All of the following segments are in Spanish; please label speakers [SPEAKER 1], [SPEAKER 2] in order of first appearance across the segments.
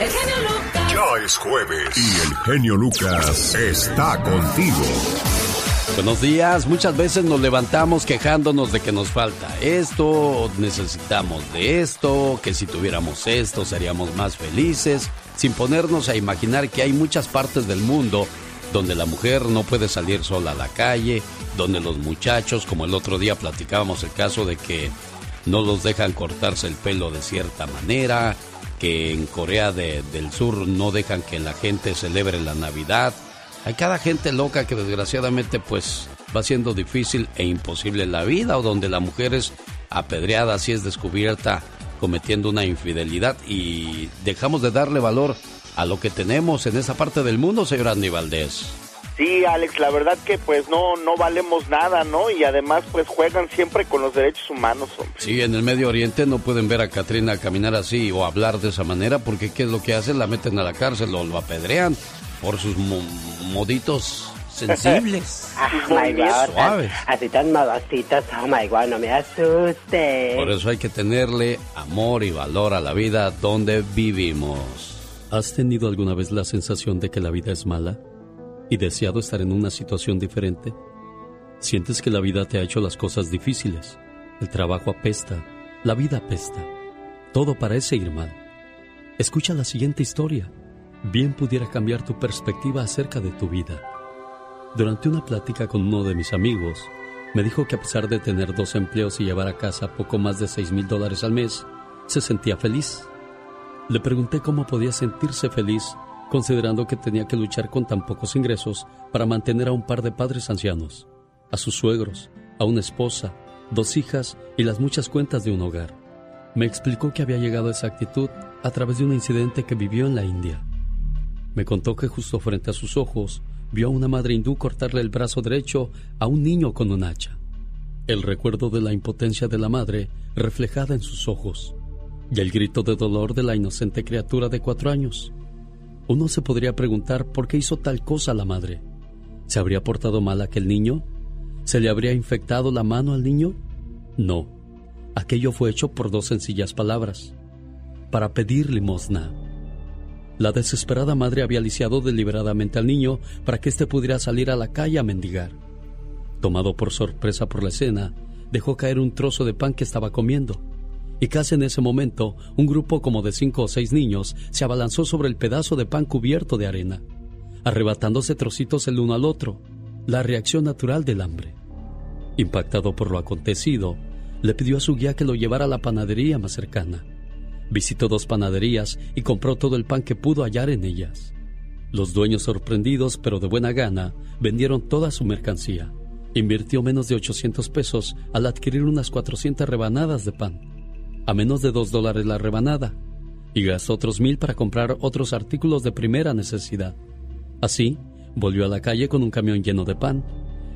[SPEAKER 1] El genio Lucas.
[SPEAKER 2] Ya es jueves y el genio Lucas está contigo.
[SPEAKER 3] Buenos días, muchas veces nos levantamos quejándonos de que nos falta esto, necesitamos de esto, que si tuviéramos esto seríamos más felices, sin ponernos a imaginar que hay muchas partes del mundo donde la mujer no puede salir sola a la calle, donde los muchachos, como el otro día platicábamos el caso de que no los dejan cortarse el pelo de cierta manera, que en Corea del Sur no dejan que la gente celebre la Navidad. Hay cada gente loca que desgraciadamente pues va siendo difícil e imposible la vida o donde la mujer es apedreada si es descubierta cometiendo una infidelidad y dejamos de darle valor a lo que tenemos en esa parte del mundo, señor Andy Valdés.
[SPEAKER 4] Sí, Alex, la verdad que pues no no valemos nada, ¿no? Y además pues juegan siempre con los derechos humanos, hombre.
[SPEAKER 3] Sí, en el Medio Oriente no pueden ver a Katrina caminar así o hablar de esa manera porque qué es lo que hacen, la meten a la cárcel o lo apedrean por sus moditos sensibles.
[SPEAKER 5] oh my God. Suaves. Así tan mamacitas. Oh my God, no me asuste.
[SPEAKER 3] Por eso hay que tenerle amor y valor a la vida donde vivimos. ¿Has tenido alguna vez la sensación de que la vida es mala y deseado estar en una situación diferente? ¿Sientes que la vida te ha hecho las cosas difíciles? El trabajo apesta, la vida apesta, todo parece ir mal. Escucha la siguiente historia. Bien pudiera cambiar tu perspectiva acerca de tu vida. Durante una plática con uno de mis amigos, me dijo que a pesar de tener dos empleos y llevar a casa poco más de 6 mil dólares al mes, se sentía feliz. Le pregunté cómo podía sentirse feliz considerando que tenía que luchar con tan pocos ingresos para mantener a un par de padres ancianos, a sus suegros, a una esposa, dos hijas y las muchas cuentas de un hogar. Me explicó que había llegado a esa actitud a través de un incidente que vivió en la India. Me contó que justo frente a sus ojos vio a una madre hindú cortarle el brazo derecho a un niño con un hacha. El recuerdo de la impotencia de la madre reflejada en sus ojos y el grito de dolor de la inocente criatura de cuatro años. Uno se podría preguntar por qué hizo tal cosa la madre. ¿Se habría portado mal aquel niño? ¿Se le habría infectado la mano al niño? No. Aquello fue hecho por dos sencillas palabras. Para pedir limosna. La desesperada madre había lisiado deliberadamente al niño para que éste pudiera salir a la calle a mendigar. Tomado por sorpresa por la escena, dejó caer un trozo de pan que estaba comiendo y casi en ese momento un grupo como de cinco o seis niños se abalanzó sobre el pedazo de pan cubierto de arena, arrebatándose trocitos el uno al otro, la reacción natural del hambre. Impactado por lo acontecido, le pidió a su guía que lo llevara a la panadería más cercana. Visitó dos panaderías y compró todo el pan que pudo hallar en ellas. Los dueños sorprendidos pero de buena gana vendieron toda su mercancía. Invirtió menos de 800 pesos al adquirir unas 400 rebanadas de pan a menos de dos dólares la rebanada y gastó otros mil para comprar otros artículos de primera necesidad. Así, volvió a la calle con un camión lleno de pan.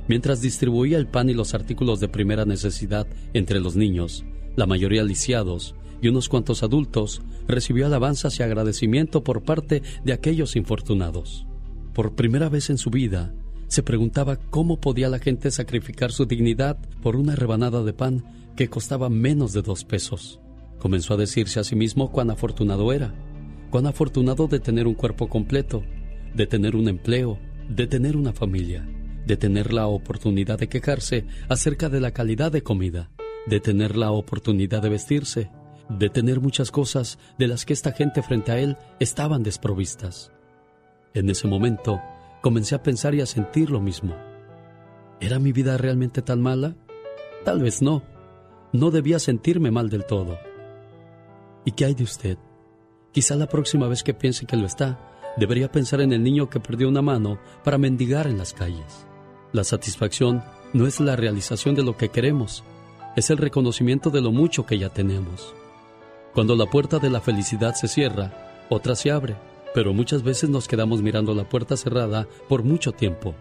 [SPEAKER 3] Mientras distribuía el pan y los artículos de primera necesidad entre los niños, la mayoría lisiados y unos cuantos adultos, recibió alabanzas y agradecimiento por parte de aquellos infortunados. Por primera vez en su vida, se preguntaba cómo podía la gente sacrificar su dignidad por una rebanada de pan que costaba menos de dos pesos. Comenzó a decirse a sí mismo cuán afortunado era, cuán afortunado de tener un cuerpo completo, de tener un empleo, de tener una familia, de tener la oportunidad de quejarse acerca de la calidad de comida, de tener la oportunidad de vestirse, de tener muchas cosas de las que esta gente frente a él estaban desprovistas. En ese momento, comencé a pensar y a sentir lo mismo. ¿Era mi vida realmente tan mala? Tal vez no no debía sentirme mal del todo. ¿Y qué hay de usted? Quizá la próxima vez que piense que lo está, debería pensar en el niño que perdió una mano para mendigar en las calles. La satisfacción no es la realización de lo que queremos, es el reconocimiento de lo mucho que ya tenemos. Cuando la puerta de la felicidad se cierra, otra se abre, pero muchas veces nos quedamos mirando la puerta cerrada por mucho tiempo,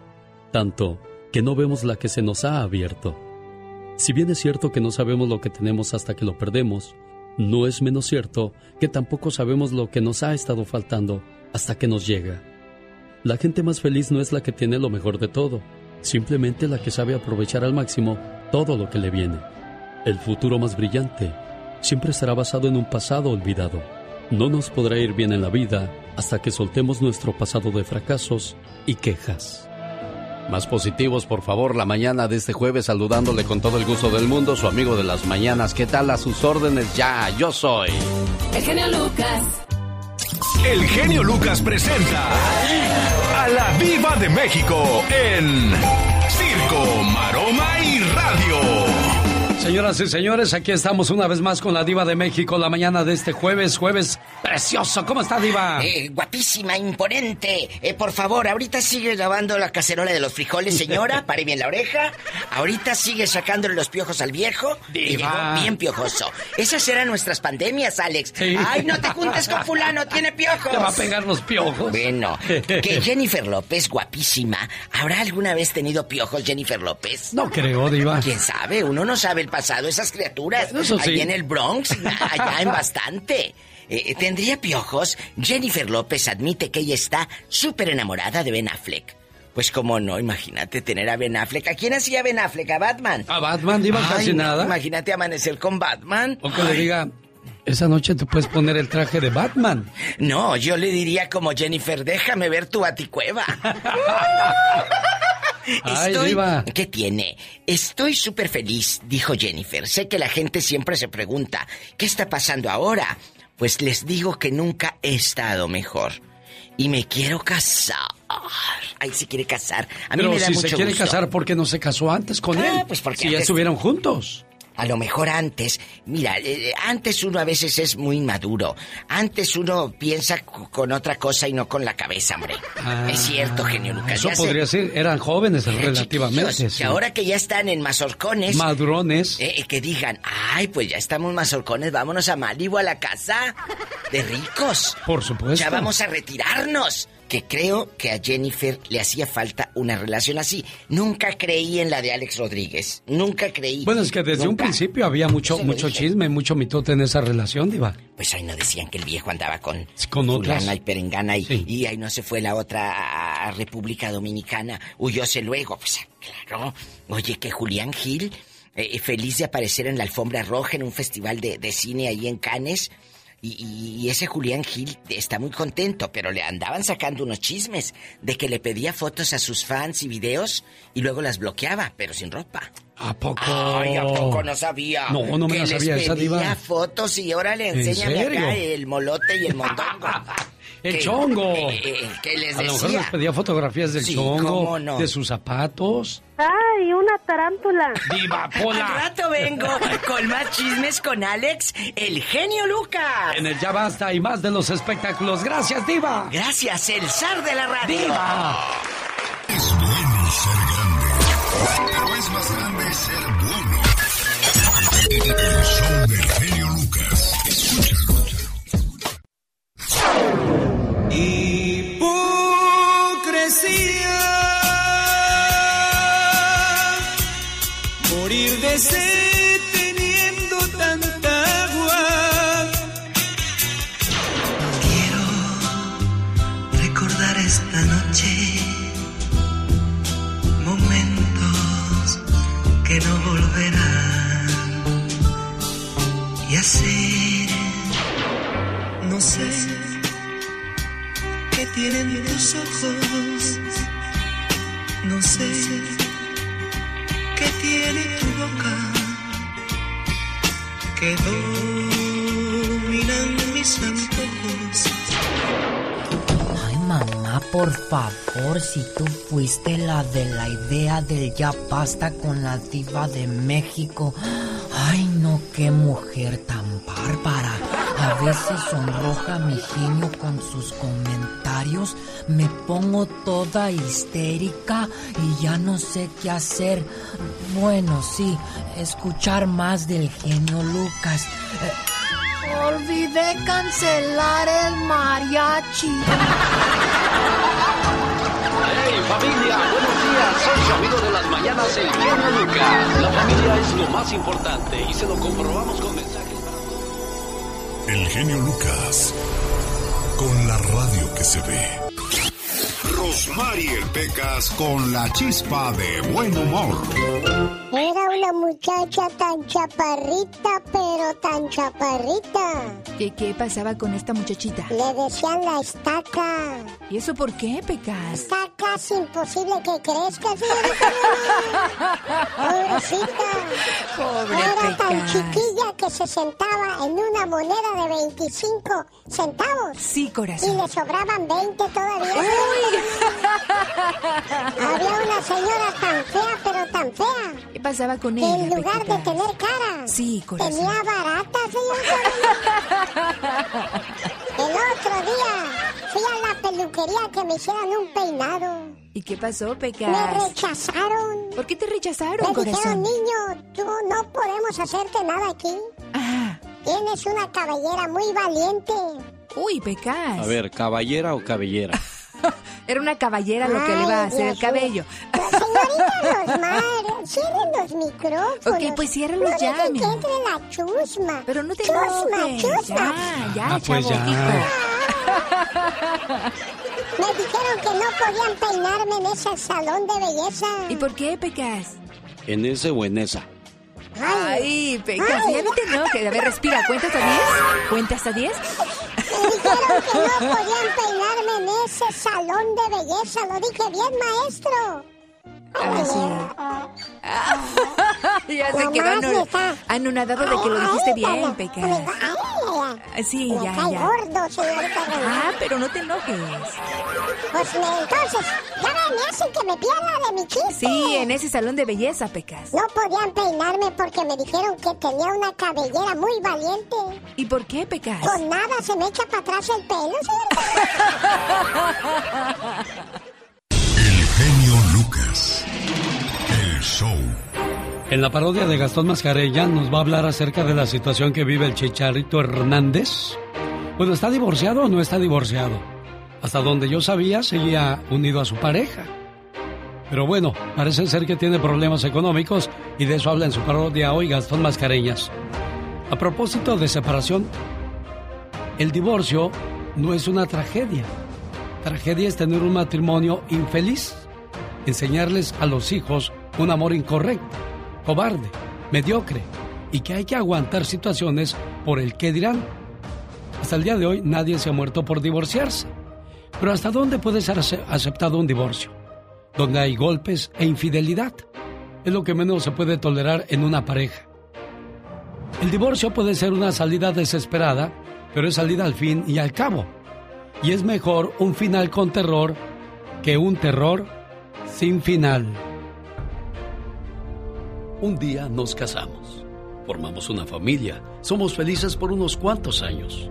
[SPEAKER 3] tanto que no vemos la que se nos ha abierto. Si bien es cierto que no sabemos lo que tenemos hasta que lo perdemos, no es menos cierto que tampoco sabemos lo que nos ha estado faltando hasta que nos llega. La gente más feliz no es la que tiene lo mejor de todo, simplemente la que sabe aprovechar al máximo todo lo que le viene. El futuro más brillante siempre estará basado en un pasado olvidado,
[SPEAKER 6] No nos podrá ir bien en la vida hasta que soltemos nuestro pasado de fracasos y quejas. Más positivos, por favor, la mañana de este jueves, saludándole con todo el gusto del mundo, su amigo de las mañanas. ¿Qué tal a sus órdenes? Ya, yo soy.
[SPEAKER 7] El genio Lucas.
[SPEAKER 2] El genio Lucas presenta a la Viva de México en Circo.
[SPEAKER 6] Señoras y señores, aquí estamos una vez más con la diva de México la mañana de este jueves, jueves precioso. ¿Cómo está, diva?
[SPEAKER 8] Eh, guapísima, imponente. Eh, por favor, ahorita sigue lavando la cacerola de los frijoles, señora. Pare bien la oreja. Ahorita sigue sacándole los piojos al viejo. Diva. bien piojoso. Esas eran nuestras pandemias, Alex. Ay, no te juntes con fulano, tiene piojos.
[SPEAKER 6] Te va a pegar los piojos.
[SPEAKER 8] Bueno, que Jennifer López, guapísima. ¿Habrá alguna vez tenido piojos Jennifer López?
[SPEAKER 6] No creo, diva.
[SPEAKER 8] ¿Quién sabe? Uno no sabe el pasado esas criaturas. Eso sí. en el Bronx, allá en bastante. Eh, ¿Tendría piojos? Jennifer López admite que ella está súper enamorada de Ben Affleck. Pues cómo no, imagínate tener a Ben Affleck. ¿A quién hacía Ben Affleck? ¿A Batman?
[SPEAKER 6] A Batman, diva casi nada.
[SPEAKER 8] Imagínate amanecer con Batman.
[SPEAKER 6] O que le diga, esa noche te puedes poner el traje de Batman.
[SPEAKER 8] No, yo le diría como Jennifer, déjame ver tu baticueva. Estoy... ¿Qué tiene? Estoy súper feliz, dijo Jennifer. Sé que la gente siempre se pregunta, ¿qué está pasando ahora? Pues les digo que nunca he estado mejor. Y me quiero casar. Ay, se quiere casar. A mí me da
[SPEAKER 6] si se quiere casar, ¿por qué no se casó antes con ah, él? Pues porque si ya estuvieron juntos.
[SPEAKER 8] A lo mejor antes, mira, eh, antes uno a veces es muy maduro. Antes uno piensa con otra cosa y no con la cabeza, hombre. Ah, es cierto, genio Lucas.
[SPEAKER 6] Eso podría ser, eran jóvenes relativamente.
[SPEAKER 8] Y ahora que ya están en mazorcones.
[SPEAKER 6] Madurones.
[SPEAKER 8] Eh, eh, que digan, ay, pues ya estamos mazorcones, vámonos a Malibu a la casa de ricos.
[SPEAKER 6] Por supuesto.
[SPEAKER 8] Ya vamos a retirarnos que creo que a Jennifer le hacía falta una relación así. Nunca creí en la de Alex Rodríguez. Nunca creí.
[SPEAKER 6] Bueno, es que desde un principio había mucho, mucho chisme, mucho mitote en esa relación, Diva.
[SPEAKER 8] Pues ahí no decían que el viejo andaba con,
[SPEAKER 6] con otras.
[SPEAKER 8] y perengana y, ahí no se fue la otra a República Dominicana. Huyóse luego. Pues claro. Oye, que Julián Gil, eh, feliz de aparecer en la alfombra roja en un festival de, de cine ahí en Cannes y, ese Julián Gil está muy contento, pero le andaban sacando unos chismes de que le pedía fotos a sus fans y videos y luego las bloqueaba, pero sin ropa.
[SPEAKER 6] ¿A poco?
[SPEAKER 8] Ay, ¿a poco no sabía?
[SPEAKER 6] No, no me
[SPEAKER 8] la
[SPEAKER 6] sabía
[SPEAKER 8] esa diva. fotos y ahora le enseñan acá el molote y el mondongo.
[SPEAKER 6] el chongo.
[SPEAKER 8] Eh, eh, que les decía.
[SPEAKER 6] A lo mejor les pedía fotografías del chongo, de sus zapatos.
[SPEAKER 9] ¡Ay, una tarántula!
[SPEAKER 6] ¡Viva Pola!
[SPEAKER 8] Al rato vengo con más chismes con Alex, el genio Lucas.
[SPEAKER 6] En el Ya Basta y más de los espectáculos. Gracias, Diva.
[SPEAKER 8] Gracias, el zar de la radio.
[SPEAKER 6] ¡Diva!
[SPEAKER 2] Es bueno ser grande El show del genio Lucas. Escúchalo.
[SPEAKER 10] Hipocresía. morir de sed
[SPEAKER 11] tienen tus ojos, no sé que tiene tu boca que dominan mis antojos.
[SPEAKER 12] Ay, mamá, por favor, si tú fuiste la de la idea del ya basta con la diva de México. Ay, no, qué mujer tan bárbara. A veces sonroja mi genio con sus comentarios. Me pongo toda histérica y ya no sé qué hacer. Bueno, sí, escuchar más del genio Lucas. Eh, olvidé cancelar el mariachi.
[SPEAKER 6] ¡Hey familia! ¡Buenos días! Soy su amigo de las mañanas, el genio Lucas. La familia es lo más importante y se lo comprobamos con mensajes.
[SPEAKER 2] El genio Lucas, con la radio que se ve. Mariel Pecas con la chispa de buen humor.
[SPEAKER 13] Era una muchacha tan chaparrita, pero tan chaparrita.
[SPEAKER 14] ¿Qué, qué pasaba con esta muchachita?
[SPEAKER 13] Le decían la estaca.
[SPEAKER 14] ¿Y eso por qué, Pecas?
[SPEAKER 13] Está casi imposible que crezca, Pobrecita.
[SPEAKER 14] Pobre
[SPEAKER 13] Era tan chiquilla que se sentaba en una moneda de 25 centavos.
[SPEAKER 14] Sí, corazón.
[SPEAKER 13] Y le sobraban 20 todavía. Había una señora tan fea, pero tan fea.
[SPEAKER 14] ¿Qué pasaba con ella?
[SPEAKER 13] En lugar de tener cara.
[SPEAKER 14] Sí, corazón.
[SPEAKER 13] Tenía barata, señor. El otro día fui a la peluquería que me hicieran un peinado.
[SPEAKER 14] ¿Y qué pasó, Pecas?
[SPEAKER 13] Me rechazaron.
[SPEAKER 14] ¿Por qué te rechazaron,
[SPEAKER 13] Me
[SPEAKER 14] corazón?
[SPEAKER 13] dijeron, niño, tú no podemos hacerte nada aquí.
[SPEAKER 14] Ah.
[SPEAKER 13] Tienes una cabellera muy valiente.
[SPEAKER 14] Uy, Pecas.
[SPEAKER 15] A ver, ¿caballera o cabellera?
[SPEAKER 14] Era una caballera lo que le iba a hacer el cabello.
[SPEAKER 13] Señorita Rosmar, cierren los micrófonos.
[SPEAKER 14] Ok, pues ciérralos
[SPEAKER 13] no
[SPEAKER 14] ya,
[SPEAKER 13] dejen
[SPEAKER 14] mi
[SPEAKER 13] que entre la chusma.
[SPEAKER 14] Pero no te
[SPEAKER 13] chusma,
[SPEAKER 14] enojes.
[SPEAKER 13] chusma.
[SPEAKER 14] Ya, ya,
[SPEAKER 3] Ah, pues
[SPEAKER 14] chavo,
[SPEAKER 3] ya.
[SPEAKER 13] Me dijeron que no podían peinarme en ese salón de belleza.
[SPEAKER 14] ¿Y por qué, Pecas?
[SPEAKER 15] ¿En ese o en esa?
[SPEAKER 14] Ay, Pecas,
[SPEAKER 13] Ay.
[SPEAKER 14] ya no te enojes. A ver, respira. ¿Cuenta hasta 10? ¿Cuenta hasta 10?
[SPEAKER 13] Me dijeron que no podían peinarme ese salón de belleza. Lo dije bien, maestro.
[SPEAKER 14] Ah, sí. ya se quedó anonadado de que lo dijiste bien, Pecas.
[SPEAKER 13] Ay,
[SPEAKER 14] Ah, Sí, ya, ya.
[SPEAKER 13] gordo, señorita Rosmar.
[SPEAKER 14] Ah, pero no te enojes.
[SPEAKER 13] Pues entonces, ya me hacen que me pierda de mi chiste.
[SPEAKER 14] Sí, en ese salón de belleza, Pecas.
[SPEAKER 13] No podían peinarme porque me dijeron que tenía una cabellera muy valiente.
[SPEAKER 14] ¿Y por qué, Pecas?
[SPEAKER 13] Con nada se me echa para atrás el pelo, señorita.
[SPEAKER 2] show.
[SPEAKER 3] En la parodia de Gastón Mascarella nos va a hablar acerca de la situación que vive el Chicharrito Hernández. Bueno, ¿está divorciado o no está divorciado? Hasta donde yo sabía, seguía unido a su pareja. Pero bueno, parece ser que tiene problemas económicos y de eso habla en su parodia hoy Gastón Mascareñas. A propósito de separación, el divorcio no es una tragedia. Tragedia es tener un matrimonio infeliz, enseñarles a los hijos un amor incorrecto, cobarde, mediocre y que hay que aguantar situaciones por el que dirán. Hasta el día de hoy nadie se ha muerto por divorciarse. Pero ¿hasta dónde puede ser ace- aceptado un divorcio? Donde hay golpes e infidelidad. Es lo que menos se puede tolerar en una pareja. El divorcio puede ser una salida desesperada, pero es salida al fin y al cabo. Y es mejor un final con terror que un terror sin final. Un día nos casamos, formamos una familia, somos felices por unos cuantos años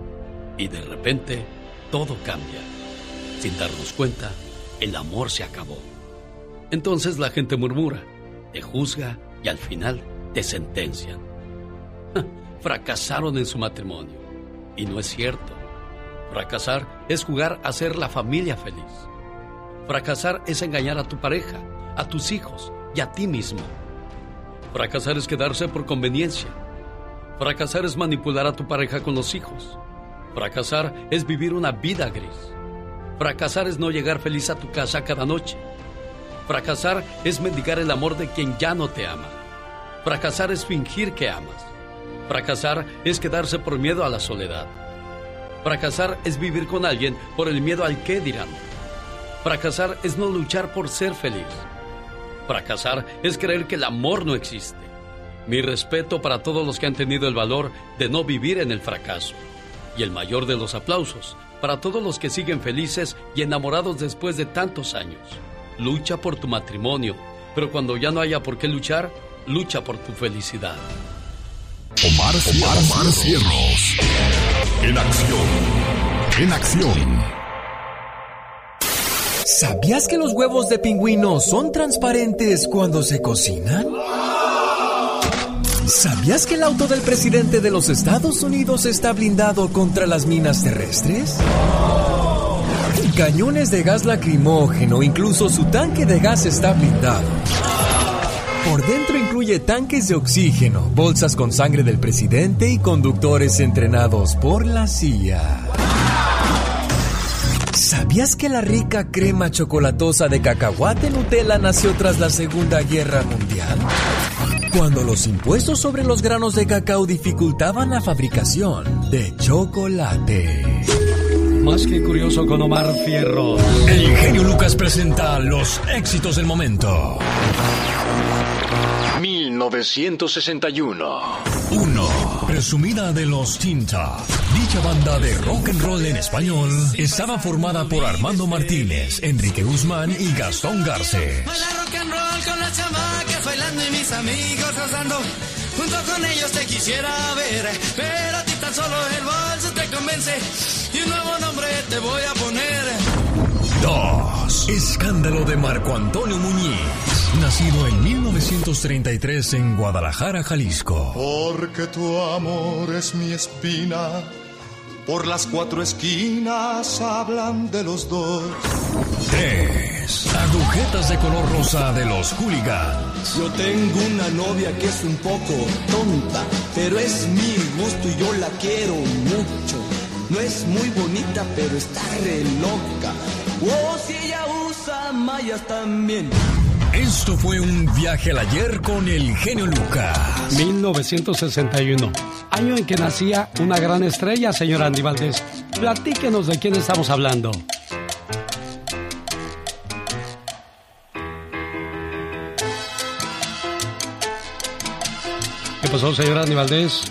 [SPEAKER 3] y de repente todo cambia. Sin darnos cuenta, el amor se acabó. Entonces la gente murmura, te juzga y al final te sentencian. Fracasaron en su matrimonio. Y no es cierto. Fracasar es jugar a ser la familia feliz. Fracasar es engañar a tu pareja, a tus hijos y a ti mismo. Fracasar es quedarse por conveniencia. Fracasar es manipular a tu pareja con los hijos. Fracasar es vivir una vida gris. Fracasar es no llegar feliz a tu casa cada noche. Fracasar es mendigar el amor de quien ya no te ama. Fracasar es fingir que amas. Fracasar es quedarse por miedo a la soledad. Fracasar es vivir con alguien por el miedo al qué dirán. Fracasar es no luchar por ser feliz. Fracasar es creer que el amor no existe. Mi respeto para todos los que han tenido el valor de no vivir en el fracaso. Y el mayor de los aplausos para todos los que siguen felices y enamorados después de tantos años. Lucha por tu matrimonio, pero cuando ya no haya por qué luchar, lucha por tu felicidad.
[SPEAKER 2] Omar, Omar. En acción. En acción.
[SPEAKER 16] ¿Sabías que los huevos de pingüino son transparentes cuando se cocinan? ¿Sabías que el auto del presidente de los Estados Unidos está blindado contra las minas terrestres? Cañones de gas lacrimógeno, incluso su tanque de gas está blindado. Por dentro incluye tanques de oxígeno, bolsas con sangre del presidente y conductores entrenados por la CIA. ¿Sabías ¿Sabías que la rica crema chocolatosa de cacahuate Nutella nació tras la Segunda Guerra Mundial? Cuando los impuestos sobre los granos de cacao dificultaban la fabricación de chocolate.
[SPEAKER 3] Más que curioso con Omar Fierro.
[SPEAKER 16] El genio Lucas presenta los éxitos del momento.
[SPEAKER 2] 1961.
[SPEAKER 16] 1. Presumida de los Tinta. Dicha banda de rock and roll en español estaba formada por Armando Martínez, Enrique Guzmán y Gastón Garces.
[SPEAKER 17] Hola rock and roll con las chamacas bailando y mis amigos gozando. Junto con ellos te quisiera ver, pero a ti tan solo el bolso te convence y un nuevo nombre te voy a poner.
[SPEAKER 16] 2. Escándalo de Marco Antonio Muñiz. Nacido en 1933 en Guadalajara, Jalisco.
[SPEAKER 18] Porque tu amor es mi espina. Por las cuatro esquinas hablan de los dos.
[SPEAKER 16] 3. Agujetas de color rosa de los hooligans.
[SPEAKER 19] Yo tengo una novia que es un poco tonta, pero es mi gusto y yo la quiero mucho. No es muy bonita, pero está re loca. Oh, si ella usa mallas también.
[SPEAKER 16] Esto fue un viaje al ayer con el genio Lucas.
[SPEAKER 3] 1961, año en que nacía una gran estrella, señor Andy Valdés. Platíquenos de quién estamos hablando. ¿Qué pasó, señor Andy Valdés?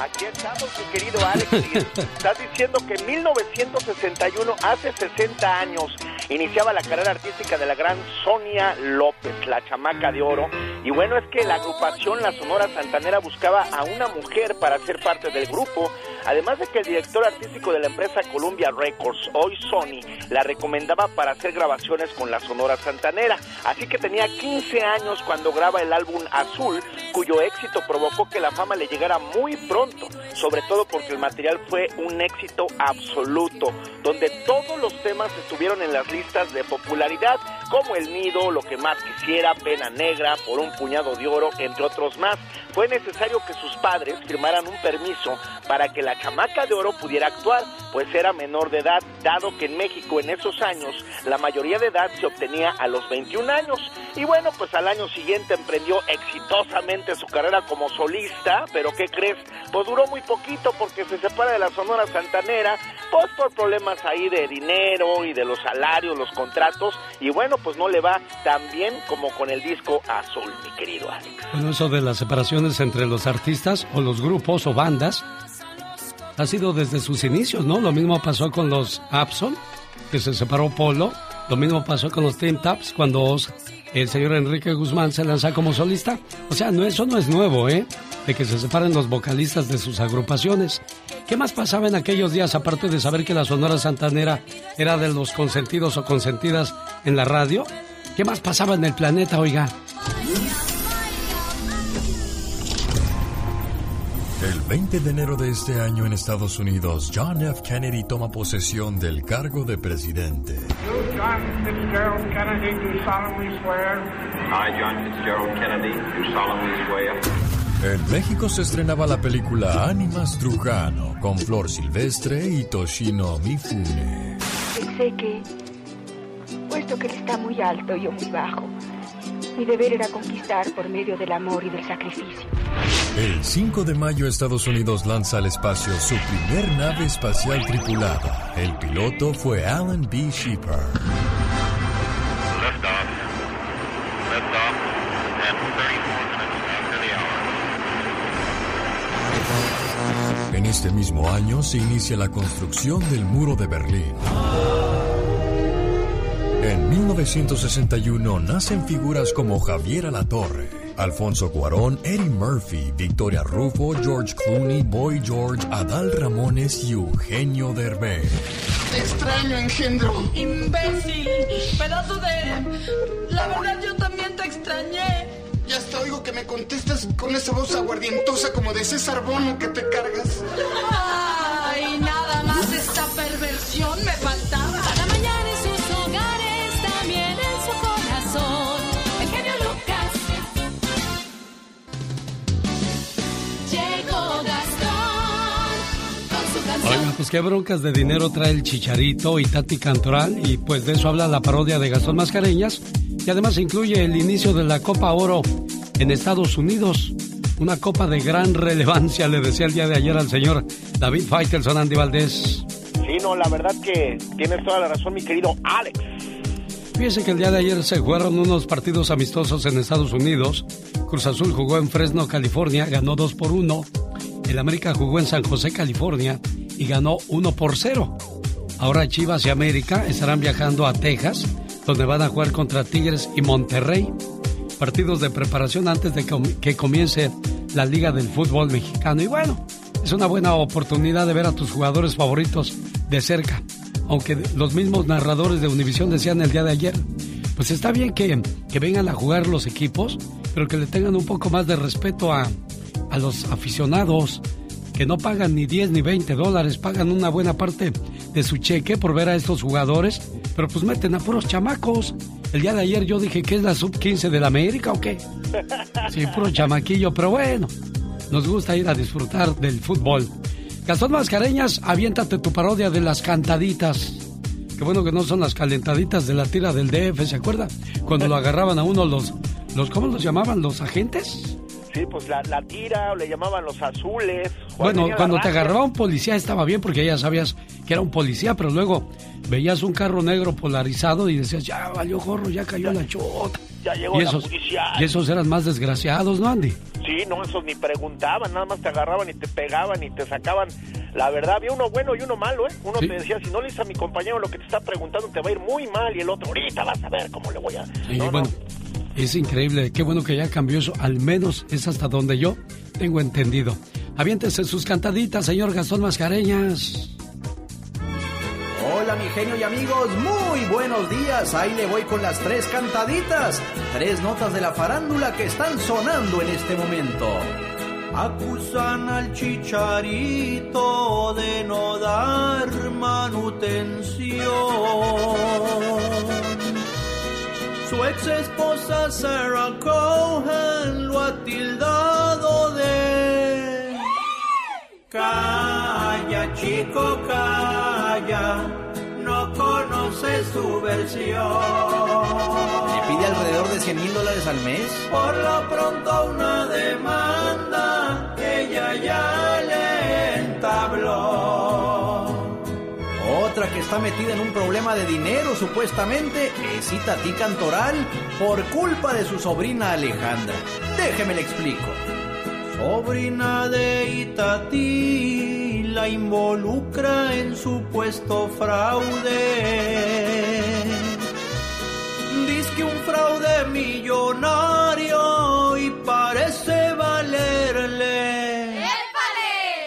[SPEAKER 4] Aquí estamos, mi querido Alex. Estás diciendo que en 1961, hace 60 años, iniciaba la carrera artística de la gran Sonia López, la chamaca de oro. Y bueno, es que la agrupación La Sonora Santanera buscaba a una mujer para ser parte del grupo. Además de que el director artístico de la empresa Columbia Records, hoy Sony, la recomendaba para hacer grabaciones con la Sonora Santanera. Así que tenía 15 años cuando graba el álbum Azul, cuyo éxito provocó que la fama le llegara muy pronto, sobre todo porque el material fue un éxito absoluto, donde todos los temas estuvieron en las listas de popularidad, como El Nido, Lo que más quisiera, Pena Negra, Por un puñado de oro, entre otros más. Fue necesario que sus padres firmaran un permiso para que la chamaca de oro pudiera actuar, pues era menor de edad, dado que en México en esos años la mayoría de edad se obtenía a los 21 años. Y bueno, pues al año siguiente emprendió exitosamente su carrera como solista, pero ¿qué crees? Pues duró muy poquito porque se separa de la Sonora Santanera, pues por problemas ahí de dinero y de los salarios, los contratos, y bueno, pues no le va tan bien como con el disco Azul, mi querido Alex.
[SPEAKER 3] Bueno, eso de las separaciones entre los artistas o los grupos o bandas ha sido desde sus inicios, ¿no? Lo mismo pasó con los Abson, que se separó Polo. Lo mismo pasó con los Team Taps cuando el señor Enrique Guzmán se lanza como solista. O sea, no, eso no es nuevo, ¿eh? De que se separen los vocalistas de sus agrupaciones. ¿Qué más pasaba en aquellos días, aparte de saber que la Sonora Santanera era de los consentidos o consentidas en la radio? ¿Qué más pasaba en el planeta, oiga?
[SPEAKER 16] 20 de enero de este año en Estados Unidos, John F. Kennedy toma posesión del cargo de presidente.
[SPEAKER 20] You, John Fitzgerald Kennedy, do solemnly swear.
[SPEAKER 21] I, John Fitzgerald Kennedy, do solemnly swear.
[SPEAKER 16] En México se estrenaba la película Ánimas Trujano con Flor Silvestre y Toshino Mifune.
[SPEAKER 22] Pensé que, puesto que él está muy alto y yo muy bajo, mi deber era conquistar por medio del amor y del sacrificio.
[SPEAKER 16] El 5 de mayo Estados Unidos lanza al espacio su primer nave espacial tripulada. El piloto fue Alan B. Shepard. En este mismo año se inicia la construcción del muro de Berlín. En 1961 nacen figuras como Javier Alatorre, Alfonso Cuarón, Eddie Murphy, Victoria Rufo, George Clooney, Boy George, Adal Ramones y Eugenio Derbez.
[SPEAKER 23] Te extraño, engendro.
[SPEAKER 24] Imbécil, pedazo de... La verdad yo también te extrañé.
[SPEAKER 23] Ya hasta oigo que me contestas con esa voz aguardientosa como de César Bono que te cargas.
[SPEAKER 24] Ay, nada más esta perversión me faltaba.
[SPEAKER 3] Oiga,
[SPEAKER 6] Pues qué broncas de dinero trae el Chicharito y Tati Cantoral y pues de eso habla la parodia de Gastón Mascareñas y además incluye el inicio de la Copa Oro en Estados Unidos. Una copa de gran relevancia, le decía el día de ayer al señor David Faitelson Andy Valdés.
[SPEAKER 4] Sí, no, la verdad que tienes toda la razón, mi querido Alex.
[SPEAKER 6] Fíjese que el día de ayer se jugaron unos partidos amistosos en Estados Unidos. Cruz Azul jugó en Fresno, California, ganó 2 por 1. El América jugó en San José, California y ganó 1 por 0. Ahora Chivas y América estarán viajando a Texas, donde van a jugar contra Tigres y Monterrey. Partidos de preparación antes de que comience la Liga del Fútbol Mexicano. Y bueno, es una buena oportunidad de ver a tus jugadores favoritos de cerca. Aunque los mismos narradores de Univisión decían el día de ayer, pues está bien que, que vengan a jugar los equipos, pero que le tengan un poco más de respeto a, a los aficionados que no pagan ni 10 ni 20 dólares, pagan una buena parte de su cheque por ver a estos jugadores, pero pues meten a puros chamacos. El día de ayer yo dije que es la sub 15 de la América o qué. Sí, puro chamaquillo, pero bueno, nos gusta ir a disfrutar del fútbol. Gastón Mascareñas, aviéntate tu parodia de las cantaditas. Qué bueno que no son las calentaditas de la tira del DF, ¿se acuerda? Cuando lo agarraban a uno los, los ¿cómo los llamaban? ¿Los agentes?
[SPEAKER 4] Sí, pues la, la tira, o le llamaban los azules.
[SPEAKER 6] Bueno, cuando te agarraba un policía estaba bien porque ya sabías que era un policía, pero luego veías un carro negro polarizado y decías, ya valió gorro, ya cayó la chota.
[SPEAKER 4] Ya llegó
[SPEAKER 6] y
[SPEAKER 4] la policía.
[SPEAKER 6] y esos eran más desgraciados, ¿no, Andy?
[SPEAKER 4] Sí, no, esos ni preguntaban, nada más te agarraban y te pegaban y te sacaban. La verdad, había uno bueno y uno malo, ¿eh? Uno
[SPEAKER 6] Sí.
[SPEAKER 4] te decía, si no le dices a mi compañero lo que te está preguntando, te va a ir muy mal. Y el otro, ahorita vas a ver cómo le voy a...
[SPEAKER 6] Y
[SPEAKER 4] No, no.
[SPEAKER 6] Es increíble, qué bueno que ya cambió eso, al menos es hasta donde yo tengo entendido. Aviéntese sus cantaditas, señor Gastón Mascareñas.
[SPEAKER 10] Hola mi genio y amigos, muy buenos días. Ahí le voy con las tres cantaditas, tres notas de la farándula que están sonando en este momento. Acusan al chicharito de no dar manutención. Su ex esposa Sarah Cohen lo ha tildado de... Calla, chico, calla, no conoces su versión.
[SPEAKER 25] ¿Le pide alrededor de 100 mil dólares al mes?
[SPEAKER 10] Por lo pronto una demanda que ella ya le entabló.
[SPEAKER 25] Está metida en un problema de dinero, supuestamente, es Itatí Cantoral por culpa de su sobrina Alejandra. Déjeme le explico.
[SPEAKER 10] Sobrina de Itatí la involucra en supuesto fraude. Dice que un fraude millonario y parece valerle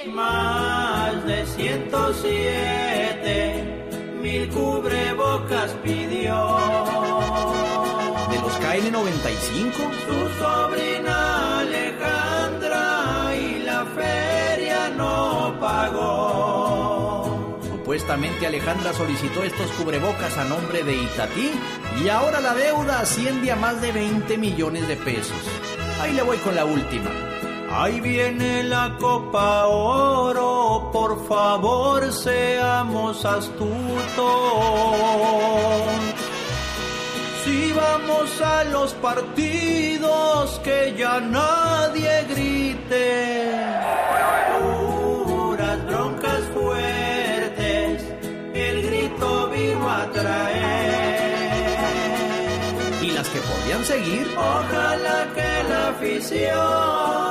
[SPEAKER 10] más de 107
[SPEAKER 25] ¿De los KN95?
[SPEAKER 10] Su sobrina Alejandra y la feria no pagó.
[SPEAKER 25] Supuestamente Alejandra solicitó estos cubrebocas a nombre de Itatí y ahora la deuda asciende a más de 20 millones de pesos. Ahí le voy con la última.
[SPEAKER 10] Ahí viene la Copa Oro, por favor seamos astutos. Si vamos a los partidos, que ya nadie grite. Puras broncas fuertes, el grito vino a traer.
[SPEAKER 25] ¿Y las que podrían seguir?
[SPEAKER 10] Ojalá que la afición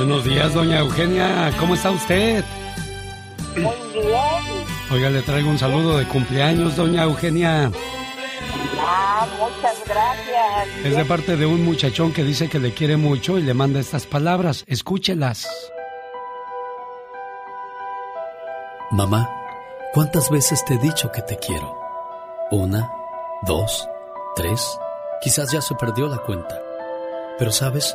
[SPEAKER 6] Buenos días, doña Eugenia, ¿cómo está usted?
[SPEAKER 13] muy bien.
[SPEAKER 6] Oiga, le traigo un saludo de cumpleaños, doña Eugenia.
[SPEAKER 13] Ah, muchas gracias.
[SPEAKER 6] Es de parte de un muchachón que dice que le quiere mucho y le manda estas palabras. Escúchelas.
[SPEAKER 3] Mamá, ¿cuántas veces te he dicho que te quiero? Una, dos, tres, quizás ya se perdió la cuenta. Pero sabes,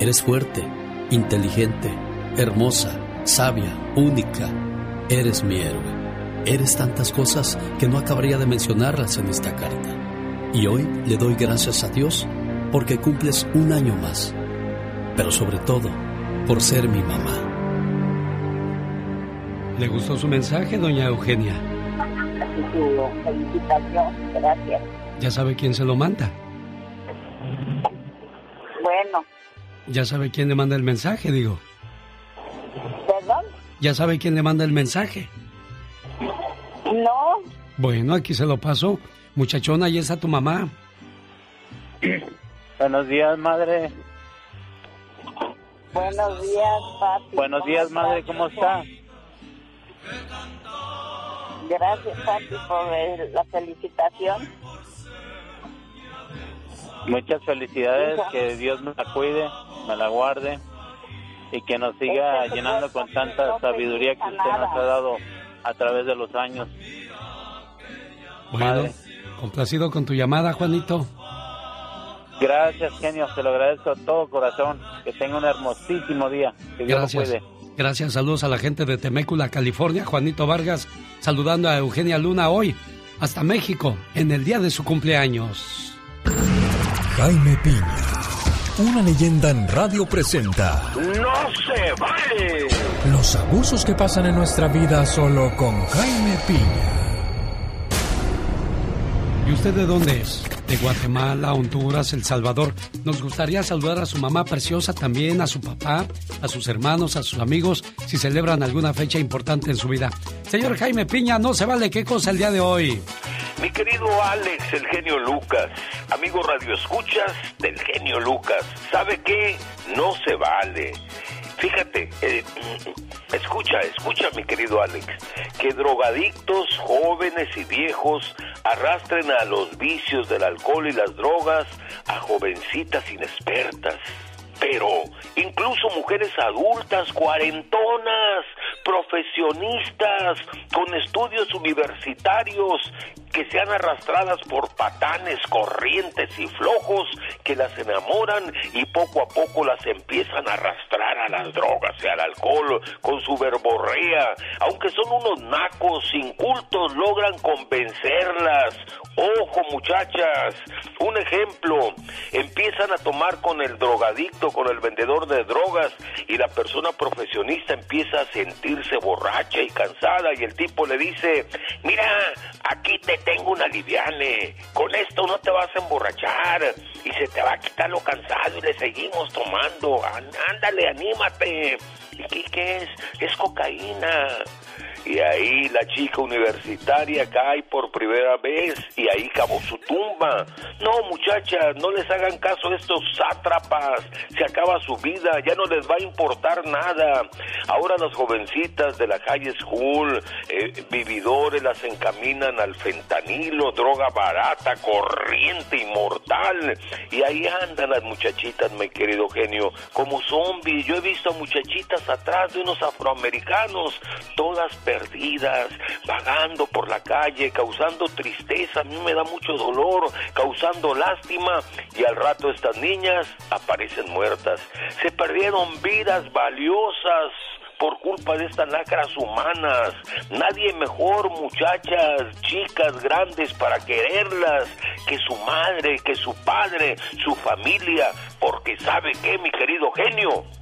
[SPEAKER 3] eres fuerte, inteligente, hermosa, sabia, única. Eres mi héroe. Eres tantas cosas que no acabaría de mencionarlas en esta carta. Y hoy le doy gracias a Dios porque cumples un año más. Pero sobre todo, por ser mi mamá.
[SPEAKER 6] ¿Le gustó su mensaje, doña Eugenia?
[SPEAKER 26] felicitación, gracias.
[SPEAKER 6] ¿Ya sabe quién se lo manda?
[SPEAKER 26] Bueno,
[SPEAKER 6] ¿Ya sabe quién le manda el mensaje, digo?
[SPEAKER 26] ¿perdón?
[SPEAKER 6] ¿Ya sabe quién le manda el mensaje?
[SPEAKER 26] No,
[SPEAKER 6] Bueno, aquí se lo paso. Muchachona, ahí está tu mamá.
[SPEAKER 27] Buenos días, madre.
[SPEAKER 26] buenos días, papi.
[SPEAKER 27] Buenos días, madre, ¿cómo está?
[SPEAKER 26] Gracias, papi, por la felicitación.
[SPEAKER 27] Muchas felicidades, que Dios me la cuide, me la guarde y que nos siga llenando con tanta sabiduría que usted nos ha dado a través de los años.
[SPEAKER 6] Bueno, complacido con tu llamada, Juanito.
[SPEAKER 27] Gracias, genio, te lo agradezco de todo corazón. Que tenga un hermosísimo día. Que Dios lo
[SPEAKER 6] Gracias.
[SPEAKER 27] cuide.
[SPEAKER 6] Gracias, saludos a la gente de Temécula, California. Juanito Vargas saludando a Eugenia Luna hoy hasta México en el día de su cumpleaños.
[SPEAKER 16] Jaime Piña, una leyenda en radio presenta
[SPEAKER 28] ¡No se vale!
[SPEAKER 16] los abusos que pasan en nuestra vida solo con Jaime Piña.
[SPEAKER 6] ¿Y usted de dónde es? De Guatemala, Honduras, El Salvador. Nos gustaría saludar a su mamá preciosa también, a su papá, a sus hermanos, a sus amigos, si celebran alguna fecha importante en su vida. Señor Jaime Piña, no se vale qué cosa el día de hoy.
[SPEAKER 28] Mi querido Alex, el genio Lucas, amigo Radio Escuchas del genio Lucas, ¿sabe qué? No se vale. Fíjate, eh, escucha, escucha mi querido Alex, que drogadictos jóvenes y viejos arrastren a los vicios del alcohol y las drogas a jovencitas inexpertas. Pero incluso mujeres adultas, cuarentonas, profesionistas, con estudios universitarios, que sean arrastradas por patanes corrientes y flojos que las enamoran y poco a poco las empiezan a arrastrar a las drogas y al alcohol con su verborrea. Aunque son unos nacos incultos, logran convencerlas. Ojo muchachas, un ejemplo, empiezan a tomar con el drogadicto, con el vendedor de drogas y la persona profesionista empieza a sentirse borracha y cansada y el tipo le dice, mira, aquí te tengo una liviane, con esto no te vas a emborrachar y se te va a quitar lo cansado y le seguimos tomando, Án- ándale, anímate. ¿Y qué, qué es? Es cocaína. Y ahí la chica universitaria cae por primera vez y ahí cavó su tumba. No, muchachas, no les hagan caso a estos sátrapas. Se acaba su vida, ya no les va a importar nada. Ahora las jovencitas de la high school, eh, vividores, las encaminan al fentanilo, droga barata, corriente y mortal. Y ahí andan las muchachitas, mi querido genio, como zombies. Yo he visto muchachitas atrás de unos afroamericanos, todas perdidas, vagando por la calle, causando tristeza, a mí me da mucho dolor, causando lástima, y al rato estas niñas aparecen muertas. Se perdieron vidas valiosas
[SPEAKER 2] por culpa de estas lacras humanas. Nadie mejor, muchachas, chicas grandes, para quererlas que su madre, que su padre, su familia, porque sabe que, mi querido genio.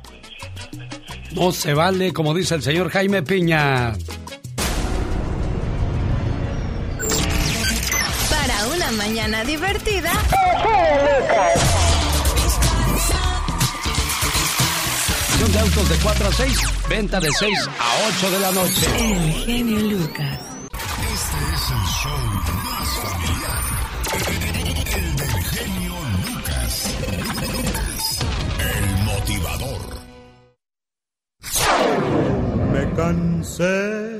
[SPEAKER 6] No se vale, como dice el señor Jaime Piña.
[SPEAKER 29] Para una mañana divertida.
[SPEAKER 6] de autos de 4 a 6, venta de 6 a 8 de la noche.
[SPEAKER 29] El genio Lucas.
[SPEAKER 18] Me cansé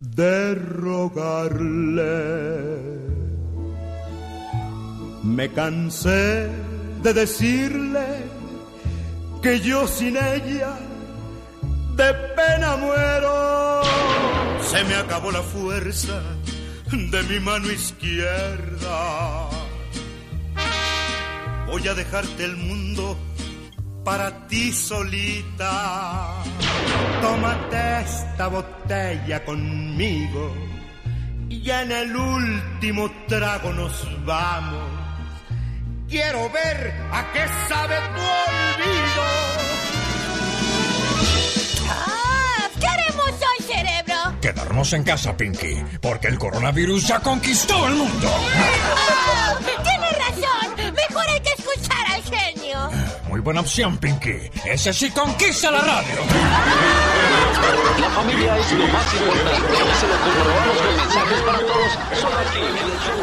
[SPEAKER 18] de rogarle. Me cansé de decirle que yo sin ella de pena muero. Se me acabó la fuerza de mi mano izquierda. Voy a dejarte el mundo para ti solita. Tómate esta botella conmigo y en el último trago nos vamos Quiero ver a qué sabe tu olvido.
[SPEAKER 13] ¡Ah! ¿Qué haremos hoy, cerebro?
[SPEAKER 28] Quedarnos en casa, Pinky, porque el coronavirus ya conquistó el mundo.
[SPEAKER 13] ¡Oh!
[SPEAKER 28] Muy buena opción, Pinky. Ese sí conquista la radio.
[SPEAKER 3] La familia es lo más importante. Se lo comprobamos con mensajes para todos. Solo aquí en el show.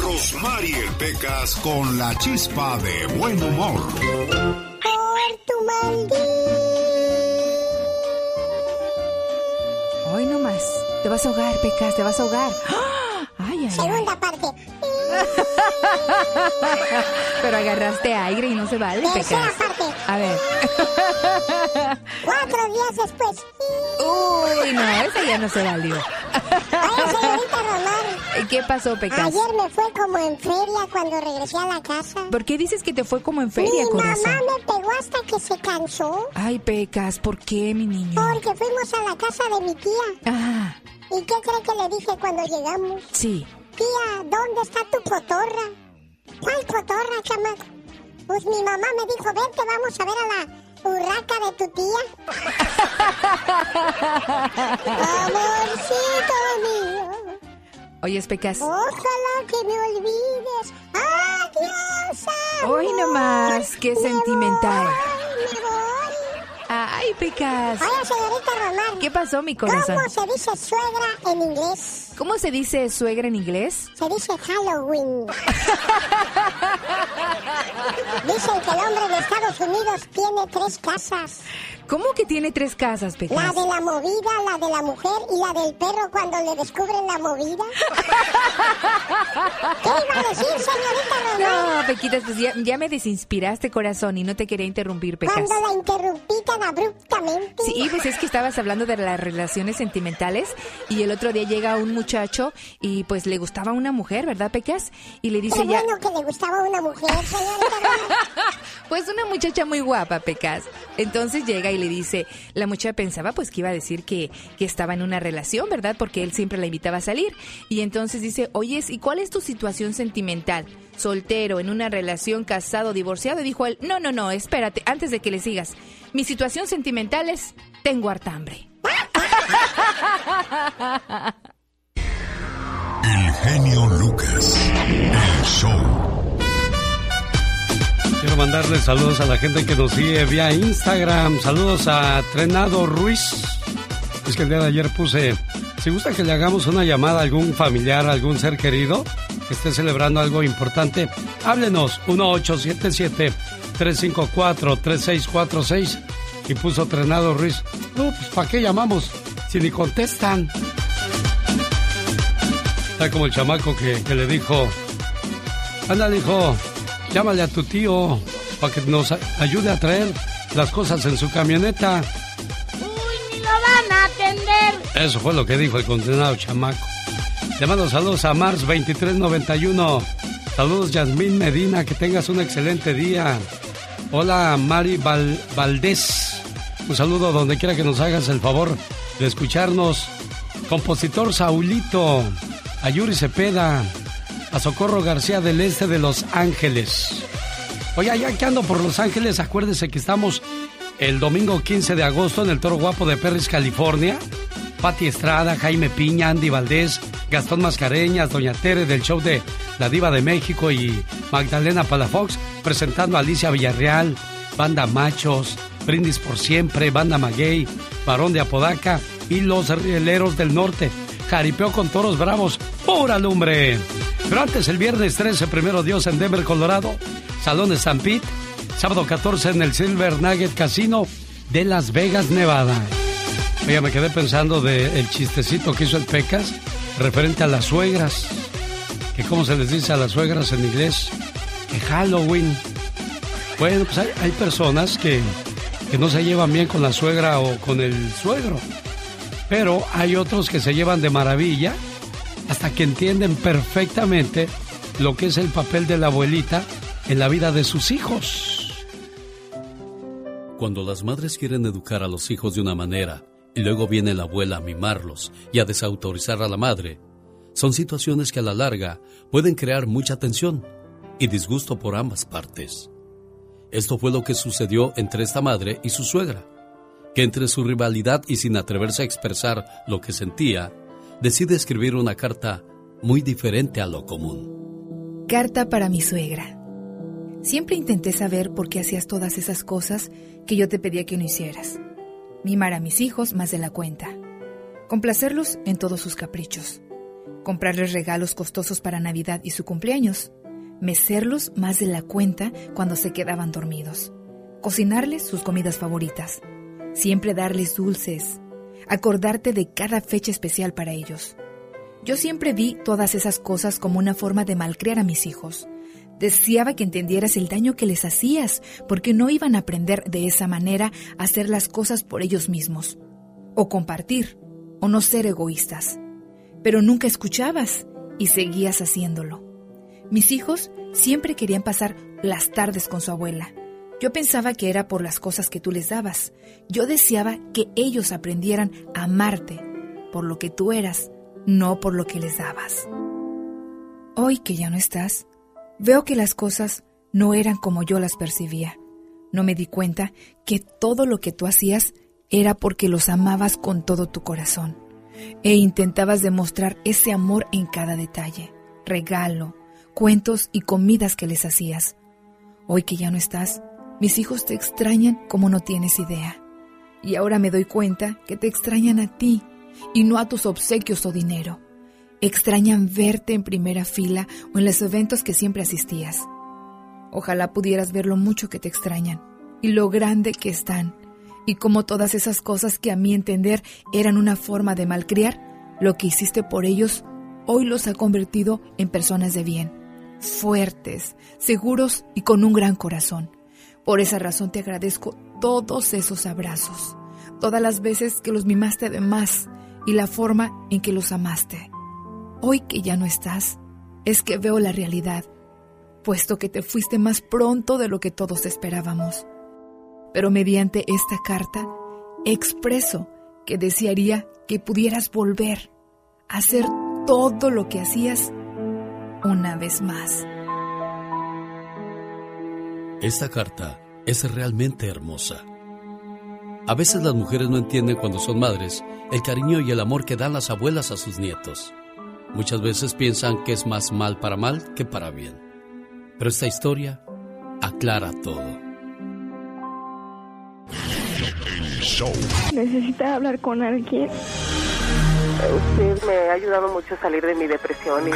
[SPEAKER 28] Rosmarie Pecas con la chispa de buen humor.
[SPEAKER 13] Por tu maldito.
[SPEAKER 30] Hoy nomás. Te vas a ahogar, Pecas, te vas a ahogar. Ay, ay,
[SPEAKER 13] Segunda ay. parte.
[SPEAKER 30] Pero agarraste aire y no se vale,
[SPEAKER 13] Tercera
[SPEAKER 30] Pecas.
[SPEAKER 13] parte.
[SPEAKER 30] A ver.
[SPEAKER 13] Cuatro días después.
[SPEAKER 30] Uy, no, ese ya no se valió.
[SPEAKER 13] Oye, señorita Román.
[SPEAKER 30] ¿Qué pasó, Pecas?
[SPEAKER 13] Ayer me fue como en feria cuando regresé a la casa.
[SPEAKER 30] ¿Por qué dices que te fue como en feria,
[SPEAKER 13] Mi
[SPEAKER 30] corazón?
[SPEAKER 13] mamá me pegó hasta que se cansó.
[SPEAKER 30] Ay, Pecas, ¿por qué, mi niño?
[SPEAKER 13] Porque fuimos a la casa de mi tía.
[SPEAKER 30] Ah,
[SPEAKER 13] ¿Y qué cree que le dije cuando llegamos?
[SPEAKER 30] sí.
[SPEAKER 13] Tía, ¿dónde está tu cotorra? ¿Cuál cotorra, chamaco? Pues mi mamá me dijo, vente, vamos a ver a la urraca de tu tía. Amorcito mío,
[SPEAKER 30] Oye, Pecas.
[SPEAKER 13] ojalá que me olvides. Adiós,
[SPEAKER 30] Hoy
[SPEAKER 13] amor.
[SPEAKER 30] nomás, qué
[SPEAKER 13] Me
[SPEAKER 30] sentimental.
[SPEAKER 13] voy, me voy.
[SPEAKER 30] Ay, Pecas.
[SPEAKER 13] Oye, señorita Román.
[SPEAKER 30] ¿Qué pasó, mi corazón?
[SPEAKER 13] ¿Cómo se dice suegra en inglés?
[SPEAKER 30] ¿Cómo se dice suegra en inglés?
[SPEAKER 13] Se dice Halloween. Dicen que el hombre de Estados Unidos tiene tres casas.
[SPEAKER 30] ¿Cómo que tiene tres casas,
[SPEAKER 13] La
[SPEAKER 30] Pecas?
[SPEAKER 13] de la movida, la de la mujer y la del perro cuando le descubren la movida. ¿Qué iba a decir, señorita Román?
[SPEAKER 30] No, Pequitas, pues ya, ya me desinspiraste, corazón, y no te quería interrumpir, Pecas.
[SPEAKER 13] Cuando la interrumpí tan abruptamente.
[SPEAKER 30] Sí, pues es que estabas hablando de las relaciones sentimentales y el otro día llega un muchacho y pues le gustaba una mujer, ¿verdad, Pecas? Y le dice
[SPEAKER 13] Qué
[SPEAKER 30] ya...
[SPEAKER 13] bueno que le gustaba una mujer, señorita.
[SPEAKER 30] Pues una muchacha muy guapa, Pecas. Entonces llega y le dice, la muchacha pensaba pues que iba a decir que, que estaba en una relación, ¿verdad? Porque él siempre la invitaba a salir. Y entonces dice, oye, ¿y cuál es tu situación sentimental? Soltero, en una relación, casado, divorciado. Y dijo él, no, no, no, espérate, antes de que le sigas. Mi situación sentimental es, tengo hartambre.
[SPEAKER 28] El genio Lucas. El show.
[SPEAKER 6] Quiero mandarle saludos a la gente que nos sigue vía Instagram. Saludos a Trenado Ruiz. Es que el día de ayer puse, si gusta que le hagamos una llamada a algún familiar, algún ser querido que esté celebrando algo importante, háblenos 1877-354-3646. Y puso Trenado Ruiz. No, pues ¿para qué llamamos? Si ni contestan. Está como el chamaco que, que le dijo, anda, hijo, llámale a tu tío para que nos ayude a traer las cosas en su camioneta.
[SPEAKER 13] Ni lo van a atender.
[SPEAKER 6] Eso fue lo que dijo el condenado chamaco. Mando saludos a Mars 2391. Saludos Yasmín Medina, que tengas un excelente día. Hola Mari Valdés. Un saludo donde quiera que nos hagas el favor de escucharnos. Compositor Saulito, a Yuri Cepeda, a Socorro García del Este de Los Ángeles. Oye, ya que ando por Los Ángeles, acuérdese que estamos el domingo 15 de agosto en el Toro Guapo de Perris, California. Pati Estrada, Jaime Piña, Andy Valdés, Gastón Mascareñas, Doña Tere del show de La Diva de México y Magdalena Palafox presentando a Alicia Villarreal, Banda Machos, Brindis por Siempre, Banda Maguey, Barón de Apodaca y Los Rieleros del Norte. Jaripeo con toros bravos, pura lumbre. Pero antes, el viernes 13, primero Dios en Denver, Colorado, Salón de San Pete, sábado 14 en el Silver Nugget Casino de Las Vegas, Nevada. Oiga, me quedé pensando del chistecito que hizo el Pecas referente a las suegras. Que cómo se les dice a las suegras en inglés, que Halloween. Bueno, pues hay, personas que, que no se llevan bien con la suegra o con el suegro. Pero hay otros que se llevan de maravilla hasta que entienden perfectamente lo que es el papel de la abuelita en la vida de sus hijos.
[SPEAKER 3] Cuando las madres quieren educar a los hijos de una manera y luego viene la abuela a mimarlos y a desautorizar a la madre, son situaciones que a la larga pueden crear mucha tensión y disgusto por ambas partes. Esto fue lo que sucedió entre esta madre y su suegra, que entre su rivalidad y sin atreverse a expresar lo que sentía, decide escribir una carta muy diferente a lo común.
[SPEAKER 30] Carta para mi suegra. Siempre intenté saber por qué hacías todas esas cosas que yo te pedía que no hicieras. Mimar a mis hijos más de la cuenta, complacerlos en todos sus caprichos, comprarles regalos costosos para Navidad y su cumpleaños, mecerlos más de la cuenta cuando se quedaban dormidos, cocinarles sus comidas favoritas, siempre darles dulces, acordarte de cada fecha especial para ellos. Yo siempre vi todas esas cosas como una forma de malcriar a mis hijos, Deseaba que entendieras el daño que les hacías, porque no iban a aprender de esa manera a hacer las cosas por ellos mismos, o compartir, o no ser egoístas. Pero nunca escuchabas y seguías haciéndolo. Mis hijos siempre querían pasar las tardes con su abuela. Yo pensaba que era por las cosas que tú les dabas. Yo deseaba que ellos aprendieran a amarte por lo que tú eras, no por lo que les dabas. Hoy que ya no estás, Veo que las cosas no eran como yo las percibía. No me di cuenta que todo lo que tú hacías era porque los amabas con todo tu corazón e intentabas demostrar ese amor en cada detalle, regalo, cuentos y comidas que les hacías. Hoy que ya no estás, mis hijos te extrañan como no tienes idea. Y ahora me doy cuenta que te extrañan a ti y no a tus obsequios o dinero. Extrañan verte en primera fila o en los eventos que siempre asistías. Ojalá pudieras ver lo mucho que te extrañan y lo grande que están, y como todas esas cosas que a mi entender eran una forma de malcriar, lo que hiciste por ellos hoy los ha convertido en personas de bien, fuertes, seguros y con un gran corazón. Por esa razón te agradezco todos esos abrazos, todas las veces que los mimaste de más y la forma en que los amaste. Hoy que ya no estás, es que veo la realidad, puesto que te fuiste más pronto de lo que todos esperábamos. Pero mediante esta carta, expreso que desearía que pudieras volver a hacer todo lo que hacías una vez más.
[SPEAKER 3] Esta carta es realmente hermosa. A veces las mujeres no entienden cuando son madres el cariño y el amor que dan las abuelas a sus nietos. Muchas veces piensan que es más mal para mal que para bien. Pero esta historia aclara todo.
[SPEAKER 22] Necesita hablar con alguien.
[SPEAKER 31] Usted me ha ayudado mucho a salir de mi depresión. Y...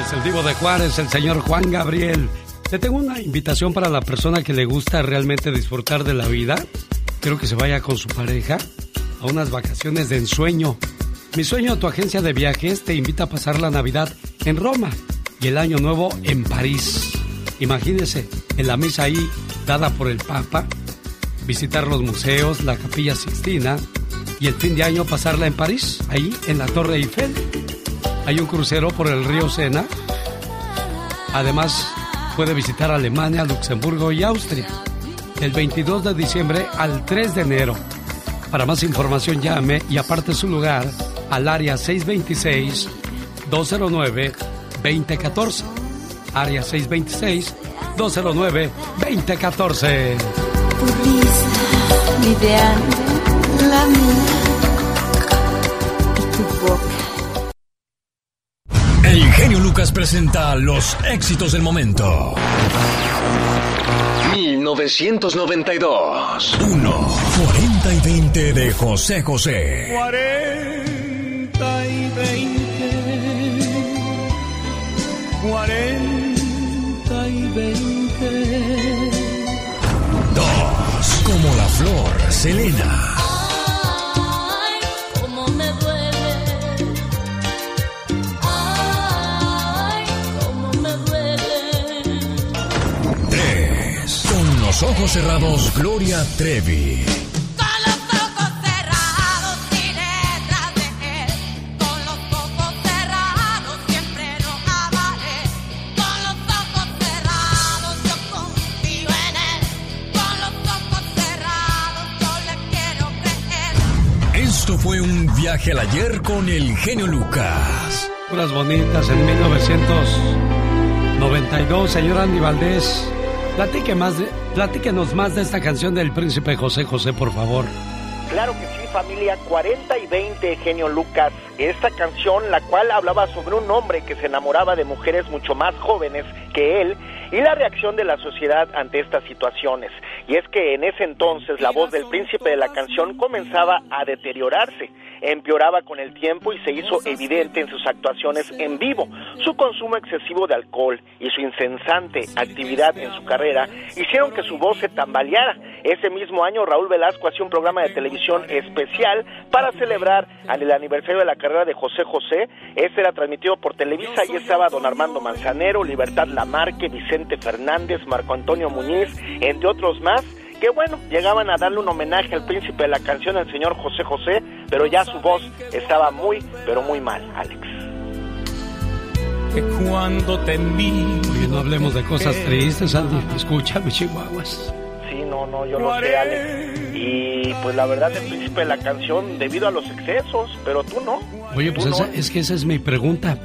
[SPEAKER 6] Es el divo de Juárez, el señor Juan Gabriel. Te tengo una invitación para la persona que le gusta realmente disfrutar de la vida. Quiero que se vaya con su pareja a unas vacaciones de ensueño mi sueño, tu agencia de viajes te invita a pasar la Navidad en Roma y el Año Nuevo en París. Imagínese, en la misa ahí dada por el Papa, visitar los museos, la Capilla Sixtina y el fin de año pasarla en París, ahí en la Torre Eiffel. Hay un crucero por el río Sena. Además, puede visitar Alemania, Luxemburgo y Austria. Del 22 de diciembre al 3 de enero. Para más información llame y aparte su lugar al área 626-209-2014. Área 626-209-2014.
[SPEAKER 32] mi ideal, la mía y tu boca.
[SPEAKER 28] Lucas presenta los éxitos del momento.
[SPEAKER 33] 1992.
[SPEAKER 28] 1. 40 y 20 de José José.
[SPEAKER 34] 40 y 20. 40 y 20.
[SPEAKER 28] 2. Como la flor, Selena. Cerrados
[SPEAKER 1] yo le quiero creer.
[SPEAKER 28] Esto fue un viaje al ayer con el genio Lucas.
[SPEAKER 6] Puras bonitas en 1992, señor Andy Valdés. Más de, platíquenos más de esta canción del príncipe José José, por favor.
[SPEAKER 4] Claro que sí, familia, 40 y 20, genio Lucas. Esta canción, la cual hablaba sobre un hombre que se enamoraba de mujeres mucho más jóvenes que él y la reacción de la sociedad ante estas situaciones. Y es que en ese entonces la voz del príncipe de la canción comenzaba a deteriorarse, empeoraba con el tiempo y se hizo evidente en sus actuaciones en vivo. Su consumo excesivo de alcohol y su incesante actividad en su carrera hicieron que su voz se tambaleara. Ese mismo año Raúl Velasco hacía un programa de televisión especial para celebrar el aniversario de la carrera de José José. Este era transmitido por Televisa y estaba don Armando Manzanero, Libertad Lamarque, Vicente Fernández, Marco Antonio Muñiz, entre otros más que bueno, llegaban a darle un homenaje al príncipe de la canción, al señor José José, pero ya su voz estaba muy, pero muy mal, Alex.
[SPEAKER 34] Que cuando te miro.
[SPEAKER 6] Oye, no hablemos de cosas tristes, Andy. Escúchame, chihuahuas.
[SPEAKER 4] No, no, yo lo sé, Alex. Y pues la verdad, el príncipe de la canción, debido a los excesos, pero tú no.
[SPEAKER 6] Oye, pues
[SPEAKER 4] Tú
[SPEAKER 6] esa-
[SPEAKER 4] no.
[SPEAKER 6] es que esa es mi pregunta.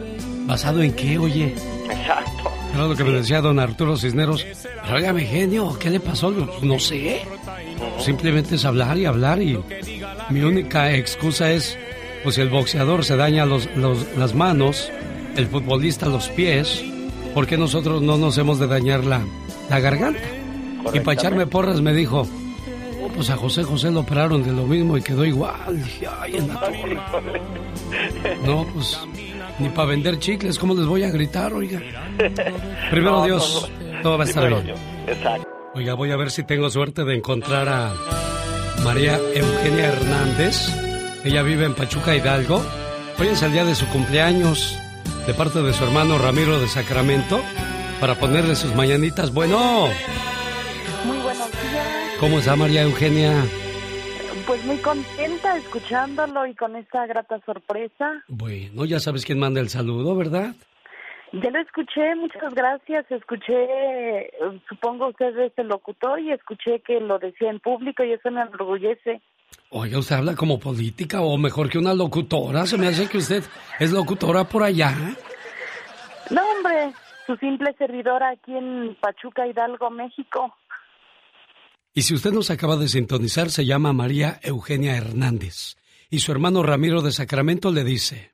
[SPEAKER 6] ¿Basado en qué, oye?
[SPEAKER 4] Exacto.
[SPEAKER 6] Era lo que me decía don Arturo Cisneros. Pero óigame, genio, ¿qué le pasó? Pues, No sé. Simplemente es hablar y hablar y mi única excusa es, pues si el boxeador se daña los, los- las manos, el futbolista los pies, ¿por qué nosotros no nos hemos de dañar la, la garganta? Y para echarme porras me dijo, "Oh, pues a José José lo operaron de lo mismo y quedó igual. Dije, ay, en la torre. No, pues ni para vender chicles, ¿cómo les voy a gritar, oiga? Primero
[SPEAKER 4] No,
[SPEAKER 6] Dios,
[SPEAKER 4] no, no.
[SPEAKER 6] todo va a estar bien.
[SPEAKER 4] Exacto.
[SPEAKER 6] Oiga, voy a ver si tengo suerte de encontrar a María Eugenia Hernández. Ella vive en Pachuca Hidalgo. Hoy es el día de su cumpleaños, de parte de su hermano Ramiro de Sacramento, para ponerle sus mañanitas. Bueno. ¿Cómo está María Eugenia?
[SPEAKER 35] Pues muy contenta escuchándolo y con esta grata sorpresa.
[SPEAKER 6] Bueno, ya sabes quién manda el saludo, ¿verdad?
[SPEAKER 35] Ya lo escuché, muchas gracias. Escuché, supongo usted es el locutor y escuché que lo decía en público y eso me enorgullece.
[SPEAKER 6] Oiga, ¿usted habla como política o mejor que una locutora? Se me hace que usted es locutora por allá.
[SPEAKER 35] No, hombre, su simple servidora aquí en Pachuca, Hidalgo, México.
[SPEAKER 6] Y si usted nos acaba de sintonizar, se llama María Eugenia Hernández. Y su hermano Ramiro de Sacramento le dice,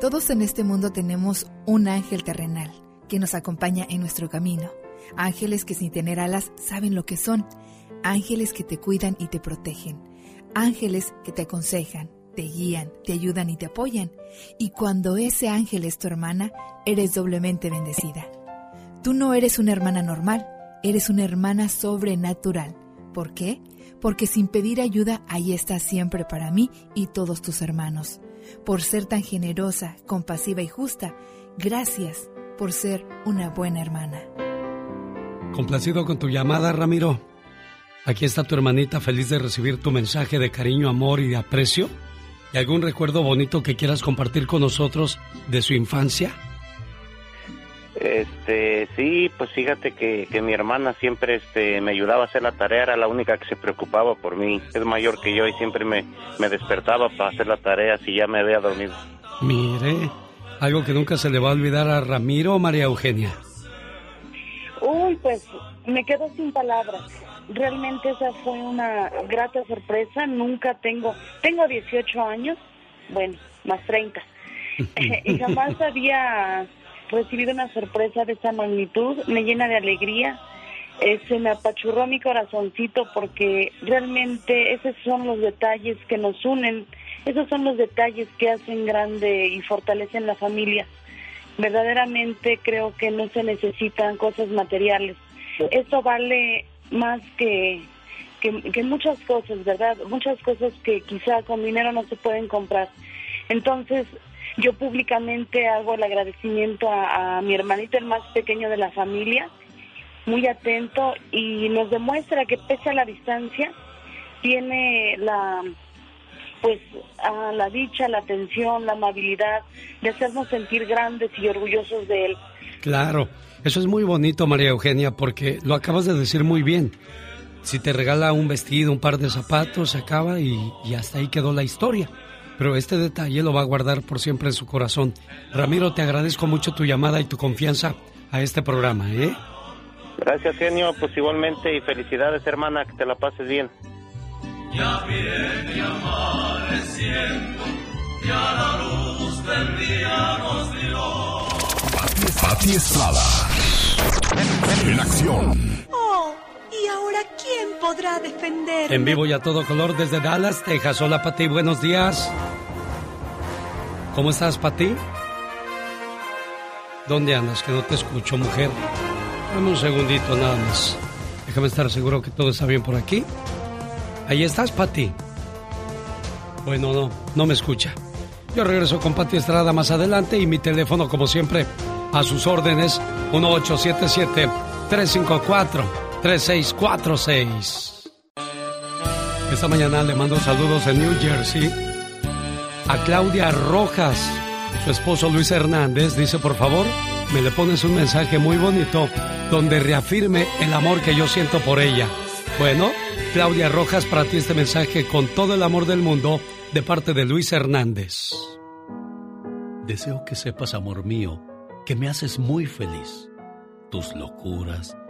[SPEAKER 30] Todos en este mundo tenemos un ángel terrenal que nos acompaña en nuestro camino. Ángeles que sin tener alas saben lo que son. Ángeles que te cuidan y te protegen. Ángeles que te aconsejan, te guían, te ayudan y te apoyan. Y cuando ese ángel es tu hermana, eres doblemente bendecida. Tú no eres una hermana normal, eres una hermana sobrenatural. ¿Por qué? Porque sin pedir ayuda, ahí estás siempre para mí y todos tus hermanos. Por ser tan generosa, compasiva y justa, gracias por ser una buena hermana.
[SPEAKER 6] complacido con tu llamada, Ramiro. Aquí está tu hermanita feliz de recibir tu mensaje de cariño, amor y aprecio. ¿Y algún recuerdo bonito que quieras compartir con nosotros de su infancia?
[SPEAKER 36] Este, sí, pues fíjate que, que mi hermana siempre este, me ayudaba a hacer la tarea, era la única que se preocupaba por mí. Es mayor que yo y siempre me, me despertaba para hacer la tarea si ya me había dormido.
[SPEAKER 6] Mire, algo que nunca se le va a olvidar a Ramiro o María Eugenia.
[SPEAKER 35] Uy, pues me quedo sin palabras. Realmente esa fue una grata sorpresa. Nunca tengo, tengo 18 años, bueno, más 30. y jamás había recibido una sorpresa de esa magnitud. Me llena de alegría. Eh, se me apachurró mi corazoncito porque realmente esos son los detalles que nos unen. Esos son los detalles que hacen grande y fortalecen la familia. Verdaderamente creo que no se necesitan cosas materiales. Esto vale más que, que muchas cosas, ¿verdad? Muchas cosas que quizá con dinero no se pueden comprar. Entonces, yo públicamente hago el agradecimiento a, mi hermanito, el más pequeño de la familia, muy atento y nos demuestra que pese a la distancia, tiene la pues a la dicha, la atención, la amabilidad de hacernos sentir grandes y orgullosos de él.
[SPEAKER 6] Claro, eso es muy bonito, María Eugenia, porque lo acabas de decir muy bien. Si te regala un vestido, un par de zapatos, se acaba y hasta ahí quedó la historia. Pero este detalle lo va a guardar por siempre en su corazón. Ramiro, te agradezco mucho tu llamada y tu confianza a este programa, ¿eh?
[SPEAKER 36] Gracias, genio. Pues igualmente y felicidades, hermana, que te la pases bien.
[SPEAKER 28] Ya viene amaneciendo, ya la luz del día nos dio.
[SPEAKER 33] Pati Estrada. En acción.
[SPEAKER 29] Oh, ¿y ahora quién podrá defender?
[SPEAKER 6] En vivo y a todo color desde Dallas, Texas. Hola, Pati, buenos días. ¿Cómo estás, Pati? ¿Dónde andas? Que no te escucho, mujer. Dame un segundito nada más. Déjame estar seguro que todo está bien por aquí. Ahí estás, Pati. Bueno, no, no me escucha. Yo regreso con Pati Estrada más adelante y mi teléfono, como siempre, a sus órdenes, 1877-354-3646. Esta mañana le mando saludos en New Jersey a Claudia Rojas. Su esposo Luis Hernández dice, por favor, me le pones un mensaje muy bonito donde reafirme el amor que yo siento por ella. Bueno, Claudia Rojas, para ti este mensaje con todo el amor del mundo de parte de Luis Hernández.
[SPEAKER 3] Deseo que sepas, amor mío, que me haces muy feliz. Tus locuras,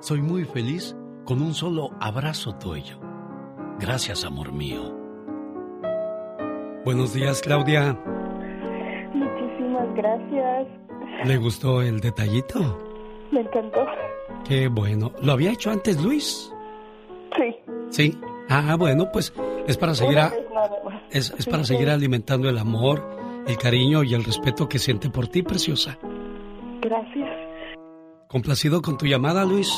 [SPEAKER 3] soy muy feliz con un solo abrazo tuyo. Gracias, amor mío.
[SPEAKER 6] Buenos días, Claudia.
[SPEAKER 35] Muchísimas gracias.
[SPEAKER 6] ¿Le gustó el detallito?
[SPEAKER 35] Me encantó.
[SPEAKER 6] Qué bueno. ¿Lo había hecho antes Luis?
[SPEAKER 35] Sí.
[SPEAKER 6] Sí. Ah, bueno, pues es para seguir a- es, es para
[SPEAKER 35] sí.
[SPEAKER 6] seguir alimentando el amor, el cariño y el respeto que siente por ti, preciosa.
[SPEAKER 35] Gracias.
[SPEAKER 6] Complacido con tu llamada, Luis.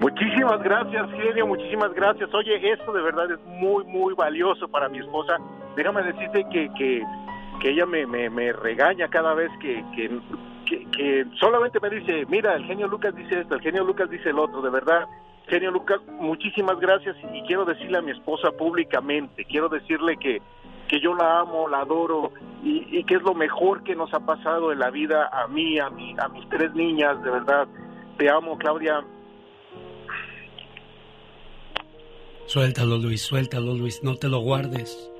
[SPEAKER 4] Muchísimas gracias, genio, muchísimas gracias. Oye, esto de verdad es muy, muy valioso para mi esposa. Déjame decirte que, que, que ella me, me, me regaña cada vez que, que, que, que solamente me dice, mira, el genio Lucas dice esto, el genio Lucas dice el otro. De verdad, genio Lucas, muchísimas gracias y quiero decirle a mi esposa públicamente, quiero decirle que, que yo la amo, la adoro y, que es lo mejor que nos ha pasado en la vida a mí, a, mi, a mis tres niñas, de verdad. Te amo, Claudia.
[SPEAKER 6] Suéltalo, Luis, suéltalo, Luis, no te lo guardes.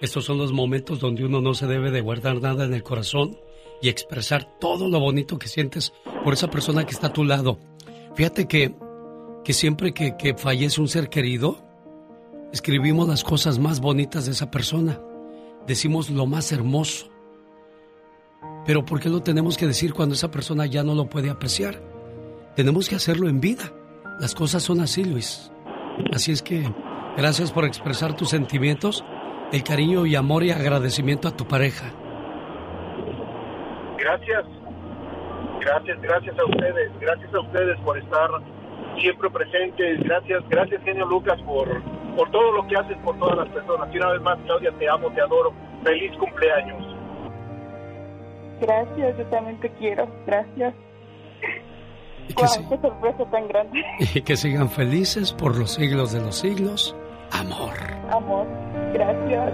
[SPEAKER 6] Estos son los momentos donde uno no se debe de guardar nada en el corazón y expresar todo lo bonito que sientes por esa persona que está a tu lado. Fíjate que, que siempre que, que fallece un ser querido, escribimos las cosas más bonitas de esa persona. Decimos lo más hermoso. Pero ¿por qué lo tenemos que decir cuando esa persona ya no lo puede apreciar? Tenemos que hacerlo en vida. Las cosas son así, Luis. Así es que gracias por expresar tus sentimientos, el cariño y amor y agradecimiento a tu pareja.
[SPEAKER 4] Gracias.
[SPEAKER 37] Gracias, gracias a ustedes, gracias a ustedes por estar siempre presentes. Gracias, gracias genio Lucas por, por todo lo que haces por todas las personas. Y una vez más, Claudia, te amo, te adoro. Feliz cumpleaños.
[SPEAKER 35] Gracias, yo también te quiero. Gracias.
[SPEAKER 6] Y que, si-
[SPEAKER 35] qué sorpresa tan grande.
[SPEAKER 6] y que sigan felices por los siglos de los siglos. Amor.
[SPEAKER 35] Amor, gracias.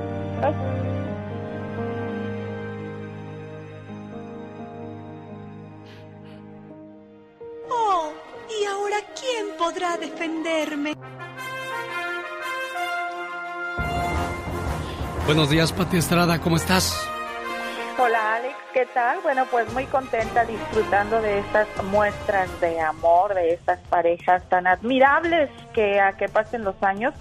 [SPEAKER 29] Oh, ¿y ahora quién podrá defenderme?
[SPEAKER 6] Buenos días, Pati Estrada, ¿cómo estás?
[SPEAKER 38] Hola Alex, ¿qué tal? Bueno, pues muy contenta disfrutando de estas muestras de amor, de estas parejas tan admirables que a que pasen los años,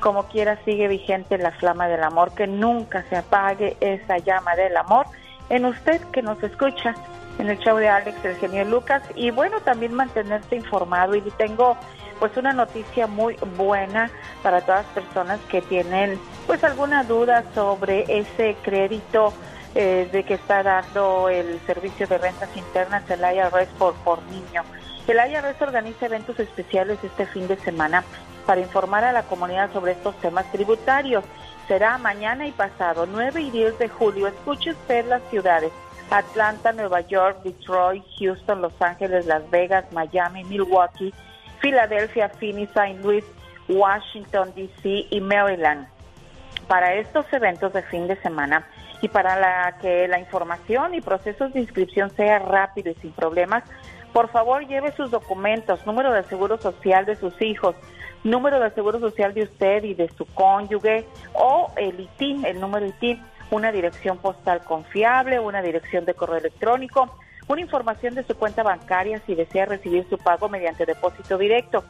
[SPEAKER 38] como quiera sigue vigente la flama del amor, que nunca se apague esa llama del amor en usted que nos escucha en el show de Alex, el genio Lucas, y bueno, también mantenerse informado y tengo pues una noticia muy buena para todas las personas que tienen pues alguna duda sobre ese crédito eh, de que está dando el servicio de rentas internas el IRS por, por niño. El IRS organiza eventos especiales este fin de semana para informar a la comunidad sobre estos temas tributarios. Será mañana y pasado, 9 y 10 de julio. Escuche usted las ciudades. Atlanta, Nueva York, Detroit, Houston, Los Ángeles, Las Vegas, Miami, Milwaukee, Filadelfia, Phoenix, St. Louis, Washington, D.C. y Maryland. Para estos eventos de fin de semana y para la que la información y procesos de inscripción sea rápido y sin problemas, por favor lleve sus documentos, número de seguro social de sus hijos, número de seguro social de usted y de su cónyuge o el ITIN, el número ITIN, una dirección postal confiable, una dirección de correo electrónico, una información de su cuenta bancaria si desea recibir su pago mediante depósito directo.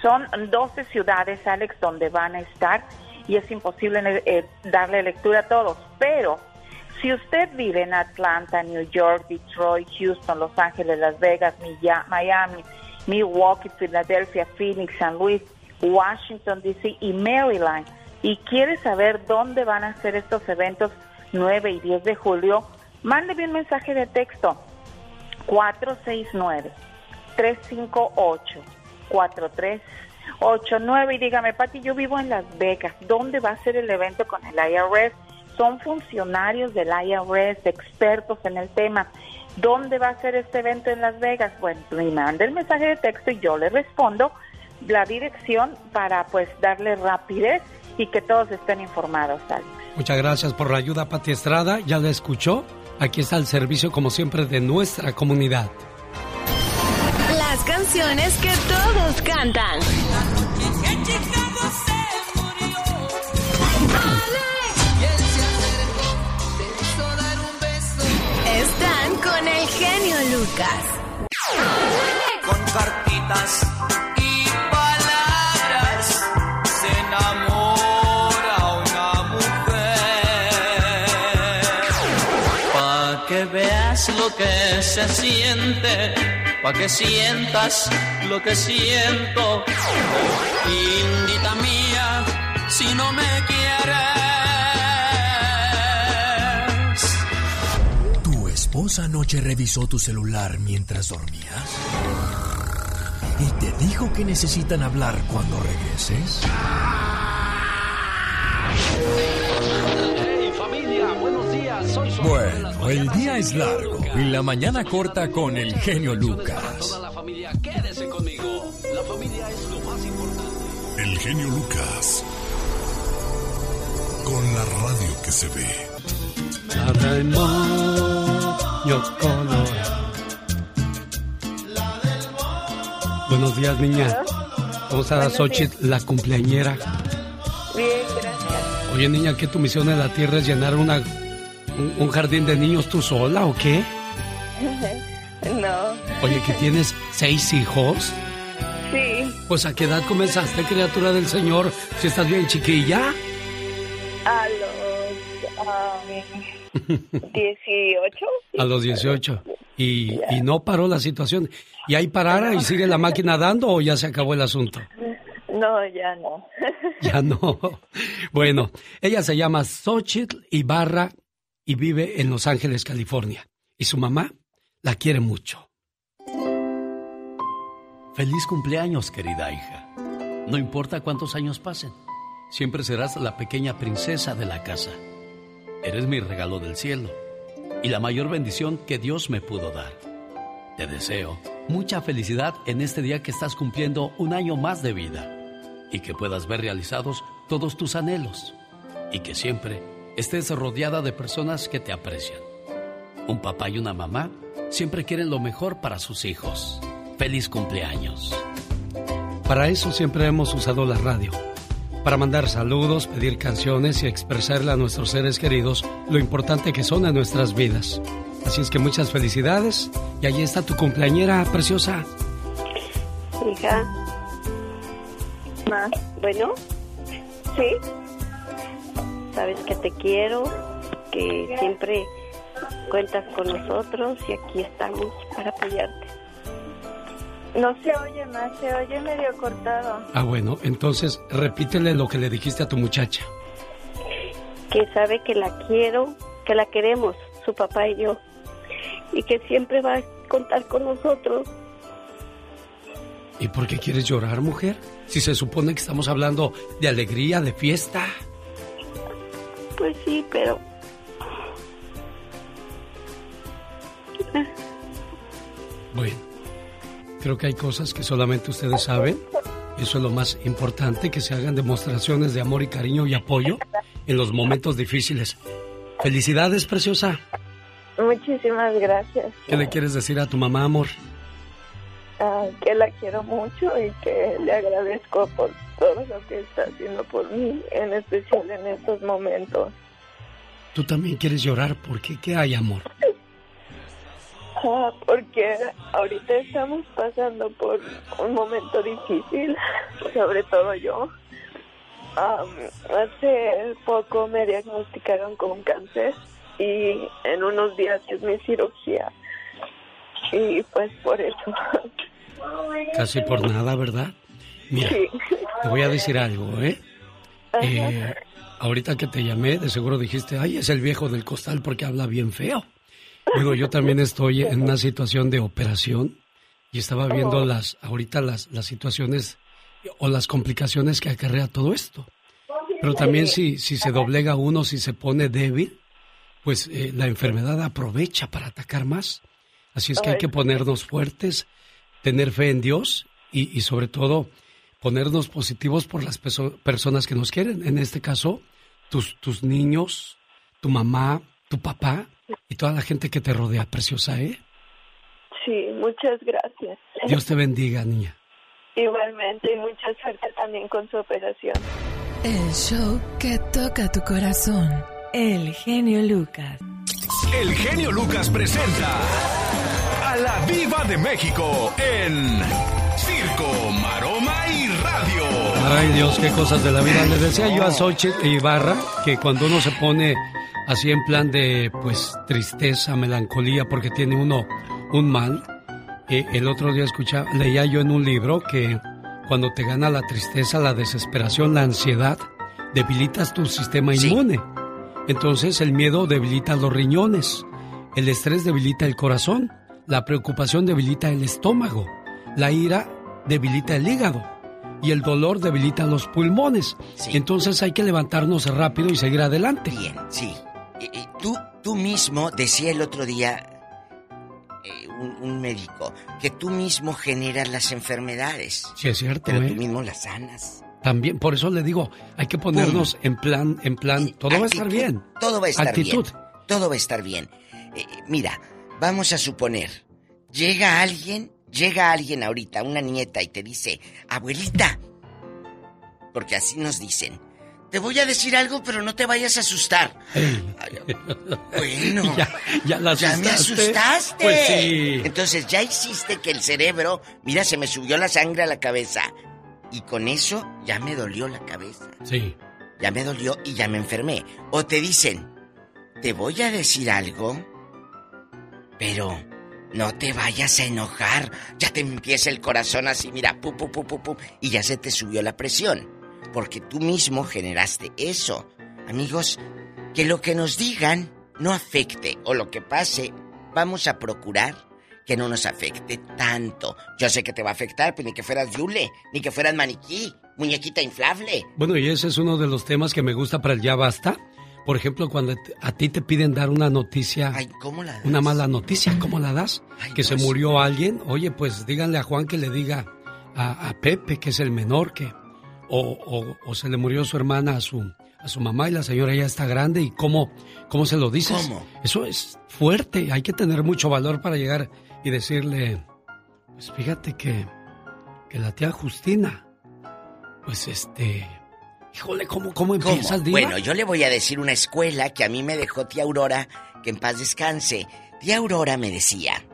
[SPEAKER 38] Son 12 ciudades, Alex, donde van a estar y es imposible eh, darle lectura a todos, pero si usted vive en Atlanta, New York, Detroit, Houston, Los Ángeles, Las Vegas, Miami, Milwaukee, Filadelfia, Phoenix, San Luis, Washington, D.C. y Maryland, y quiere saber dónde van a ser estos eventos 9 y 10 de julio, mándeme un mensaje de texto 469-358-4389 y dígame, Pati, yo vivo en Las Vegas, ¿dónde va a ser el evento con el IRS? Son funcionarios del IRS, expertos en el tema. ¿Dónde va a ser este evento en Las Vegas? Bueno, me manda el mensaje de texto y yo le respondo la dirección para pues darle rapidez y que todos estén informados. Alex.
[SPEAKER 6] Muchas gracias por la ayuda, Pati Estrada. ¿Ya la escuchó? Aquí está el servicio, como siempre, de nuestra comunidad.
[SPEAKER 39] Las canciones que todos cantan. Están con el genio Lucas.
[SPEAKER 27] Con cartitas se siente, pa' que sientas lo que siento. Indita mía, si no me quieres.
[SPEAKER 16] ¿Tu esposa anoche revisó tu celular mientras dormías? ¿Y te dijo que necesitan hablar cuando regreses? Bueno, el día es largo y la mañana corta con el genio Lucas.
[SPEAKER 40] Toda la familia, quédese conmigo. La familia es lo más importante.
[SPEAKER 33] El genio Lucas. Con la radio que se ve.
[SPEAKER 6] La demonio colorado. Buenos días, niña. ¿Cómo está
[SPEAKER 38] Buenos
[SPEAKER 6] Xochitl, la cumpleañera?
[SPEAKER 38] Bien, gracias.
[SPEAKER 6] Oye, niña, ¿qué tu misión en la tierra es llenar una, un, un jardín de niños tú sola o qué?
[SPEAKER 38] no.
[SPEAKER 6] Oye, que tienes seis hijos.
[SPEAKER 38] Sí,
[SPEAKER 6] Pues a qué edad comenzaste, criatura del Señor, si estás bien chiquilla.
[SPEAKER 38] a los um, 18.
[SPEAKER 6] A los 18. Y, y no paró la situación. ¿Y ahí parara y sigue la máquina dando o ya se acabó el asunto?
[SPEAKER 38] No, ya no.
[SPEAKER 6] Ya no. Bueno, ella se llama Xochitl Ibarra y vive en Los Ángeles, California. Y su mamá la quiere mucho.
[SPEAKER 3] Feliz cumpleaños, querida hija. No importa cuántos años pasen, siempre serás la pequeña princesa de la casa. Eres mi regalo del cielo y la mayor bendición que Dios me pudo dar. Te deseo mucha felicidad en este día que estás cumpliendo un año más de vida y que puedas ver realizados todos tus anhelos y que siempre estés rodeada de personas que te aprecian. Un papá y una mamá siempre quieren lo mejor para sus hijos. Feliz cumpleaños.
[SPEAKER 6] Para eso siempre hemos usado la radio. Para mandar saludos, pedir canciones y expresarle a nuestros seres queridos lo importante que son en nuestras vidas. Así es que muchas felicidades y ahí está tu cumpleañera preciosa.
[SPEAKER 31] Hija. Ma, bueno, sí. Sabes que te quiero, que siempre cuentas con nosotros y aquí estamos para apoyarte.
[SPEAKER 38] No se oye más, se oye medio cortado.
[SPEAKER 6] Ah, bueno, entonces repítele lo que le dijiste a tu muchacha.
[SPEAKER 31] Que sabe que la quiero, que la queremos, su papá y yo. Y que siempre va a contar con nosotros.
[SPEAKER 6] ¿Y por qué quieres llorar, mujer? Si se supone que estamos hablando de alegría, de fiesta.
[SPEAKER 31] Pues sí, pero
[SPEAKER 6] Bueno, creo que hay cosas que solamente ustedes saben. Eso es lo más importante, que se hagan demostraciones de amor y cariño y apoyo en los momentos difíciles. Felicidades, preciosa.
[SPEAKER 38] Muchísimas gracias.
[SPEAKER 6] ¿Qué le quieres decir a tu mamá, amor?
[SPEAKER 38] Ah, que la quiero mucho y que le agradezco por todo lo que está haciendo por mí, en especial en estos momentos.
[SPEAKER 6] Tú también quieres llorar. ¿Por qué? ¿Qué hay, amor?
[SPEAKER 38] Ah, porque ahorita estamos pasando por un momento difícil, sobre todo yo. Am, hace poco me diagnosticaron con cáncer y en unos días es mi cirugía. Y pues por eso.
[SPEAKER 6] Casi por nada, ¿verdad? Mira,
[SPEAKER 38] Sí.
[SPEAKER 6] te voy a decir algo, ¿eh? Eh, ahorita que te llamé, de seguro dijiste, ay, es el viejo del costal porque habla bien feo. Digo, yo también estoy en una situación de operación y estaba viendo las, ahorita las, las situaciones o las complicaciones que acarrea todo esto. Pero también si, si se doblega uno, si se pone débil, pues eh, la enfermedad aprovecha para atacar más. Así es que hay que ponernos fuertes, tener fe en Dios y, y sobre todo ponernos positivos por las peso- personas que nos quieren. En este caso, tus, tus niños, tu mamá, tu papá y toda la gente que te rodea, preciosa, ¿eh?
[SPEAKER 38] Sí, muchas gracias.
[SPEAKER 6] Dios te bendiga, niña.
[SPEAKER 38] Igualmente y mucha suerte también con su operación.
[SPEAKER 39] El show que toca tu corazón. El genio Lucas.
[SPEAKER 28] El genio Lucas presenta a la Viva de México en
[SPEAKER 6] Ay Dios, qué cosas de la vida. Le decía yo a Xochitl Ibarra que cuando uno se pone así en plan de pues tristeza, melancolía, porque tiene uno un mal, eh, el otro día escucha, leía yo en un libro que cuando te gana la tristeza, la desesperación, la ansiedad, debilitas tu sistema inmune. Entonces el miedo debilita los riñones, el estrés debilita el corazón, la preocupación debilita el estómago, la ira debilita el hígado y el dolor debilita los pulmones. Entonces hay que levantarnos rápido y seguir adelante.
[SPEAKER 8] Bien, sí. Y- y tú, tú mismo, decía el otro día eh, un, un médico, que tú mismo generas las enfermedades.
[SPEAKER 6] Sí, es cierto,
[SPEAKER 8] Pero
[SPEAKER 6] ¿eh?
[SPEAKER 8] tú mismo las sanas.
[SPEAKER 6] También, por eso le digo, hay que ponernos en plan, en plan, todo va a estar bien.
[SPEAKER 8] Todo va a estar
[SPEAKER 6] Actitud.
[SPEAKER 8] bien. Todo va a estar bien. Eh, mira, vamos a suponer, llega alguien, llega alguien ahorita, una nieta, y te dice, abuelita, porque así nos dicen, te voy a decir algo, pero no te vayas a asustar. Bueno,
[SPEAKER 6] ya, ya la
[SPEAKER 8] ya me
[SPEAKER 6] asustaste.
[SPEAKER 8] asustaste.
[SPEAKER 6] Pues sí.
[SPEAKER 8] Entonces ya hiciste que el cerebro, mira, se me subió la sangre a la cabeza. Y con eso ya me dolió la cabeza.
[SPEAKER 6] Sí.
[SPEAKER 8] Ya me dolió y ya me enfermé. O te dicen, te voy a decir algo, pero no te vayas a enojar. Ya te empieza el corazón así, mira, pum, pum, pum, pum, pum, y ya se te subió la presión. Porque tú mismo generaste eso. Amigos, que lo que nos digan no afecte o lo que pase, vamos a procurar que no nos afecte tanto. Yo sé que te va a afectar, pues ni que fueras Yule, ni que fueras maniquí, muñequita inflable.
[SPEAKER 6] Bueno, y ese es uno de los temas que me gusta para el ya basta. Por ejemplo, cuando a ti te piden dar una noticia,
[SPEAKER 8] Ay, ¿cómo la das?
[SPEAKER 6] una mala noticia, ¿cómo la das? que se murió alguien, oye, pues díganle a Juan que le diga a, a Pepe, que es el menor, que o, o- o se le murió su hermana a su a su mamá y la señora ya está grande y cómo cómo se lo dices.
[SPEAKER 8] ¿Cómo?
[SPEAKER 6] Eso es fuerte, hay que tener mucho valor para llegar y decirle, pues fíjate que que la tía Justina, pues este, híjole, ¿cómo cómo
[SPEAKER 8] ¿Cómo?
[SPEAKER 6] empiezas, diva?
[SPEAKER 8] Bueno, yo le voy a decir una escuela que a mí me dejó tía Aurora, que en paz descanse. Tía Aurora me decía,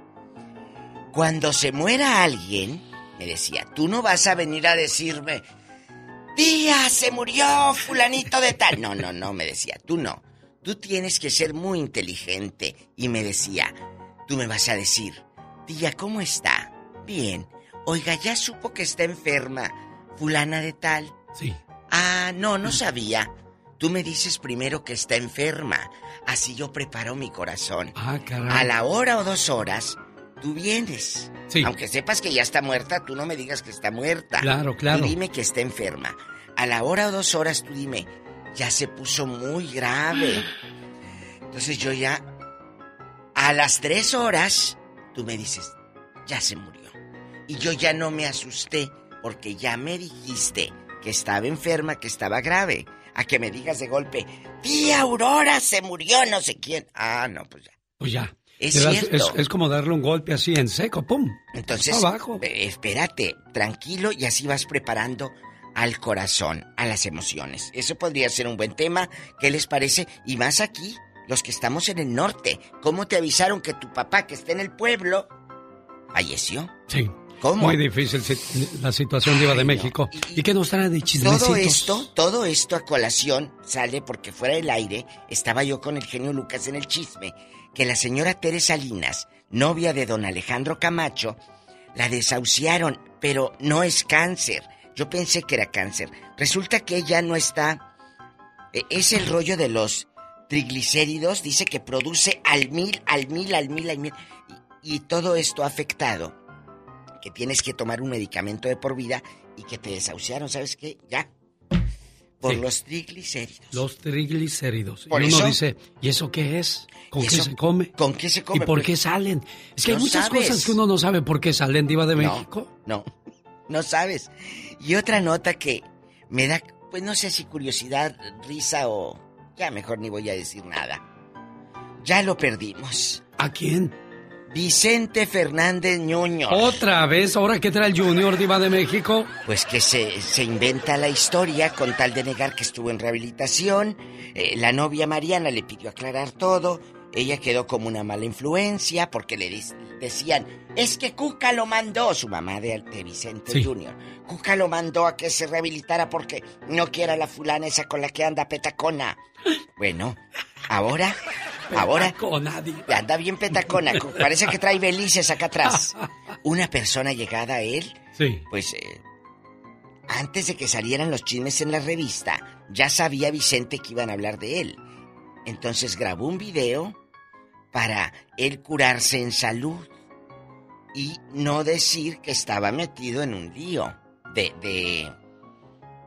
[SPEAKER 8] cuando se muera alguien, me decía, tú no vas a venir a decirme, tía, se murió fulanito de tal. No, no, no, me decía, tú no. Tú tienes que ser muy inteligente. Y me decía, tú me vas a decir, tía, ¿cómo está? Bien. Oiga, ya supo que está enferma. Fulana de tal.
[SPEAKER 6] Sí.
[SPEAKER 8] Ah, no, no sabía. Tú me dices primero que está enferma. Así yo preparo mi corazón.
[SPEAKER 6] Ah, caray.
[SPEAKER 8] A la hora o dos horas, tú vienes.
[SPEAKER 6] Sí.
[SPEAKER 8] Aunque sepas que ya está muerta, tú no me digas que está muerta.
[SPEAKER 6] Claro, claro.
[SPEAKER 8] Tú dime que está enferma. A la hora o dos horas, tú dime, ya se puso muy grave. Entonces yo ya, a las tres horas, tú me dices, ya se murió. Y yo ya no me asusté porque ya me dijiste que estaba enferma, que estaba grave. A que me digas de golpe, tía Aurora se murió, no sé quién. Ah, no, pues ya.
[SPEAKER 6] Pues ya.
[SPEAKER 8] Es
[SPEAKER 6] das- es, es como darle un golpe así en seco, ¡pum!
[SPEAKER 8] Entonces,
[SPEAKER 6] Abajo.
[SPEAKER 8] eh, espérate, tranquilo y así vas preparando al corazón, a las emociones. Eso podría ser un buen tema. ¿Qué les parece? Y más aquí, los que estamos en el norte. ¿Cómo te avisaron que tu papá, que está en el pueblo, falleció?
[SPEAKER 6] Sí.
[SPEAKER 8] ¿Cómo?
[SPEAKER 6] Muy difícil la situación Diva de México. ¿Y, qué nos trae de chismecitos?
[SPEAKER 8] Todo esto, todo esto a colación sale porque fuera del aire estaba yo con el genio Lucas en el chisme que la señora Teresa Salinas, novia de don Alejandro Camacho, la desahuciaron, pero no es cáncer. Yo pensé que era cáncer. Resulta que ella no está. eh, Es el rollo de los triglicéridos, dice que produce al mil, al mil, al mil, al mil. Y, y todo esto ha afectado que tienes que tomar un medicamento de por vida y que te desahuciaron, ¿sabes qué? Ya. Por
[SPEAKER 6] Sí.
[SPEAKER 8] los triglicéridos.
[SPEAKER 6] Los triglicéridos.
[SPEAKER 8] Por
[SPEAKER 6] y uno
[SPEAKER 8] eso-
[SPEAKER 6] dice, ¿y eso qué es? ¿Con
[SPEAKER 8] ¿Y
[SPEAKER 6] qué
[SPEAKER 8] eso
[SPEAKER 6] se come?
[SPEAKER 8] ¿Con qué se come?
[SPEAKER 6] ¿Y por
[SPEAKER 8] Pues-
[SPEAKER 6] qué salen? Es que hay muchas
[SPEAKER 8] sabes.
[SPEAKER 6] cosas que uno no sabe por qué salen, Diva de
[SPEAKER 8] No,
[SPEAKER 6] México.
[SPEAKER 8] No, no sabes. Y otra nota que me da, pues no sé si curiosidad, risa o... Ya mejor ni voy a decir nada. Ya lo perdimos.
[SPEAKER 6] ¿A quién?
[SPEAKER 8] Vicente Fernández Ñoño.
[SPEAKER 6] ¿Otra vez? ¿Ahora qué trae el Junior Diva de México?
[SPEAKER 8] Pues que se, se inventa la historia con tal de negar que estuvo en rehabilitación. Eh, la novia Mariana le pidió aclarar todo. Ella quedó como una mala influencia porque le decían, es que Cuca lo mandó, su mamá de, de Vicente
[SPEAKER 6] Sí.
[SPEAKER 8] Junior. Cuca lo mandó a que se rehabilitara porque no quiera la fulana esa con la que anda petacona. Bueno, ahora, ahora, anda bien petacona, parece que trae belices acá atrás. Una persona llegada a él
[SPEAKER 6] Sí.
[SPEAKER 8] pues eh, antes de que salieran los chismes en la revista, ya sabía Vicente que iban a hablar de él. Entonces grabó un video para él curarse en salud y no decir que estaba metido en un lío de... de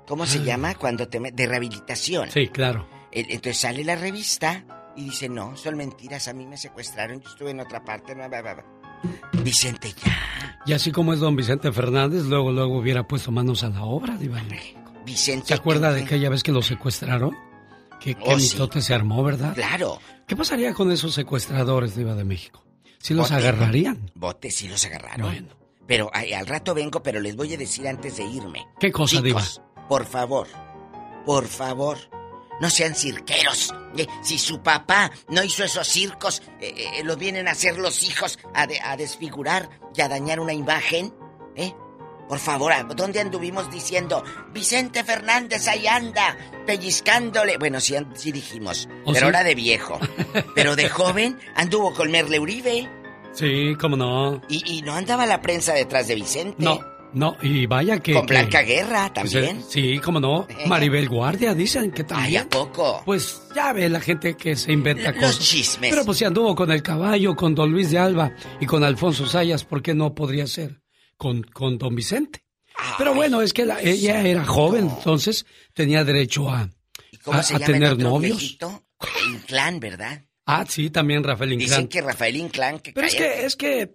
[SPEAKER 8] ¿Cómo se
[SPEAKER 6] Ah.
[SPEAKER 8] llama? Cuando te... De rehabilitación.
[SPEAKER 6] Sí, claro.
[SPEAKER 8] Entonces sale la revista y dice, no, son mentiras, a mí me secuestraron, yo estuve en otra parte. bla, bla, bla, bla". Vicente, ya.
[SPEAKER 6] Y así como es don Vicente Fernández, luego, luego hubiera puesto manos a la obra, Diva de México.
[SPEAKER 8] Vicente...
[SPEAKER 6] ¿Se acuerda de aquella vez que lo secuestraron? ¿Qué, qué
[SPEAKER 8] Oh, sí.
[SPEAKER 6] mitote se armó, verdad?
[SPEAKER 8] Claro.
[SPEAKER 6] ¿Qué pasaría con esos secuestradores, Diva de México? ¿Si los
[SPEAKER 8] Bote.
[SPEAKER 6] agarrarían?
[SPEAKER 8] Bote sí los agarraron.
[SPEAKER 6] Bueno.
[SPEAKER 8] Pero ay, al rato vengo, pero les voy a decir antes de irme.
[SPEAKER 6] ¿Qué cosa,
[SPEAKER 8] Chicos, Por favor, por favor, no sean cirqueros. Eh, si su papá no hizo esos circos, eh, eh, los vienen a hacer los hijos a, de- a desfigurar y a dañar una imagen. ¿Eh? Por favor, ¿a ¿dónde anduvimos diciendo? Vicente Fernández ahí anda, pellizcándole. Bueno, sí, sí dijimos,
[SPEAKER 6] ¿Oh,
[SPEAKER 8] pero
[SPEAKER 6] sí?
[SPEAKER 8] ahora de viejo. Pero de joven anduvo con Merle Uribe.
[SPEAKER 6] Sí, cómo no.
[SPEAKER 8] Y, y no andaba la prensa detrás de Vicente.
[SPEAKER 6] No. No, y vaya que...
[SPEAKER 8] Con
[SPEAKER 6] que-
[SPEAKER 8] Blanca Guerra también.
[SPEAKER 6] Sí, cómo no. Maribel Guardia, dicen que también.
[SPEAKER 8] Ay, ¿a poco?
[SPEAKER 6] Pues ya ve la gente que se inventa
[SPEAKER 8] Los
[SPEAKER 6] cosas.
[SPEAKER 8] chismes.
[SPEAKER 6] Pero pues si anduvo con el caballo, con don Luis de Alba y con Alfonso Sayas, ¿por qué no podría ser con, con don Vicente? Pero bueno, es que la- ella era joven, entonces tenía derecho a,
[SPEAKER 8] ¿Cómo
[SPEAKER 6] a,
[SPEAKER 8] se
[SPEAKER 6] a
[SPEAKER 8] llama
[SPEAKER 6] tener novios.
[SPEAKER 8] Inclán, ¿verdad?
[SPEAKER 6] Ah, sí, también Rafael Inclán.
[SPEAKER 8] Dicen que Rafael Inclán... Que
[SPEAKER 6] Pero es que, es que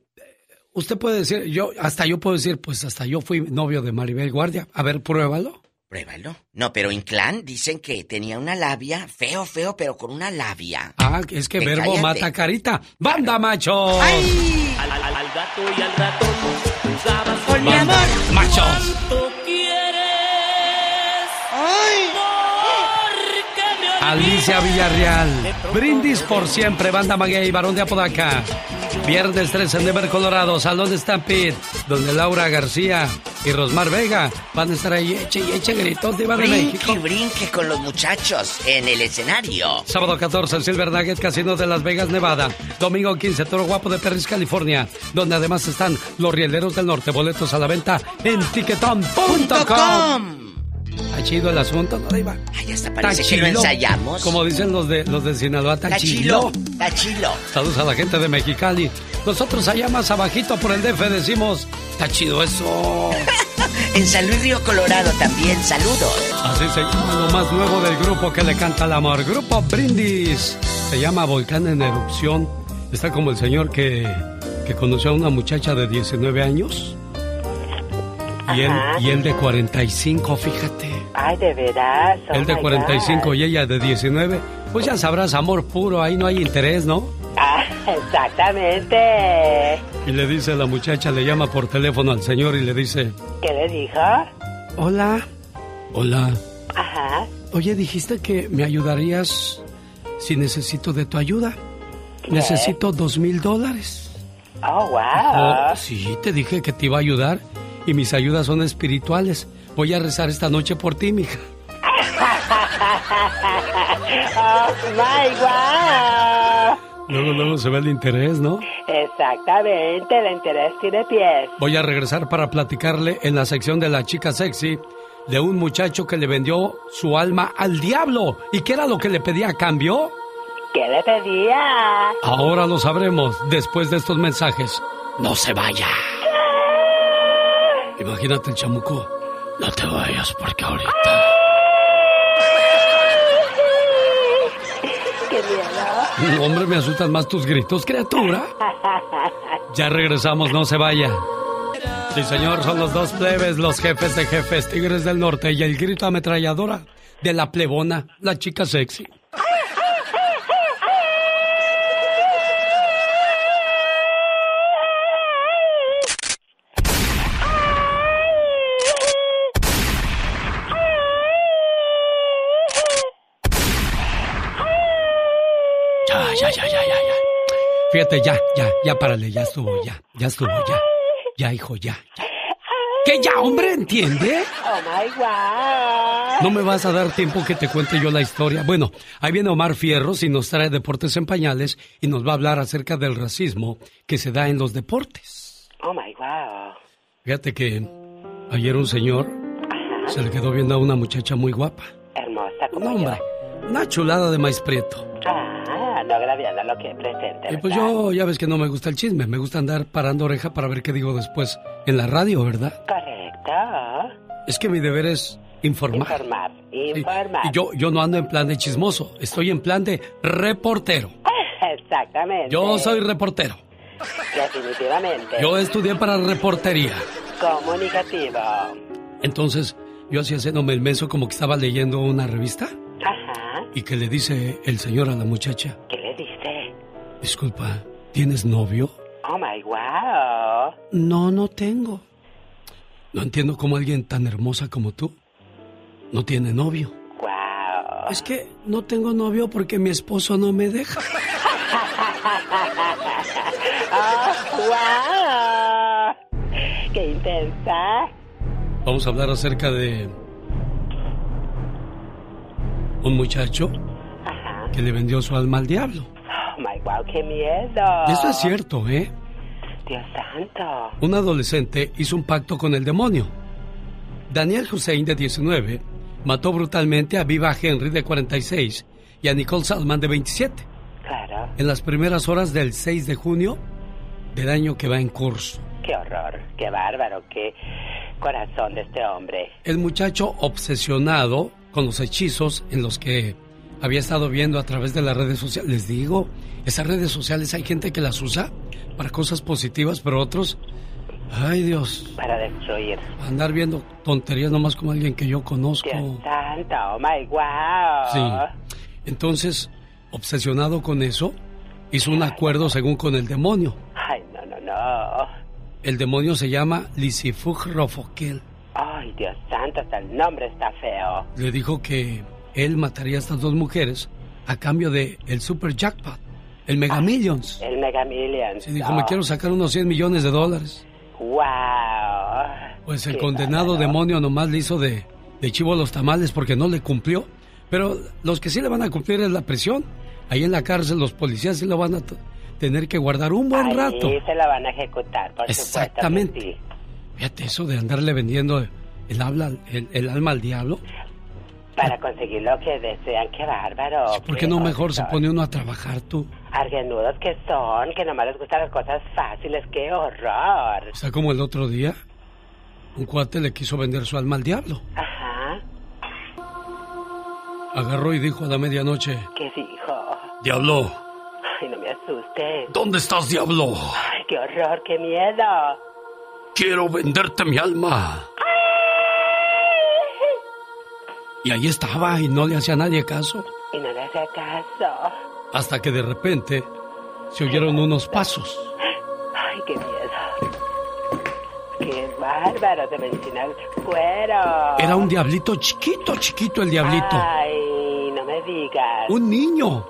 [SPEAKER 6] usted puede decir, yo, hasta yo puedo decir, pues hasta yo fui novio de Maribel Guardia. A ver, pruébalo.
[SPEAKER 8] Pruébalo. No, pero Inclán dicen que tenía una labia, feo, feo, pero con una labia.
[SPEAKER 6] Ah, es que
[SPEAKER 8] Que
[SPEAKER 6] verbo
[SPEAKER 8] cállate.
[SPEAKER 6] mata carita. ¡Banda, machos!
[SPEAKER 27] Al, al- al gato y al ratón jugabas
[SPEAKER 8] Con mi amor.
[SPEAKER 6] ¡Machos!
[SPEAKER 27] ¿Tú quieres? Porque me
[SPEAKER 6] Alicia Villarreal. Brindis por siempre, banda Maguey, varón de Apodaca. Viernes 13 en Denver, Colorado, Salón Stampede, donde Laura García y Rosmar Vega van a estar ahí, eche y eche gritos de Iba de México.
[SPEAKER 8] y brinque con los muchachos en el escenario.
[SPEAKER 6] Sábado 14, Silver Nugget Casino de Las Vegas, Nevada. Domingo 15, Toro Guapo de Perris, California. Donde además están los rieleros del norte. Boletos a la venta en tiquetón.com. Está chido el asunto, ¿no, Diva?
[SPEAKER 8] Ay, hasta parece que lo ensayamos.
[SPEAKER 6] Como dicen los de, los de Sinaloa, está
[SPEAKER 8] Está
[SPEAKER 6] chilo.
[SPEAKER 8] chilo, está chilo.
[SPEAKER 6] Saludos a la gente de Mexicali. Nosotros allá más abajito por el DF decimos, está chido eso.
[SPEAKER 8] En San Luis Río Colorado también, saludos.
[SPEAKER 6] Así se llama lo más nuevo del grupo que le canta el amor. Grupo Brindis. Se llama Volcán en Erupción. Está como el señor que, que conoció a una muchacha de 19 años. Y él, y él de 45, fíjate.
[SPEAKER 41] Ay, de veras. oh
[SPEAKER 6] Él de
[SPEAKER 41] my
[SPEAKER 6] 45
[SPEAKER 41] God.
[SPEAKER 6] y ella de 19. Pues ya sabrás, amor puro, ahí no hay interés, ¿no?
[SPEAKER 41] Ah, exactamente.
[SPEAKER 6] Y le dice la muchacha, le llama por teléfono al señor y le dice,
[SPEAKER 41] ¿Qué le dijo?
[SPEAKER 6] hola, hola.
[SPEAKER 41] Ajá.
[SPEAKER 6] Oye, dijiste que me ayudarías si necesito de tu ayuda. Necesito dos mil dólares.
[SPEAKER 41] Oh, wow.
[SPEAKER 6] Oh, sí, te dije que te iba a ayudar y mis ayudas son espirituales. Voy a rezar esta noche por ti, mija.
[SPEAKER 41] oh, my God.
[SPEAKER 6] Luego, luego se ve el interés, ¿no?
[SPEAKER 41] Exactamente, el interés tiene pies.
[SPEAKER 6] Voy a regresar para platicarle en la sección de la chica sexy de un muchacho que le vendió su alma al diablo. ¿Y qué era lo que le pedía a cambio?
[SPEAKER 41] ¿Qué le pedía?
[SPEAKER 6] Ahora lo sabremos después de estos mensajes. No se vaya. Imagínate el chamuco. No te vayas porque ahorita.
[SPEAKER 41] ¡Qué miedo!
[SPEAKER 6] Hombre, me asustan más tus gritos, criatura. Ya regresamos, no se vaya. Sí, señor, son los dos plebes, los jefes de jefes, tigres del norte y el grito ametralladora de la plebona, la chica sexy. Fíjate, ya, ya, ya, párale, ya estuvo, ya, ya estuvo, ya. Ya, hijo, ya, ya. ¿Qué ya, hombre, entiende?
[SPEAKER 41] Oh, my God.
[SPEAKER 6] No me vas a dar tiempo que te cuente yo la historia. Bueno, ahí viene Omar Fierros y nos trae Deportes en Pañales y nos va a hablar acerca del racismo que se da en los deportes.
[SPEAKER 41] Oh, my God.
[SPEAKER 6] Fíjate que ayer un señor se le quedó viendo a una muchacha muy guapa.
[SPEAKER 41] Hermosa como
[SPEAKER 6] No, hombre, una chulada de maíz prieto.
[SPEAKER 41] Ah, no agraviando lo que presente.
[SPEAKER 6] Y pues yo, ya ves que no me gusta el chisme, me gusta andar parando oreja para ver qué digo después en la radio, ¿verdad?
[SPEAKER 41] Correcto.
[SPEAKER 6] Es que mi deber es informar.
[SPEAKER 41] Informar, informar.
[SPEAKER 6] Y yo, yo no ando en plan de chismoso, estoy en plan de reportero.
[SPEAKER 41] Exactamente.
[SPEAKER 6] Yo soy reportero.
[SPEAKER 41] Definitivamente.
[SPEAKER 6] Yo estudié para reportería.
[SPEAKER 41] Comunicativo.
[SPEAKER 6] Entonces, yo hacía haciéndome el menso como que estaba leyendo una revista
[SPEAKER 41] Ajá.
[SPEAKER 6] y que le dice el señor a la muchacha,
[SPEAKER 41] ¿Qué le dice?
[SPEAKER 6] disculpa, ¿tienes novio?
[SPEAKER 41] Oh, my wow.
[SPEAKER 6] No, no tengo. No entiendo cómo alguien tan hermosa como tú no tiene novio.
[SPEAKER 41] Wow.
[SPEAKER 6] Es que no tengo novio porque mi esposo no me deja.
[SPEAKER 41] oh, wow. Qué intensa.
[SPEAKER 6] Vamos a hablar acerca de un muchacho que le vendió su alma al diablo.
[SPEAKER 41] Oh, my wow, qué miedo.
[SPEAKER 6] Eso es cierto, ¿eh?
[SPEAKER 41] Dios santo.
[SPEAKER 6] Un adolescente hizo un pacto con el demonio. Daniel Hussein, de 19, mató brutalmente a Viva Henry, de 46, y a Nicole Salman, de 27.
[SPEAKER 41] Claro.
[SPEAKER 6] En las primeras horas del 6 de junio del año que va en curso.
[SPEAKER 41] Qué horror, qué bárbaro, qué corazón de este hombre.
[SPEAKER 6] El muchacho obsesionado con los hechizos en los que había estado viendo a través de las redes sociales. Les digo, esas redes sociales hay gente que las usa para cosas positivas, pero otros, ay Dios,
[SPEAKER 41] Para destruir.
[SPEAKER 6] andar viendo tonterías nomás como alguien que yo conozco.
[SPEAKER 41] Dios santo, oh my wow.
[SPEAKER 6] Sí. Entonces, obsesionado con eso, hizo un acuerdo según con el demonio.
[SPEAKER 41] Ay, no, no, no.
[SPEAKER 6] El demonio se llama Lisifug Rofokel.
[SPEAKER 41] Ay, Dios santo, hasta el nombre está feo.
[SPEAKER 6] Le dijo que él mataría a estas dos mujeres a cambio de el Super Jackpot, el Mega Millions.
[SPEAKER 41] El Mega Millions.
[SPEAKER 6] Sí, dijo, me quiero sacar unos 100 millones de dólares.
[SPEAKER 41] Wow.
[SPEAKER 6] Pues el
[SPEAKER 41] Qué
[SPEAKER 6] condenado
[SPEAKER 41] bárbaro.
[SPEAKER 6] demonio nomás le hizo de, de chivo a los tamales porque no le cumplió. Pero los que sí le van a cumplir es la prisión. Ahí en la cárcel los policías sí lo van a tener que guardar un buen
[SPEAKER 41] Ahí
[SPEAKER 6] rato.
[SPEAKER 41] se la van a ejecutar, por
[SPEAKER 6] Exactamente.
[SPEAKER 41] supuesto. que sí.
[SPEAKER 6] Fíjate eso de andarle vendiendo el, habla, el, el alma al diablo.
[SPEAKER 41] Para conseguir lo que desean, qué bárbaro.
[SPEAKER 6] ¿Por qué no mejor se pone uno a trabajar tú?
[SPEAKER 41] Argenudos que son, que nomás les gustan las cosas fáciles, qué horror.
[SPEAKER 6] O sea, como el otro día, un cuate le quiso vender su alma al diablo.
[SPEAKER 41] Ajá.
[SPEAKER 6] Agarró y dijo a la medianoche,
[SPEAKER 41] ¿Qué dijo?
[SPEAKER 6] Diablo,
[SPEAKER 41] Ay, no me asustes.
[SPEAKER 6] ¿dónde estás, diablo?
[SPEAKER 41] Ay, qué horror, qué miedo.
[SPEAKER 6] Quiero venderte mi alma. Y ahí estaba y no le hacía a nadie caso.
[SPEAKER 41] Y no le hace caso.
[SPEAKER 6] Hasta que de repente se oyeron unos pasos.
[SPEAKER 41] Ay, qué miedo. Qué bárbaro, se me encina el cuero.
[SPEAKER 6] Era un diablito chiquito, chiquito el diablito.
[SPEAKER 41] Ay, no me digas.
[SPEAKER 6] Un niño.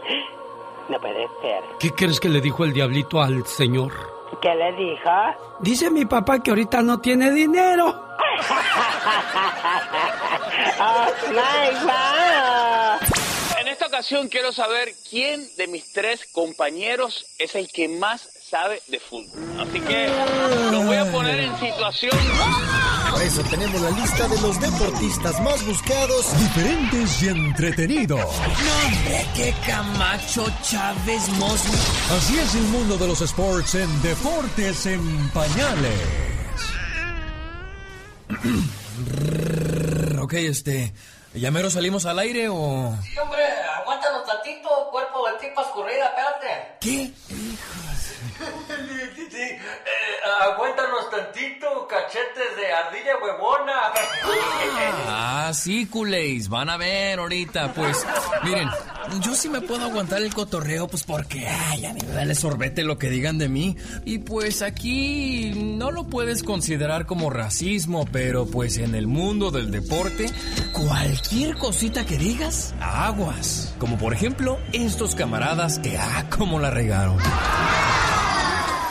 [SPEAKER 41] No puede ser.
[SPEAKER 6] ¿Qué crees que le dijo el diablito al señor?
[SPEAKER 41] ¿Qué le dijo?
[SPEAKER 6] Dice mi papá que ahorita no tiene dinero.
[SPEAKER 41] oh, my God.
[SPEAKER 42] En esta ocasión quiero saber quién de mis tres compañeros es el que más sabe de fútbol. Así que lo voy a poner en situación.
[SPEAKER 16] Por eso tenemos la lista de los deportistas más buscados,
[SPEAKER 43] Diferentes y entretenidos.
[SPEAKER 16] ¡Hombre, qué Camacho Chávez Mosby!
[SPEAKER 43] Así es el mundo de los sports en Deportes en Pañales.
[SPEAKER 16] ok, este. ¿Ya mero salimos al aire o.?
[SPEAKER 44] Sí, hombre, aguántanos tantito, cuerpo de tipa escurrida, espérate.
[SPEAKER 16] ¿Qué?
[SPEAKER 44] Cachetes de ardilla huevona.
[SPEAKER 16] Ah, sí, culéis. Van a ver ahorita. Pues, miren, yo sí me puedo aguantar el cotorreo, pues porque, ay, a mí me vale sorbete lo que digan de mí. Y pues aquí no lo puedes considerar como racismo, pero pues en el mundo del deporte, cualquier cosita que digas, aguas. Como por ejemplo, estos camaradas que, ah, cómo la regaron.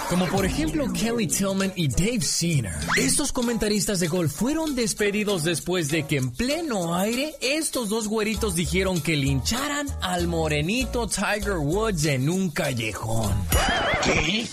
[SPEAKER 16] Como por ejemplo Kelly Tillman y Dave Senior. Estos comentaristas de golf fueron despedidos después de que en pleno aire estos dos güeritos dijeron que lincharan al morenito Tiger Woods en un callejón.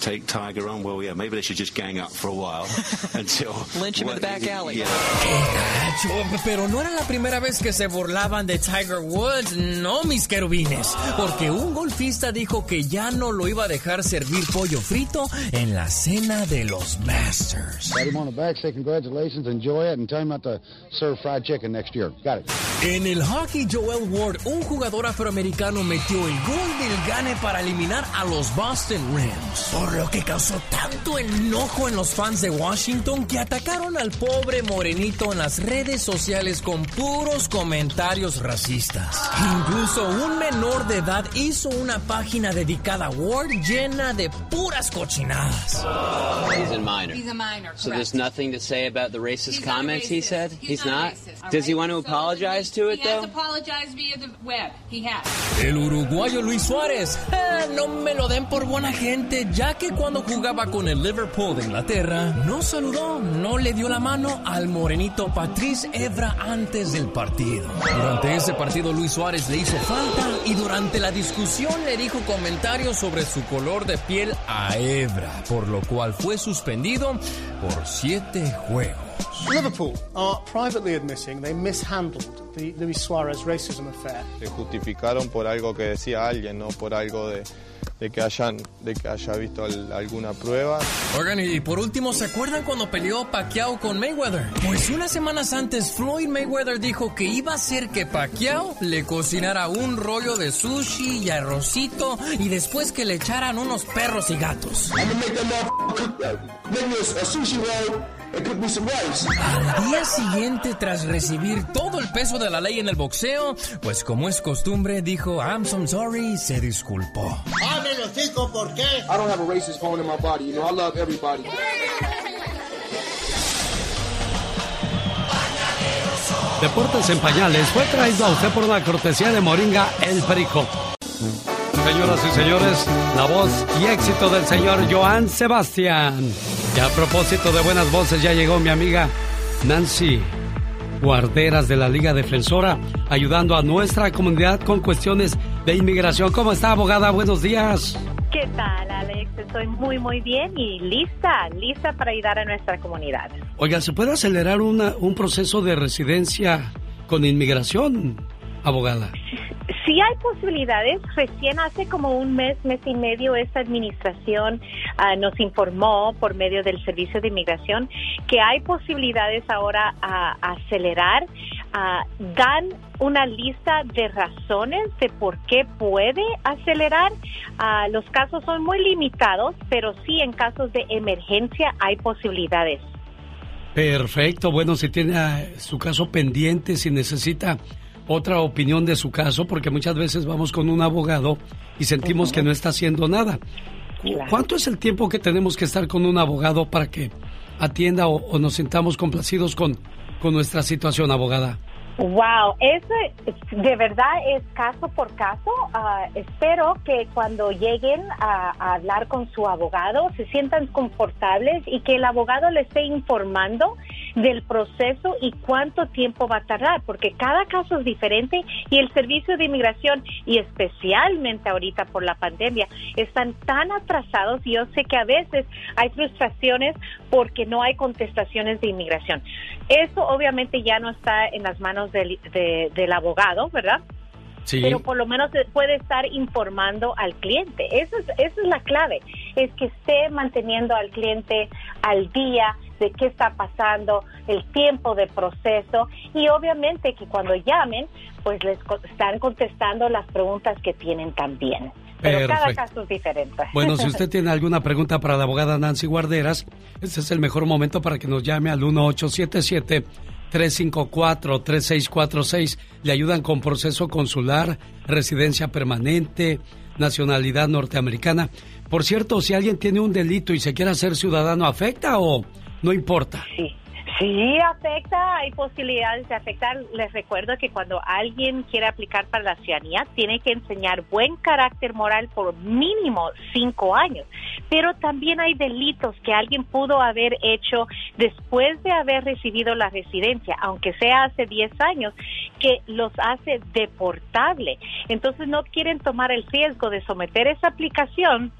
[SPEAKER 45] Take Tiger on. Well, yeah, maybe they should just gang up for a while until
[SPEAKER 16] Lynch him in the back alley.
[SPEAKER 45] Yeah.
[SPEAKER 16] Qué pero no era la primera vez que se burlaban de Tiger Woods, no mis querubines, porque un golfista dijo que ya no lo iba a dejar servir pollo frito en la cena de los Masters.
[SPEAKER 46] Pat him on the back, say congratulations, enjoy it, and tell him not to serve fried chicken next year. Got it.
[SPEAKER 16] En el hockey, Joel Ward, un jugador afroamericano, metió el gol del gane para eliminar a los Boston Rams. Por lo que causó tanto enojo en los fans de Washington que atacaron al pobre morenito en las redes sociales con puros comentarios racistas. Incluso un menor de edad hizo una página dedicada a Ward llena de puras cochinadas.
[SPEAKER 47] He's a minor.
[SPEAKER 48] He's a minor,
[SPEAKER 47] So there's nothing to say about the racist
[SPEAKER 48] He's
[SPEAKER 47] comments he
[SPEAKER 48] racist.
[SPEAKER 47] said?
[SPEAKER 48] He's not
[SPEAKER 47] not?
[SPEAKER 48] racist,
[SPEAKER 47] Does he
[SPEAKER 48] right?
[SPEAKER 47] want to
[SPEAKER 48] So
[SPEAKER 47] apologize to it
[SPEAKER 48] He has
[SPEAKER 47] though?
[SPEAKER 48] apologized via the web. He has.
[SPEAKER 16] El uruguayo Luis Suárez, eh, no me lo den por buena gente, ya que cuando jugaba con el Liverpool de Inglaterra, no saludó, no le dio la mano al morenito Patrice Evra antes del partido. Durante ese partido Luis Suárez le hizo falta y durante la discusión le dijo comentarios sobre su color de piel a Evra. Cifra, por lo cual fue suspendido por siete juegos.
[SPEAKER 49] Liverpool are privately admitting they mishandled the Luis Suarez racism affair.
[SPEAKER 46] Se justificaron por algo que decía alguien, no por algo de, de que hayan de que haya visto al- alguna prueba.
[SPEAKER 50] Oigan, y por último, ¿se acuerdan cuando peleó Pacquiao con Mayweather? Pues unas semanas antes, Floyd Mayweather dijo que iba a hacer que Pacquiao le cocinara un rollo de sushi y arrocito y después que le echaran unos perros y gatos. Al día siguiente, tras recibir todo el peso de la ley en el boxeo, pues como es costumbre, dijo, I'm so sorry, y se disculpó.
[SPEAKER 51] ¡Abre los hocico, ¿por qué? I don't have a racist bone in my body. You know, I love everybody.
[SPEAKER 6] Deportes en Pañales fue traído a usted por una cortesía de Moringa El Perico. Señoras y señores, la voz y éxito del señor Joan Sebastián. Y a propósito de buenas voces, ya llegó mi amiga Nancy Guarderas de la Liga Defensora, ayudando a nuestra comunidad con cuestiones de inmigración. ¿Cómo está, abogada? Buenos días.
[SPEAKER 52] ¿Qué tal, Alex? Estoy muy, muy bien y lista, lista para ayudar a nuestra comunidad.
[SPEAKER 6] Oiga, ¿se puede acelerar una- un proceso de residencia con inmigración, abogada?
[SPEAKER 52] Sí hay posibilidades. Recién hace como un mes, mes y medio, esta administración ah, nos informó por medio del Servicio de Inmigración que hay posibilidades ahora a, acelerar. Dan una lista de razones de por qué puede acelerar. Ah, los casos son muy limitados, pero sí en casos de emergencia hay posibilidades.
[SPEAKER 6] Perfecto. Bueno, si tiene ah, su caso pendiente, si necesita otra opinión de su caso, porque muchas veces vamos con un abogado y sentimos que no está haciendo nada. ¿Cu- ¿Cuánto es el tiempo que tenemos que estar con un abogado para que atienda o, o nos sintamos complacidos con, con nuestra situación, abogada?
[SPEAKER 52] Wow, eso es- de verdad es caso por caso. Ah, espero que cuando lleguen a, a hablar con su abogado se sientan confortables y que el abogado le esté informando del proceso y cuánto tiempo va a tardar, porque cada caso es diferente y el servicio de inmigración y especialmente ahorita por la pandemia están tan atrasados y yo sé que a veces hay frustraciones porque no hay contestaciones de inmigración. Eso obviamente ya no está en las manos del, de- del abogado, ¿verdad?
[SPEAKER 6] Sí.
[SPEAKER 52] Pero por lo menos puede estar informando al cliente. Eso es, esa es la clave, es que esté manteniendo al cliente al día de qué está pasando, el tiempo de proceso y obviamente que cuando llamen, pues les co- están contestando las preguntas que tienen también. Pero cada
[SPEAKER 6] Perfecto.
[SPEAKER 52] caso es diferente.
[SPEAKER 6] Bueno, si usted tiene alguna pregunta para la abogada Nancy Guarderas, este es el mejor momento para que nos llame al 1877-354-3646. Le ayudan con proceso consular, residencia permanente, nacionalidad norteamericana. Por cierto, si alguien tiene un delito y se quiere hacer ciudadano, ¿afecta o no importa?
[SPEAKER 52] Sí, afecta, hay posibilidades de afectar. Les recuerdo que cuando alguien quiere aplicar para la ciudadanía, tiene que enseñar buen carácter moral por mínimo cinco años. Pero también hay delitos que alguien pudo haber hecho después de haber recibido la residencia, aunque sea hace 10 años, que los hace deportable. Entonces no quieren tomar el riesgo de someter esa aplicación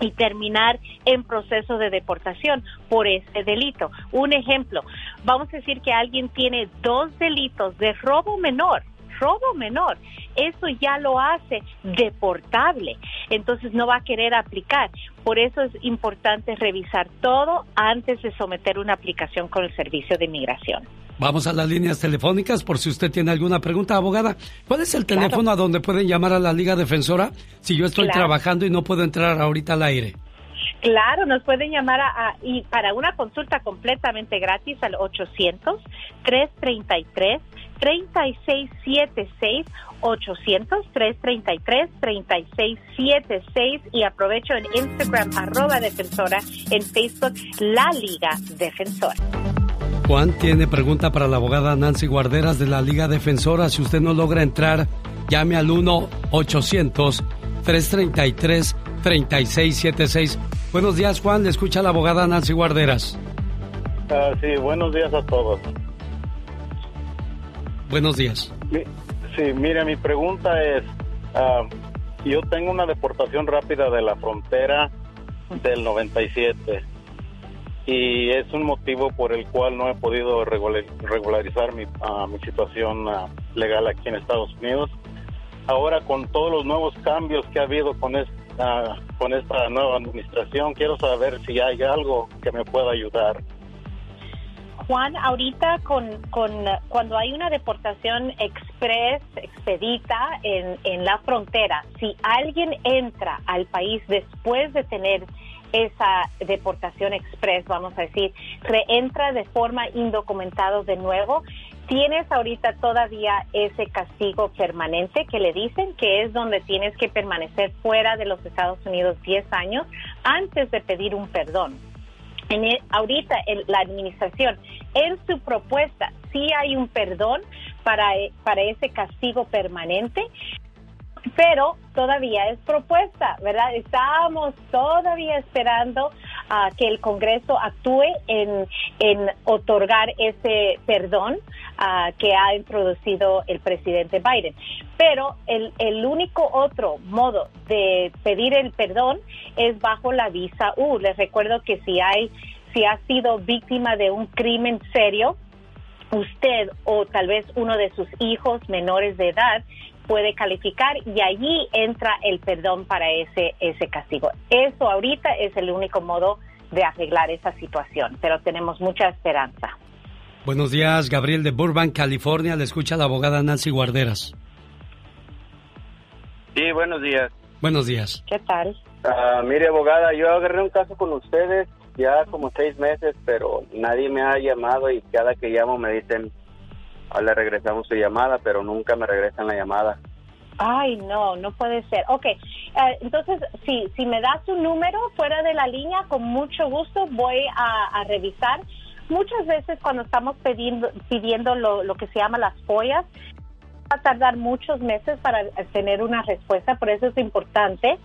[SPEAKER 52] y terminar en proceso de deportación por ese delito. Un ejemplo, vamos a decir que alguien tiene dos delitos de robo menor, robo menor, eso ya lo hace deportable, entonces no va a querer aplicar. Por eso es importante revisar todo antes de someter una aplicación con el Servicio de Inmigración.
[SPEAKER 6] Vamos a las líneas telefónicas por si usted tiene alguna pregunta, abogada. ¿Cuál es el teléfono a donde pueden llamar a la Liga Defensora si yo estoy
[SPEAKER 52] Claro.
[SPEAKER 6] trabajando y no puedo entrar ahorita al aire?
[SPEAKER 52] Claro, nos pueden llamar a, a- y para una consulta completamente gratis al 800 333 3676 800 333 3676 y aprovecho en Instagram arroba defensora, en Facebook La Liga Defensora.
[SPEAKER 6] Juan tiene pregunta para la abogada Nancy Guarderas de la Liga Defensora. Si usted no logra entrar, llame al 1-800-333-3676. Buenos días, Juan. Le escucha la abogada Nancy Guarderas.
[SPEAKER 53] Ah, sí, buenos días a todos.
[SPEAKER 6] Buenos días.
[SPEAKER 53] Mi- sí, mire, mi pregunta es, ah, yo tengo una deportación rápida de la frontera del 97 y es un motivo por el cual no he podido regular- regularizar mi, ah, mi situación ah, legal aquí en Estados Unidos. Ahora con todos los nuevos cambios que ha habido con esta, con esta nueva administración, quiero saber si hay algo que me pueda ayudar.
[SPEAKER 52] Juan, ahorita con, con cuando hay una deportación express, expedita en, en la frontera, si alguien entra al país después de tener esa deportación express, vamos a decir, reentra de forma indocumentado de nuevo, tienes ahorita todavía ese castigo permanente que le dicen que es donde tienes que permanecer fuera de los Estados Unidos 10 años antes de pedir un perdón en el- ahorita en la administración, en su propuesta, sí hay un perdón para, e- para ese castigo permanente, pero todavía es propuesta, ¿verdad? Estamos todavía esperando a que el Congreso actúe en, en otorgar ese perdón ah, que ha introducido el presidente Biden. Pero el, el único otro modo de pedir el perdón es bajo la visa U. Les recuerdo que si hay, si ha sido víctima de un crimen serio, usted o tal vez uno de sus hijos menores de edad puede calificar y allí entra el perdón para ese ese castigo. Eso ahorita es el único modo de arreglar esa situación, pero tenemos mucha esperanza.
[SPEAKER 6] Buenos días, Gabriel de Burbank, California. Le escucha la abogada Nancy Guarderas.
[SPEAKER 54] Sí, buenos días.
[SPEAKER 6] Buenos días.
[SPEAKER 52] ¿Qué tal?
[SPEAKER 54] Ah, mire, abogada, yo agarré un caso con ustedes ya como seis meses, pero nadie me ha llamado y cada que llamo me dicen, "Ah, le regresamos su llamada, pero nunca me regresan la llamada.
[SPEAKER 52] Ay, no, no puede ser. Ok, eh, entonces, si, si me das un número fuera de la línea, con mucho gusto voy a, a revisar. Muchas veces cuando estamos pidiendo, pidiendo lo, lo que se llama las follas, va a tardar muchos meses para tener una respuesta, por eso es importante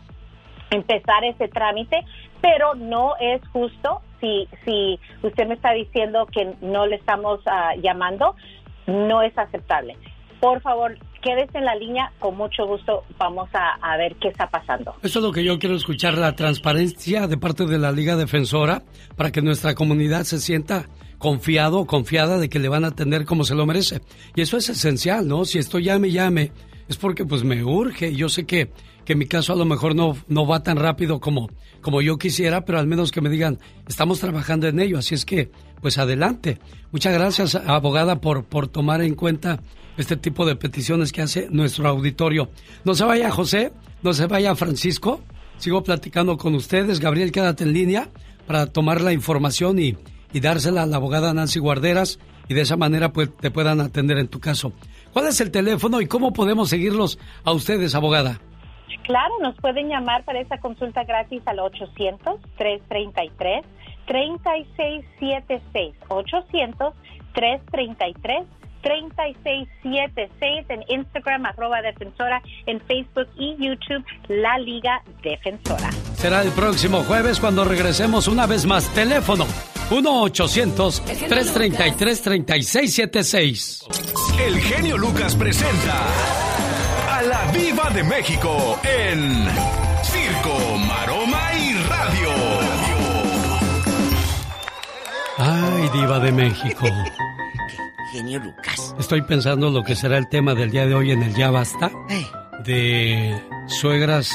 [SPEAKER 52] empezar ese trámite, pero no es justo si, si usted me está diciendo que no le estamos ah, llamando, no es aceptable. Por favor, quédese en la línea, con mucho gusto vamos a, a ver qué está pasando.
[SPEAKER 6] Eso es lo que yo quiero escuchar, la transparencia de parte de la Liga Defensora para que nuestra comunidad se sienta confiado o confiada de que le van a atender como se lo merece. Y eso es esencial, ¿no? Si esto llame, llame, es porque pues me urge. Yo sé que, que mi caso a lo mejor no, no va tan rápido como, como yo quisiera, pero al menos que me digan, estamos trabajando en ello, así es que, pues adelante. Muchas gracias, abogada, por, por tomar en cuenta este tipo de peticiones que hace nuestro auditorio. No se vaya José, no se vaya Francisco, sigo platicando con ustedes. Gabriel, quédate en línea para tomar la información y, y dársela a la abogada Nancy Guarderas y de esa manera pues, te puedan atender en tu caso. ¿Cuál es el teléfono y cómo podemos seguirlos a ustedes, abogada?
[SPEAKER 52] Claro, nos pueden llamar para esa consulta gratis al 800-333-3676. 800-333-3676 en Instagram, arroba defensora, en Facebook y YouTube, La Liga Defensora.
[SPEAKER 6] Será el próximo jueves cuando regresemos una vez más. Teléfono 1-800-333-3676.
[SPEAKER 28] El genio Lucas presenta a la Viva de México en Circo, Maroma y Radio.
[SPEAKER 6] Ay, diva de México.
[SPEAKER 8] Genio Lucas.
[SPEAKER 6] Estoy pensando lo que será el tema del día de hoy en el Ya Basta.
[SPEAKER 8] Ey.
[SPEAKER 6] De suegras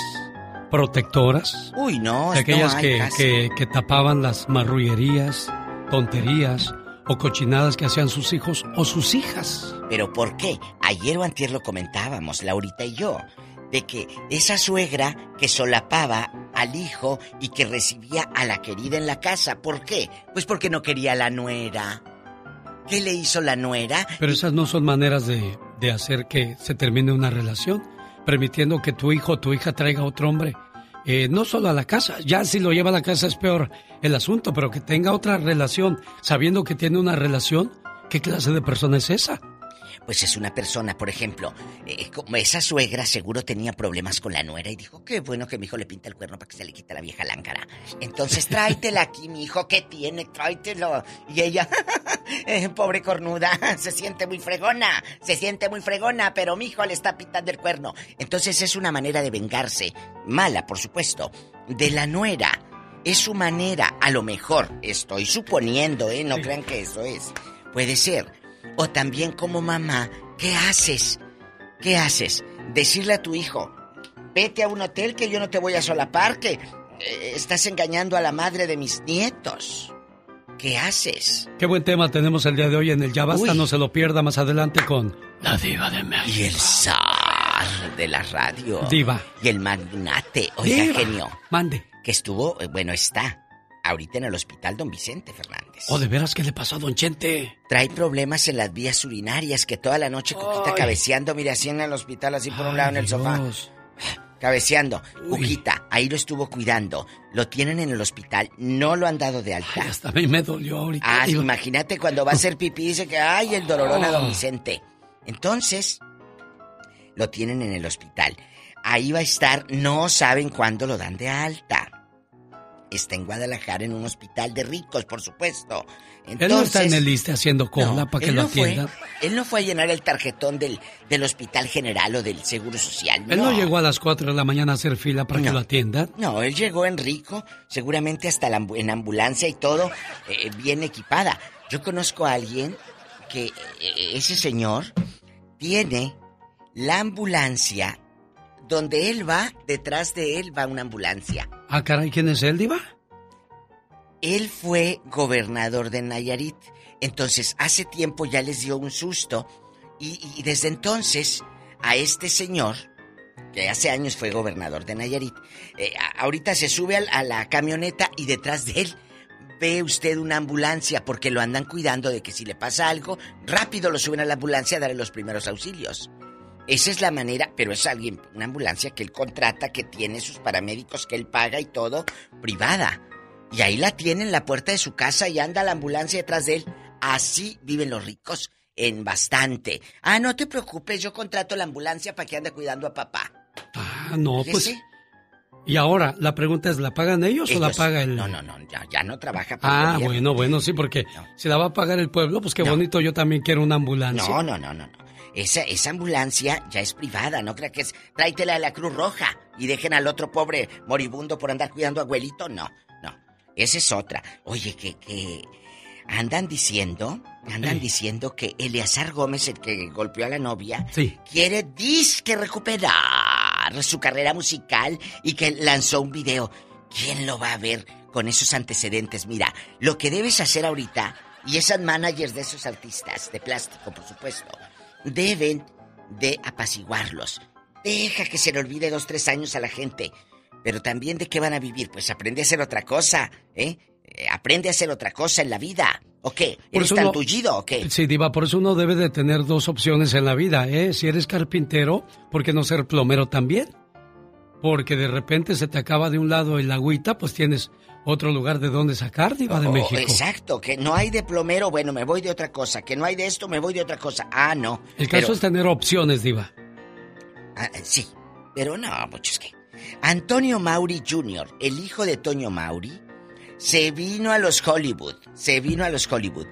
[SPEAKER 6] protectoras.
[SPEAKER 8] Uy, no,
[SPEAKER 6] de aquellas
[SPEAKER 8] no
[SPEAKER 6] que, que tapaban las marrullerías, tonterías o cochinadas que hacían sus hijos o sus hijas.
[SPEAKER 8] ¿Pero por qué? Ayer o antier lo comentábamos, Laurita y yo, de que esa suegra que solapaba al hijo y que recibía a la querida en la casa. ¿Por qué? Pues porque no quería a la nuera. ¿Qué le hizo la nuera?
[SPEAKER 6] Pero esas no son maneras de, de hacer que se termine una relación, permitiendo que tu hijo o tu hija traiga otro hombre. eh, no solo a la casa, ya si lo lleva a la casa es peor el asunto, pero que tenga otra relación, sabiendo que tiene una relación, ¿qué clase de persona es esa?
[SPEAKER 8] Pues es una persona, por ejemplo, eh, como esa suegra seguro tenía problemas con la nuera y dijo, qué bueno que mi hijo le pinta el cuerno para que se le quite la vieja lángara. Entonces tráetela aquí, mi hijo, ¿qué tiene? Tráetelo. Y ella, eh, pobre cornuda, se siente muy fregona, se siente muy fregona, pero mi hijo le está pintando el cuerno. Entonces es una manera de vengarse, mala, por supuesto, de la nuera. Es su manera, a lo mejor, estoy suponiendo, ¿eh? No crean que eso es. Puede ser. O también como mamá, ¿qué haces? ¿Qué haces? Decirle a tu hijo, vete a un hotel que yo no te voy a solapar, que eh, estás engañando a la madre de mis nietos. ¿Qué haces?
[SPEAKER 6] Qué buen tema tenemos el día de hoy en el Ya Basta,
[SPEAKER 8] Uy.
[SPEAKER 6] no se lo pierda más adelante con La Diva de México.
[SPEAKER 8] Y el zar de la radio.
[SPEAKER 6] Diva.
[SPEAKER 8] Y el magnate. Oiga,
[SPEAKER 6] Diva.
[SPEAKER 8] genio.
[SPEAKER 6] Mande.
[SPEAKER 8] Que estuvo, eh, bueno, está ahorita en el hospital don Vicente Fernández.
[SPEAKER 6] ¿O de veras qué le pasó a Don Chente?
[SPEAKER 8] Trae problemas en las vías urinarias, que toda la noche Cuquita
[SPEAKER 6] Ay.
[SPEAKER 8] cabeceando, mire, así en el hospital, así por un lado en el
[SPEAKER 6] Ay,
[SPEAKER 8] sofá.
[SPEAKER 6] Dios.
[SPEAKER 8] Cabeceando. Cuquita, ahí lo estuvo cuidando. Lo tienen en el hospital, no lo han dado de alta.
[SPEAKER 6] Hasta a mí me dolió ahorita.
[SPEAKER 8] Ah, imagínate cuando va a hacer pipí dice que ay el dolorón a don
[SPEAKER 6] Oh.
[SPEAKER 8] Vicente. Entonces, lo tienen en el hospital. Ahí va a estar, no saben cuándo lo dan de alta. Está en Guadalajara en un hospital de ricos, por supuesto.
[SPEAKER 6] Él no está en
[SPEAKER 8] Entonces,
[SPEAKER 6] el liste haciendo cola
[SPEAKER 8] no,
[SPEAKER 6] para que lo
[SPEAKER 8] no
[SPEAKER 6] atiendan.
[SPEAKER 8] Él no fue a llenar el tarjetón del, del hospital general o del seguro social.
[SPEAKER 6] Él no llegó a las 4 de la mañana a hacer fila para que lo atiendan.
[SPEAKER 8] No, él llegó en rico, seguramente hasta la en ambulancia y todo, eh, bien equipada. Yo conozco a alguien que eh, ese señor tiene la ambulancia donde él va, detrás de él va una ambulancia.
[SPEAKER 6] Ah, caray, ¿quién es él, Diva?
[SPEAKER 8] Él fue gobernador de Nayarit. Entonces, hace tiempo ya les dio un susto. Y, y desde entonces, a este señor, que hace años fue gobernador de Nayarit, eh, ahorita se sube al- a la camioneta y detrás de él ve usted una ambulancia porque lo andan cuidando de que si le pasa algo, rápido lo suben a la ambulancia a darle los primeros auxilios. Esa es la manera, pero es alguien, una ambulancia que él contrata, que tiene sus paramédicos, que él paga y todo, privada. Y ahí la tiene en la puerta de su casa y anda la ambulancia detrás de él. Así viven los ricos en bastante. Ah, no te preocupes, yo contrato la ambulancia para que ande cuidando a papá.
[SPEAKER 6] Ah, no, pues.
[SPEAKER 8] Fíjese.
[SPEAKER 6] Y ahora, la pregunta es, ¿la pagan ellos, o la paga el...?
[SPEAKER 8] No, no, no, ya, ya no trabaja para el
[SPEAKER 6] Ah, bueno, bueno, sí, porque si la va a pagar el pueblo, pues qué bonito, yo también quiero una ambulancia.
[SPEAKER 8] No, no, no, no, no. Esa, esa ambulancia ya es privada, no crea que es tráetela de la Cruz Roja y dejen al otro pobre moribundo por andar cuidando a abuelito. No, no. Esa es otra. Oye, que, que andan diciendo, andan diciendo que Eleazar Gómez, el que golpeó a la novia,
[SPEAKER 6] Sí.
[SPEAKER 8] quiere disque recuperar su carrera musical y que lanzó un video. ¿Quién lo va a ver con esos antecedentes? Mira, lo que debes hacer ahorita, y esas managers de esos artistas de plástico, por supuesto, deben de apaciguarlos. Deja que se le olvide dos, tres años a la gente. Pero también de qué van a vivir, pues aprende a hacer otra cosa, ¿eh? Eh, Aprende a hacer otra cosa en la vida. ¿O qué? ¿Eres tan tullido o qué?
[SPEAKER 6] Sí, Diva, por eso uno debe de tener dos opciones en la vida, ¿eh? Si eres carpintero, ¿por qué no ser plomero también? Porque de repente se te acaba de un lado el agüita, pues tienes otro lugar de donde sacar, Diva de
[SPEAKER 8] Oh,
[SPEAKER 6] México.
[SPEAKER 8] Exacto, que no hay de plomero, bueno, me voy de otra cosa. Que no hay de esto, me voy de otra cosa. Ah, no.
[SPEAKER 6] El caso
[SPEAKER 8] Pero-
[SPEAKER 6] es tener opciones, Diva.
[SPEAKER 8] Ah, sí, pero no, muchos que. Antonio Mauri Jr., el hijo de Toño Mauri, se vino a los Hollywood. Se vino a los Hollywood.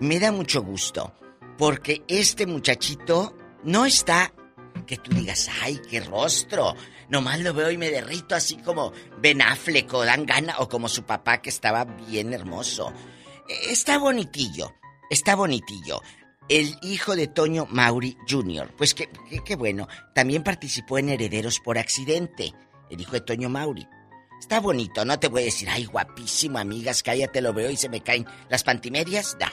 [SPEAKER 8] Me da mucho gusto, porque este muchachito no está que tú digas, ay, qué rostro. Nomás lo veo y me derrito así como Ben Affleck o Dan Gana o como su papá que estaba bien hermoso. Está bonitillo, está bonitillo. El hijo de Toño Mauri Jr., pues qué, qué bueno, también participó en Herederos por accidente, el hijo de Toño Mauri. Está bonito, no te voy a decir, ay, guapísimo, amigas, cállate, lo veo y se me caen las pantimedias. No,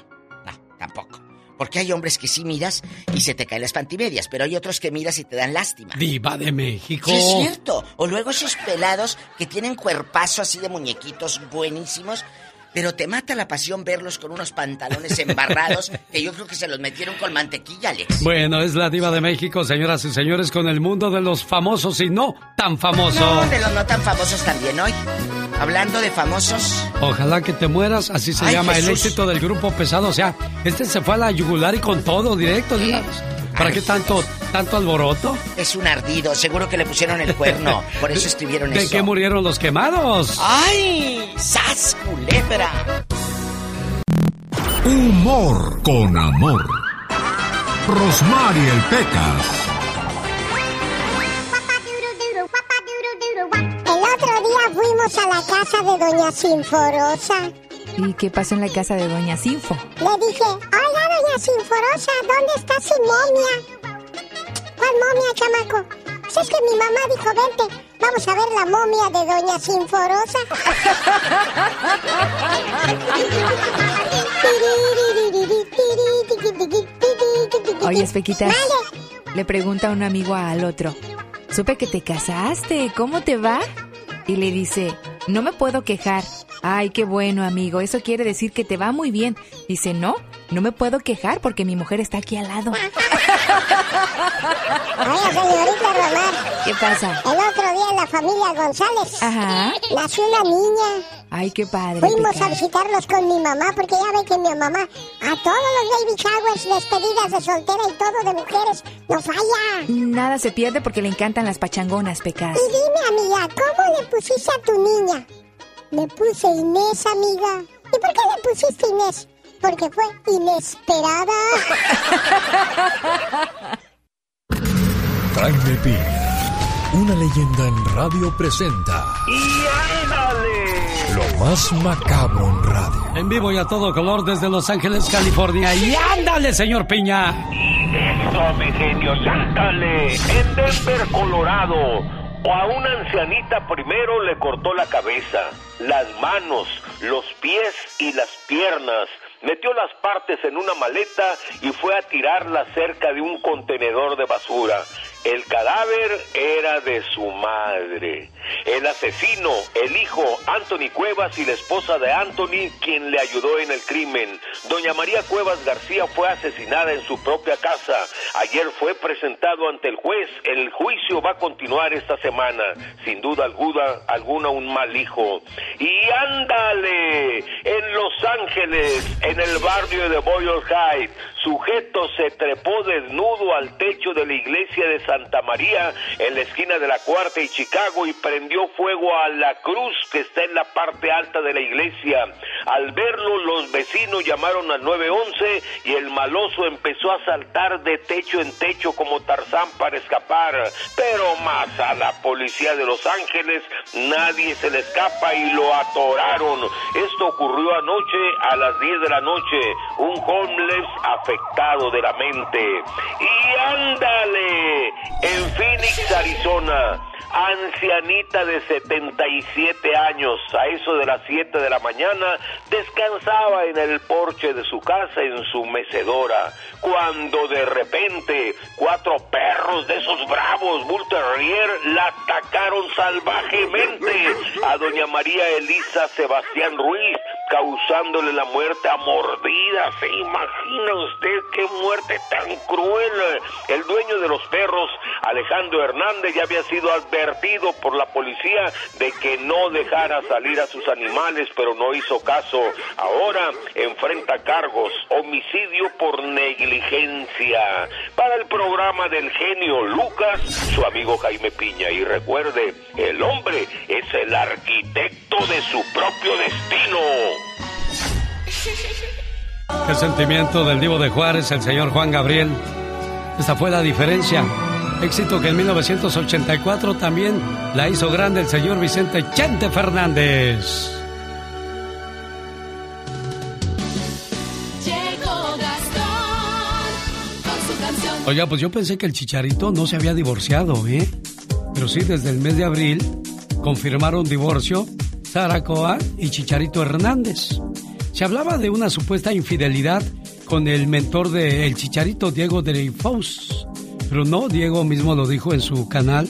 [SPEAKER 8] no, tampoco. Porque hay hombres que sí miras y se te caen las pantimedias, pero hay otros que miras y te dan lástima.
[SPEAKER 6] Diva de México.
[SPEAKER 8] Sí, es cierto. O luego esos pelados que tienen cuerpazo así de muñequitos buenísimos, pero te mata la pasión verlos con unos pantalones embarrados que yo creo que se los metieron con mantequilla, Alex.
[SPEAKER 6] Bueno, es la Diva de México, señoras y señores, con el mundo de los famosos y no tan famosos.
[SPEAKER 8] No, de los no tan famosos también hoy. Hablando de famosos,
[SPEAKER 6] Ojalá que te mueras, así se
[SPEAKER 8] Ay,
[SPEAKER 6] llama el éxito del grupo pesado. O sea, este se fue a la yugular y con todo, directo. vez. ¿Para qué tanto, tanto alboroto?
[SPEAKER 8] es un ardido, seguro que le pusieron el cuerno, por eso escribieron
[SPEAKER 6] ¿De
[SPEAKER 8] eso.
[SPEAKER 6] qué murieron los quemados?
[SPEAKER 8] ¡Ay! ¡Sas, culebra!
[SPEAKER 28] Humor con amor. Rosmarie el Pecas.
[SPEAKER 55] El otro día fuimos
[SPEAKER 13] fuimos a la casa de Doña Sinforosa.
[SPEAKER 30] ¿Y qué pasó en la casa de Doña Sinfo?
[SPEAKER 13] Le dije, hola Doña Sinforosa, ¿dónde está su momia? ¿Cuál momia, chamaco? Pues es que mi mamá dijo, vente, vamos a ver la momia de Doña Sinforosa.
[SPEAKER 30] Oye, Espequitas, le pregunta un amigo al otro, supe que te casaste, ¿cómo te va? Y le dice, no me puedo quejar. Ay, qué bueno, amigo, eso quiere decir que te va muy bien. Dice, no, no me puedo quejar porque mi mujer está aquí al lado.
[SPEAKER 13] Oye, señorita Román.
[SPEAKER 30] ¿Qué pasa?
[SPEAKER 13] El otro día en la familia González
[SPEAKER 30] Ajá.
[SPEAKER 13] nació una niña.
[SPEAKER 30] Ay, qué padre.
[SPEAKER 13] Fuimos a visitarlos con mi mamá porque ya ve que mi mamá a todos los baby showers, despedidas de soltera y todo de mujeres, no falla.
[SPEAKER 30] Nada se pierde porque le encantan las pachangonas, Pecas.
[SPEAKER 13] Y dime, amiga, ¿cómo le pusiste a tu niña? Le puse Inés, amiga. ¿Y por qué le pusiste Inés? Porque fue inesperada.
[SPEAKER 16] Jaime Piña, una leyenda en radio presenta
[SPEAKER 28] ¡Y ándale!
[SPEAKER 16] lo más macabro en radio.
[SPEAKER 6] En vivo y a todo color desde Los Ángeles, California. ¡Y ándale, señor Piña!
[SPEAKER 28] Eso, mi genio, ándale. En Denver, Colorado, a una ancianita primero le cortó la cabeza, las manos, los pies y las piernas. Metió las partes en una maleta y fue a tirarla cerca de un contenedor de basura. El cadáver era de su madre. El asesino, el hijo Anthony Cuevas y la esposa de Anthony, quien le ayudó en el crimen. Doña María Cuevas García fue asesinada en su propia casa. Ayer fue presentado ante el juez. El juicio va a continuar esta semana. Sin duda alguna, alguna un mal hijo. Y ándale, en Los Ángeles, en el barrio de Boyle Heights, sujeto se trepó desnudo al techo de la iglesia de Santa María en la esquina de la Cuarta y Chicago y prendió fuego a la cruz que está en la parte alta de la iglesia. Al verlo, los vecinos llamaron al 911 y el maloso empezó a saltar de techo en techo como Tarzán para escapar. Pero más a la policía de Los Ángeles nadie se le escapa y lo atoraron. Esto ocurrió anoche a las 10 de la noche. Un homeless afectado de la mente. Y ándale, en Phoenix, Arizona. Ancianita de 77 años, a eso de las 7 de la mañana, descansaba en el porche de su casa en su mecedora, cuando de repente cuatro perros de esos bravos Bull Terrier la atacaron salvajemente a doña María Elisa Sebastián Ruiz, causándole la muerte a mordidas. ¿Se imagina usted qué muerte tan cruel? El dueño de los perros, Alejandro Hernández, ya había sido advertido por la policía de que no dejara salir a sus animales, pero no hizo caso. Ahora enfrenta cargos, homicidio por negligencia. Para el programa del genio Lucas, su amigo Jaime Piña. Y recuerde, el hombre es el arquitecto de su propio destino.
[SPEAKER 6] El sentimiento del divo de Juárez, el señor Juan Gabriel. Esta fue la diferencia. Éxito que en 1984 también la hizo grande el señor Vicente Chente Fernández. Oiga, pues yo pensé que el Chicharito no se había divorciado, ¿eh? Pero sí, desde el mes de abril confirmaron divorcio Sara Coa y Chicharito Hernández. Se hablaba de una supuesta infidelidad con el mentor del el Chicharito, Diego Dreyfus. Pero no, Diego mismo lo dijo en su canal,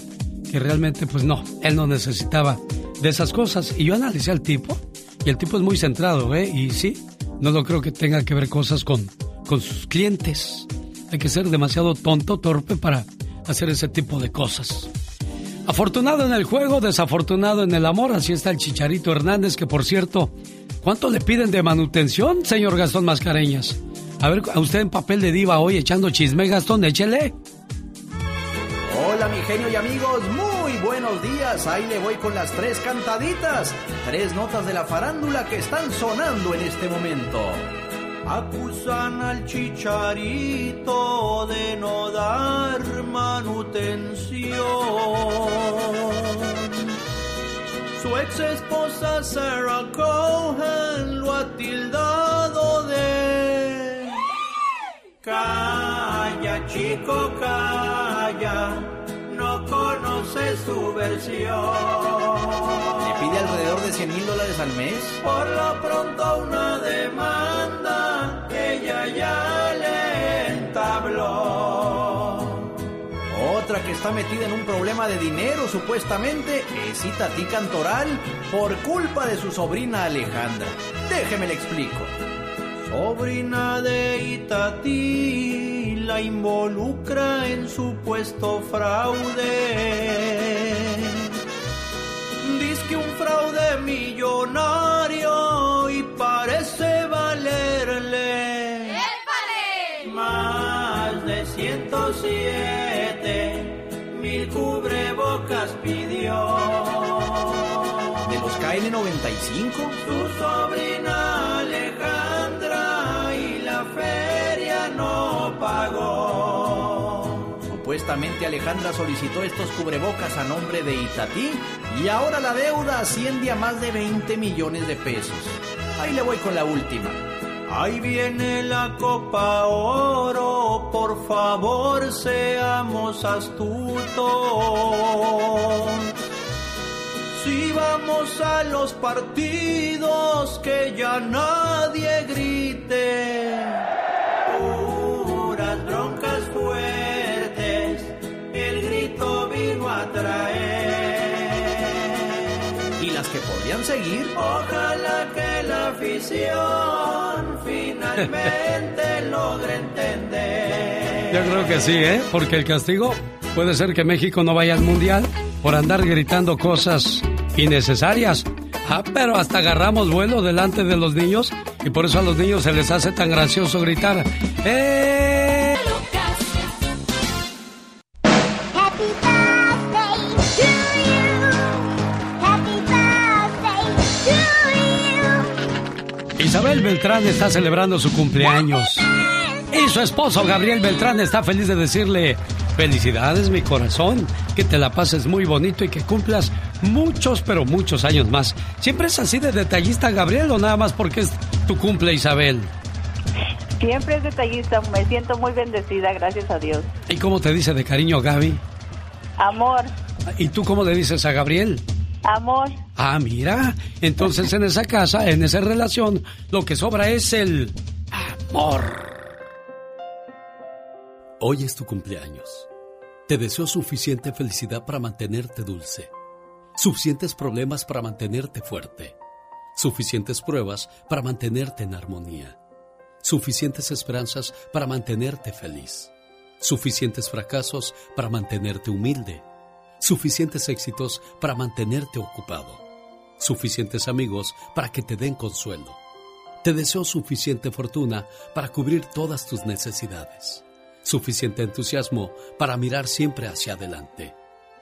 [SPEAKER 6] que realmente pues no, él no necesitaba de esas cosas. Y yo analicé al tipo, y el tipo es muy centrado, ¿eh? Y sí, no lo creo que tenga que ver cosas con, con sus clientes. Hay que ser demasiado tonto, torpe para hacer ese tipo de cosas. Afortunado en el juego, desafortunado en el amor, así está el Chicharito Hernández, que por cierto, ¿cuánto le piden de manutención, señor Gastón Mascareñas? A ver, a usted en papel de diva hoy echando chisme, Gastón, échele.
[SPEAKER 25] Hola mi genio y amigos, muy buenos días. Ahí le voy con las tres cantaditas, tres notas de la farándula que están sonando en este momento. Acusan al chicharito de no dar manutención.
[SPEAKER 10] Su ex esposa Sarah Cohen lo ha tildado de... Calla, chico, calla, no conoces su versión.
[SPEAKER 25] Le pide alrededor de 100 mil dólares al mes.
[SPEAKER 10] Por lo pronto una demanda que ella ya le entabló.
[SPEAKER 25] Otra que está metida en un problema de dinero supuestamente es Itatí Cantoral por culpa de su sobrina Alejandra. Déjeme le explico.
[SPEAKER 10] Sobrina de Itatí la involucra en supuesto fraude. Dice que un fraude millonario y parece valerle más de 107 mil cubrebocas pidió.
[SPEAKER 25] ¿De los KN95?
[SPEAKER 10] Su sobrina
[SPEAKER 25] Supuestamente Alejandra solicitó estos cubrebocas a nombre de Itatí y ahora la deuda asciende a más de 20 millones de pesos. Ahí le voy con la última.
[SPEAKER 10] Ahí viene la copa oro, por favor seamos astutos. Si vamos a los partidos, que ya nadie grite.
[SPEAKER 25] Seguir?
[SPEAKER 10] Ojalá que la afición finalmente logre entender.
[SPEAKER 6] Yo creo que sí, ¿eh? Porque el castigo puede ser que México no vaya al Mundial por andar gritando cosas innecesarias. Ah, pero hasta agarramos vuelo delante de los niños y por eso a los niños se les hace tan gracioso gritar. ¡Eh! Beltrán está celebrando su cumpleaños. Y su esposo Gabriel Beltrán está feliz de decirle, felicidades mi corazón, que te la pases muy bonito y que cumplas muchos, pero muchos años más. ¿Siempre es así de detallista Gabriel o nada más porque es tu cumple Isabel?
[SPEAKER 56] Siempre es detallista, me siento muy bendecida, gracias a Dios.
[SPEAKER 6] ¿Y cómo te dice de cariño Gaby?
[SPEAKER 56] Amor,
[SPEAKER 6] ¿Y tú cómo le dices a Gabriel?
[SPEAKER 56] Amor,
[SPEAKER 6] Ah, mira, entonces en esa casa, en esa relación, lo que sobra es el amor. Hoy es tu cumpleaños. Te deseo suficiente felicidad para mantenerte dulce, suficientes problemas para mantenerte fuerte, suficientes pruebas para mantenerte en armonía, suficientes esperanzas para mantenerte feliz, suficientes fracasos para mantenerte humilde, suficientes éxitos para mantenerte ocupado, suficientes amigos para que te den consuelo. Te deseo suficiente fortuna para cubrir todas tus necesidades, suficiente entusiasmo para mirar siempre hacia adelante,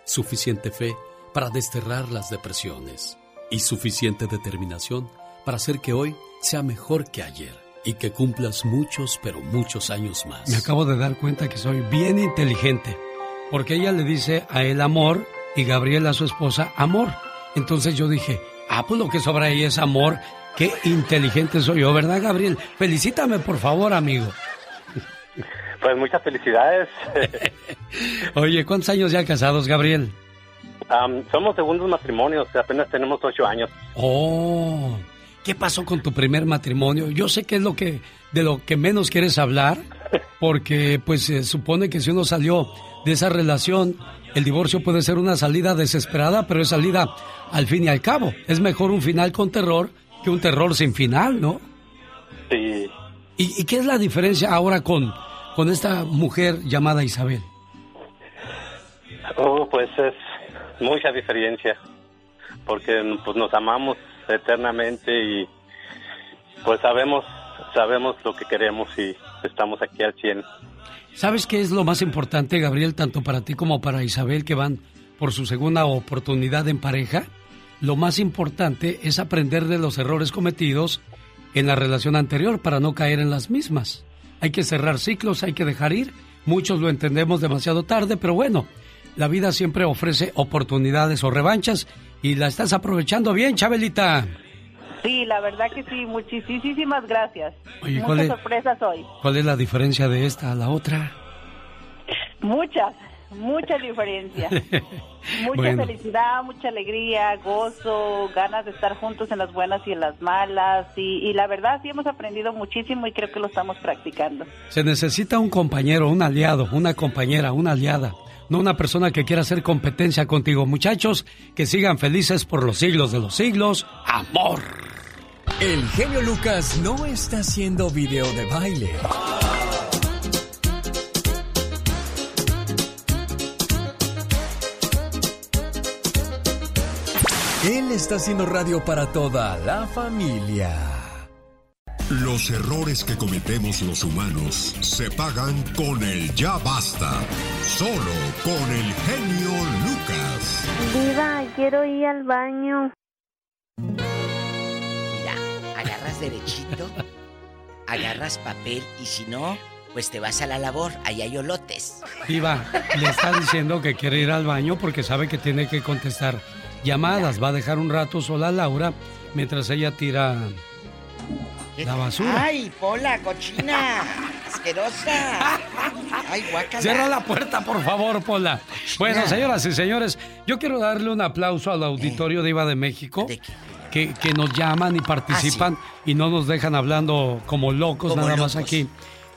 [SPEAKER 6] suficiente fe para desterrar las depresiones. Y suficiente determinación para hacer que hoy sea mejor que ayer y que cumplas muchos, pero muchos años más. Me acabo de dar cuenta que soy bien inteligente, porque ella le dice a él amor y Gabriel a su esposa amor. Entonces yo dije, ah, pues lo que sobra ahí es amor. Qué inteligente soy yo, ¿verdad, Gabriel? Felicítame, por favor, amigo.
[SPEAKER 53] Pues muchas felicidades.
[SPEAKER 6] Oye, ¿cuántos años ya casados, Gabriel?
[SPEAKER 53] Somos segundos matrimonios, apenas tenemos ocho años.
[SPEAKER 6] Oh, ¿qué pasó con tu primer matrimonio? Yo sé que es lo que de lo que menos quieres hablar, porque pues se supone que si uno salió de esa relación, el divorcio puede ser una salida desesperada, pero es salida al fin y al cabo. Es mejor un final con terror que un terror sin final, ¿no?
[SPEAKER 53] Sí.
[SPEAKER 6] ¿Y, y qué es la diferencia ahora con, con esta mujer llamada Isabel?
[SPEAKER 53] Oh, pues es mucha diferencia, porque pues nos amamos eternamente y pues sabemos sabemos lo que queremos y estamos aquí al 100.
[SPEAKER 6] ¿Sabes qué es lo más importante, Gabriel, tanto para ti como para Isabel, que van por su segunda oportunidad en pareja? Lo más importante es aprender de los errores cometidos en la relación anterior para no caer en las mismas. Hay que cerrar ciclos, hay que dejar ir. Muchos lo entendemos demasiado tarde, pero bueno, la vida siempre ofrece oportunidades o revanchas y la estás aprovechando bien, Chabelita.
[SPEAKER 57] Sí, la verdad que sí. Muchísimas gracias.
[SPEAKER 6] Oye,
[SPEAKER 57] Muchas
[SPEAKER 6] ¿cuál es-
[SPEAKER 57] sorpresas hoy.
[SPEAKER 6] ¿Cuál es la diferencia de esta a la otra?
[SPEAKER 57] Muchas, mucha diferencia. Mucha
[SPEAKER 6] Bueno.
[SPEAKER 57] felicidad, mucha alegría, gozo, ganas de estar juntos en las buenas y en las malas. Y, y la verdad sí hemos aprendido muchísimo y creo que lo estamos practicando.
[SPEAKER 6] Se necesita un compañero, un aliado, una compañera, una aliada, no una persona que quiera hacer competencia contigo. Muchachos, que sigan felices por los siglos de los siglos. Amor.
[SPEAKER 16] El genio Lucas no está haciendo video de baile. Él está haciendo radio para toda la familia.
[SPEAKER 58] Los errores que cometemos los humanos se pagan con el ya basta. Solo con el genio Lucas.
[SPEAKER 59] Diva, quiero ir al baño.
[SPEAKER 8] Agarras derechito, agarras papel y si no, pues te vas a la labor, ahí hay olotes.
[SPEAKER 6] Diva, le está diciendo que quiere ir al baño porque sabe que tiene que contestar llamadas. Va a dejar un rato sola a Laura mientras ella tira la basura.
[SPEAKER 8] ¡Ay, Pola, cochina! ¡Asquerosa! ¡Ay, guácala!
[SPEAKER 6] Cierra la puerta, por favor, Pola. Bueno, señoras y señores, yo quiero darle un aplauso al auditorio de Iba de México. Que, que nos llaman y participan y no nos dejan hablando como locos
[SPEAKER 8] Como
[SPEAKER 6] nada más aquí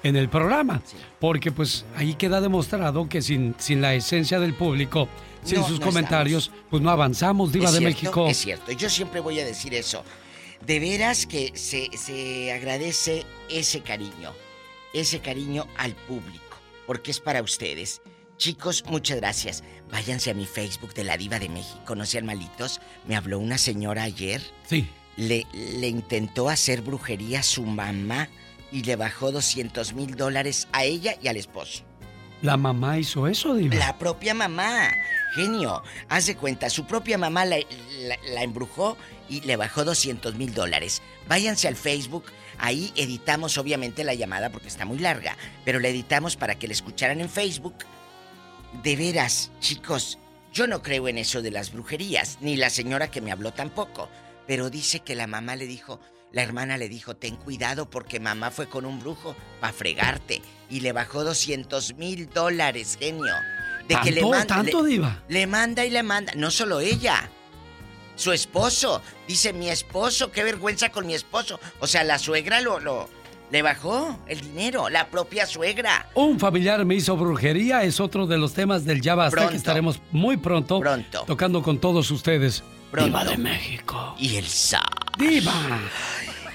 [SPEAKER 6] en el programa. Porque pues ahí queda demostrado que sin, sin la esencia del público, sin
[SPEAKER 8] No,
[SPEAKER 6] sus
[SPEAKER 8] no
[SPEAKER 6] comentarios, pues no avanzamos, Diva
[SPEAKER 8] Es
[SPEAKER 6] de
[SPEAKER 8] cierto,
[SPEAKER 6] México.
[SPEAKER 8] Es cierto, yo siempre voy a decir eso. De veras que se, se agradece ese cariño, ese cariño al público, porque es para ustedes. Chicos, muchas gracias. Váyanse a mi Facebook de la Diva de México, no sean malitos. Me habló una señora ayer.
[SPEAKER 6] Sí.
[SPEAKER 8] Le, le intentó hacer brujería a su mamá y le bajó 200 mil dólares a ella y al esposo.
[SPEAKER 6] La mamá hizo eso, Diva.
[SPEAKER 8] La propia mamá. Genio. Haz de cuenta, su propia mamá la, la- la embrujó y le bajó 200 mil dólares. Váyanse al Facebook. Ahí editamos obviamente la llamada porque está muy larga. Pero la editamos para que la escucharan en Facebook. De veras, chicos, yo no creo en eso de las brujerías. Ni la señora que me habló tampoco. Pero dice que la mamá le dijo... La hermana le dijo, ten cuidado porque mamá fue con un brujo para fregarte. Y le bajó 200 mil dólares, genio. De que le
[SPEAKER 6] ¿Tanto?
[SPEAKER 8] manda,
[SPEAKER 6] ¿Tanto,
[SPEAKER 8] le-
[SPEAKER 6] Diva?
[SPEAKER 8] Le manda y le manda. No solo ella. Su esposo. Dice, mi esposo, qué vergüenza con mi esposo. O sea, la suegra lo, lo... Le bajó el dinero. La propia suegra.
[SPEAKER 6] Un familiar me hizo brujería es otro de los temas del Ya Basta
[SPEAKER 8] Pronto.
[SPEAKER 6] que estaremos muy pronto, tocando con todos ustedes. Diva de México.
[SPEAKER 8] Y el sa.
[SPEAKER 6] Diva.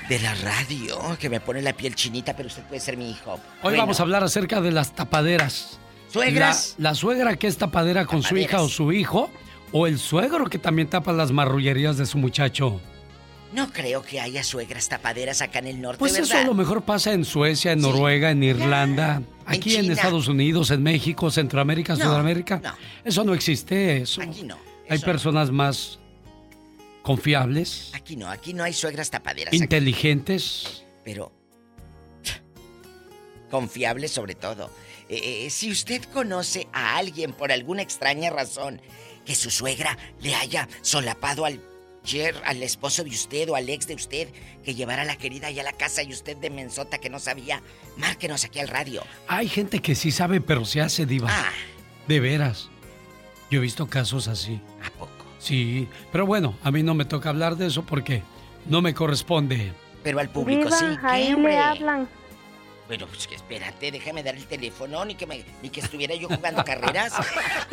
[SPEAKER 8] De la radio, que me pone la piel chinita, pero usted puede ser mi hijo.
[SPEAKER 6] Hoy
[SPEAKER 8] Bueno,
[SPEAKER 6] vamos a hablar acerca de las tapaderas.
[SPEAKER 8] ¿Suegras?
[SPEAKER 6] La, la suegra que es tapadera con su hija o su hijo, o el suegro que también tapa las marrullerías de su muchacho.
[SPEAKER 8] No creo que haya suegras tapaderas acá en el norte,
[SPEAKER 6] Pues eso a lo mejor pasa en Suecia, en Noruega, en Irlanda, aquí en. Estados Unidos, en México, Centroamérica,
[SPEAKER 8] No,
[SPEAKER 6] Sudamérica.
[SPEAKER 8] no.
[SPEAKER 6] Eso no existe, eso.
[SPEAKER 8] Aquí no,
[SPEAKER 6] Hay
[SPEAKER 8] no.
[SPEAKER 6] personas más confiables,
[SPEAKER 8] Aquí no, aquí no hay suegras tapaderas.
[SPEAKER 6] inteligentes.
[SPEAKER 8] Pero confiable sobre todo. Eh, eh, si usted conoce a alguien por alguna extraña razón que su suegra le haya solapado al al esposo de usted o al ex de usted que llevara a la querida allá a la casa y usted de mensota que no sabía, márquenos aquí al radio.
[SPEAKER 6] Hay gente que sí sabe, pero se hace diva.
[SPEAKER 8] Ah.
[SPEAKER 6] De veras. Yo he visto casos así.
[SPEAKER 8] ¿A poco?
[SPEAKER 6] Sí, pero bueno, a mí no me toca hablar de eso porque no me corresponde.
[SPEAKER 8] Pero al público
[SPEAKER 59] Diva,
[SPEAKER 8] sí.
[SPEAKER 59] ahí
[SPEAKER 8] ¿Qué,
[SPEAKER 59] le
[SPEAKER 8] hombre?
[SPEAKER 59] hablan.
[SPEAKER 8] Bueno, pues que espérate, déjame dar el teléfono, ni que, me- ni que estuviera yo jugando carreras.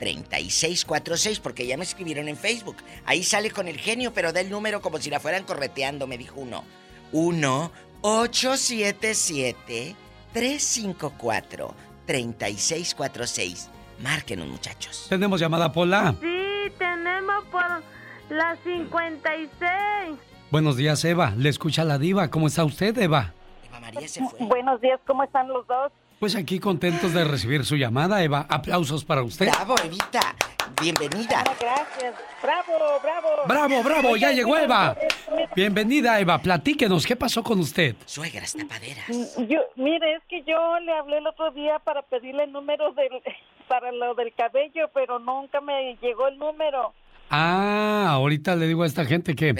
[SPEAKER 8] 1-877-354-3646, porque ya me escribieron en Facebook. Ahí sale con el genio, pero da el número como si la fueran correteando, me dijo uno. 1-877-354-3646. Márquenos, muchachos.
[SPEAKER 6] Tenemos llamada Pola.
[SPEAKER 59] Sí, tenemos por las 56.
[SPEAKER 6] Buenos días, Eva. Le escucha la diva. ¿Cómo está usted, Eva?
[SPEAKER 8] María se fue.
[SPEAKER 57] Buenos días, ¿cómo están los dos?
[SPEAKER 6] Pues aquí contentos de recibir su llamada, Eva. Aplausos para usted.
[SPEAKER 8] Bravo, Evita. Bienvenida.
[SPEAKER 56] Ah, gracias. Bravo, bravo.
[SPEAKER 6] Bravo, bravo, ya llegó Eva. Bienvenida, Eva. Platíquenos, ¿qué pasó con usted?
[SPEAKER 8] Suegras tapaderas.
[SPEAKER 56] Yo, mire, es que yo le hablé el otro día para pedirle el número del, para lo del cabello, pero nunca me llegó el número.
[SPEAKER 6] Ah, ahorita le digo a esta gente que,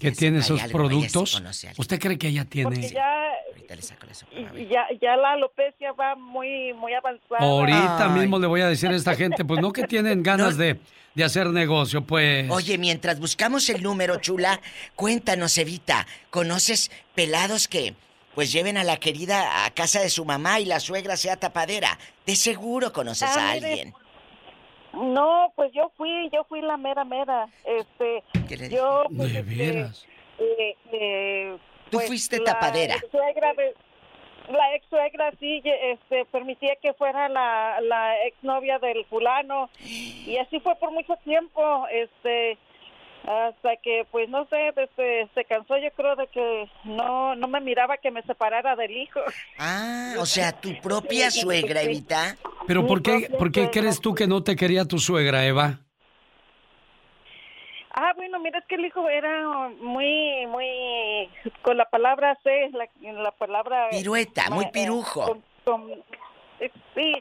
[SPEAKER 6] que tiene esos
[SPEAKER 8] algo,
[SPEAKER 6] productos. ¿Usted cree que ella
[SPEAKER 56] Porque
[SPEAKER 6] tiene?
[SPEAKER 56] ya,
[SPEAKER 8] Ahorita le saco
[SPEAKER 56] ya, ya la alopecia va muy, muy avanzada.
[SPEAKER 6] Ahorita mismo le voy a decir a esta gente, pues no que tienen ganas de, de hacer negocio, pues.
[SPEAKER 8] Oye, mientras buscamos el número, chula, cuéntanos, Evita, ¿conoces pelados que pues lleven a la querida a casa de su mamá y la suegra sea tapadera? De seguro conoces
[SPEAKER 56] Ah,
[SPEAKER 8] a
[SPEAKER 56] mire,
[SPEAKER 8] alguien.
[SPEAKER 56] No, pues yo fui, yo fui la mera mera. Este, yo pues,
[SPEAKER 6] De
[SPEAKER 56] este,
[SPEAKER 6] veras.
[SPEAKER 56] eh, eh,
[SPEAKER 8] Tú
[SPEAKER 56] pues,
[SPEAKER 8] fuiste
[SPEAKER 56] la
[SPEAKER 8] tapadera.
[SPEAKER 56] de- la ex suegra sí este, permitía que fuera la, la exnovia del fulano y así fue por mucho tiempo este hasta que pues no sé este, se cansó yo creo de que no no me miraba que me separara del hijo
[SPEAKER 8] Ah, o sea, tu propia suegra, Evita.
[SPEAKER 6] Pero ¿por qué,
[SPEAKER 56] propia
[SPEAKER 6] ¿por qué
[SPEAKER 56] suegra.
[SPEAKER 6] crees tú que no te quería tu suegra, Eva?
[SPEAKER 56] Ah, bueno, mira, es que el hijo era muy, muy, con la palabra C, la, la palabra...
[SPEAKER 8] Pirueta, muy
[SPEAKER 56] eh,
[SPEAKER 8] pirujo.
[SPEAKER 56] con- con- eh, sí,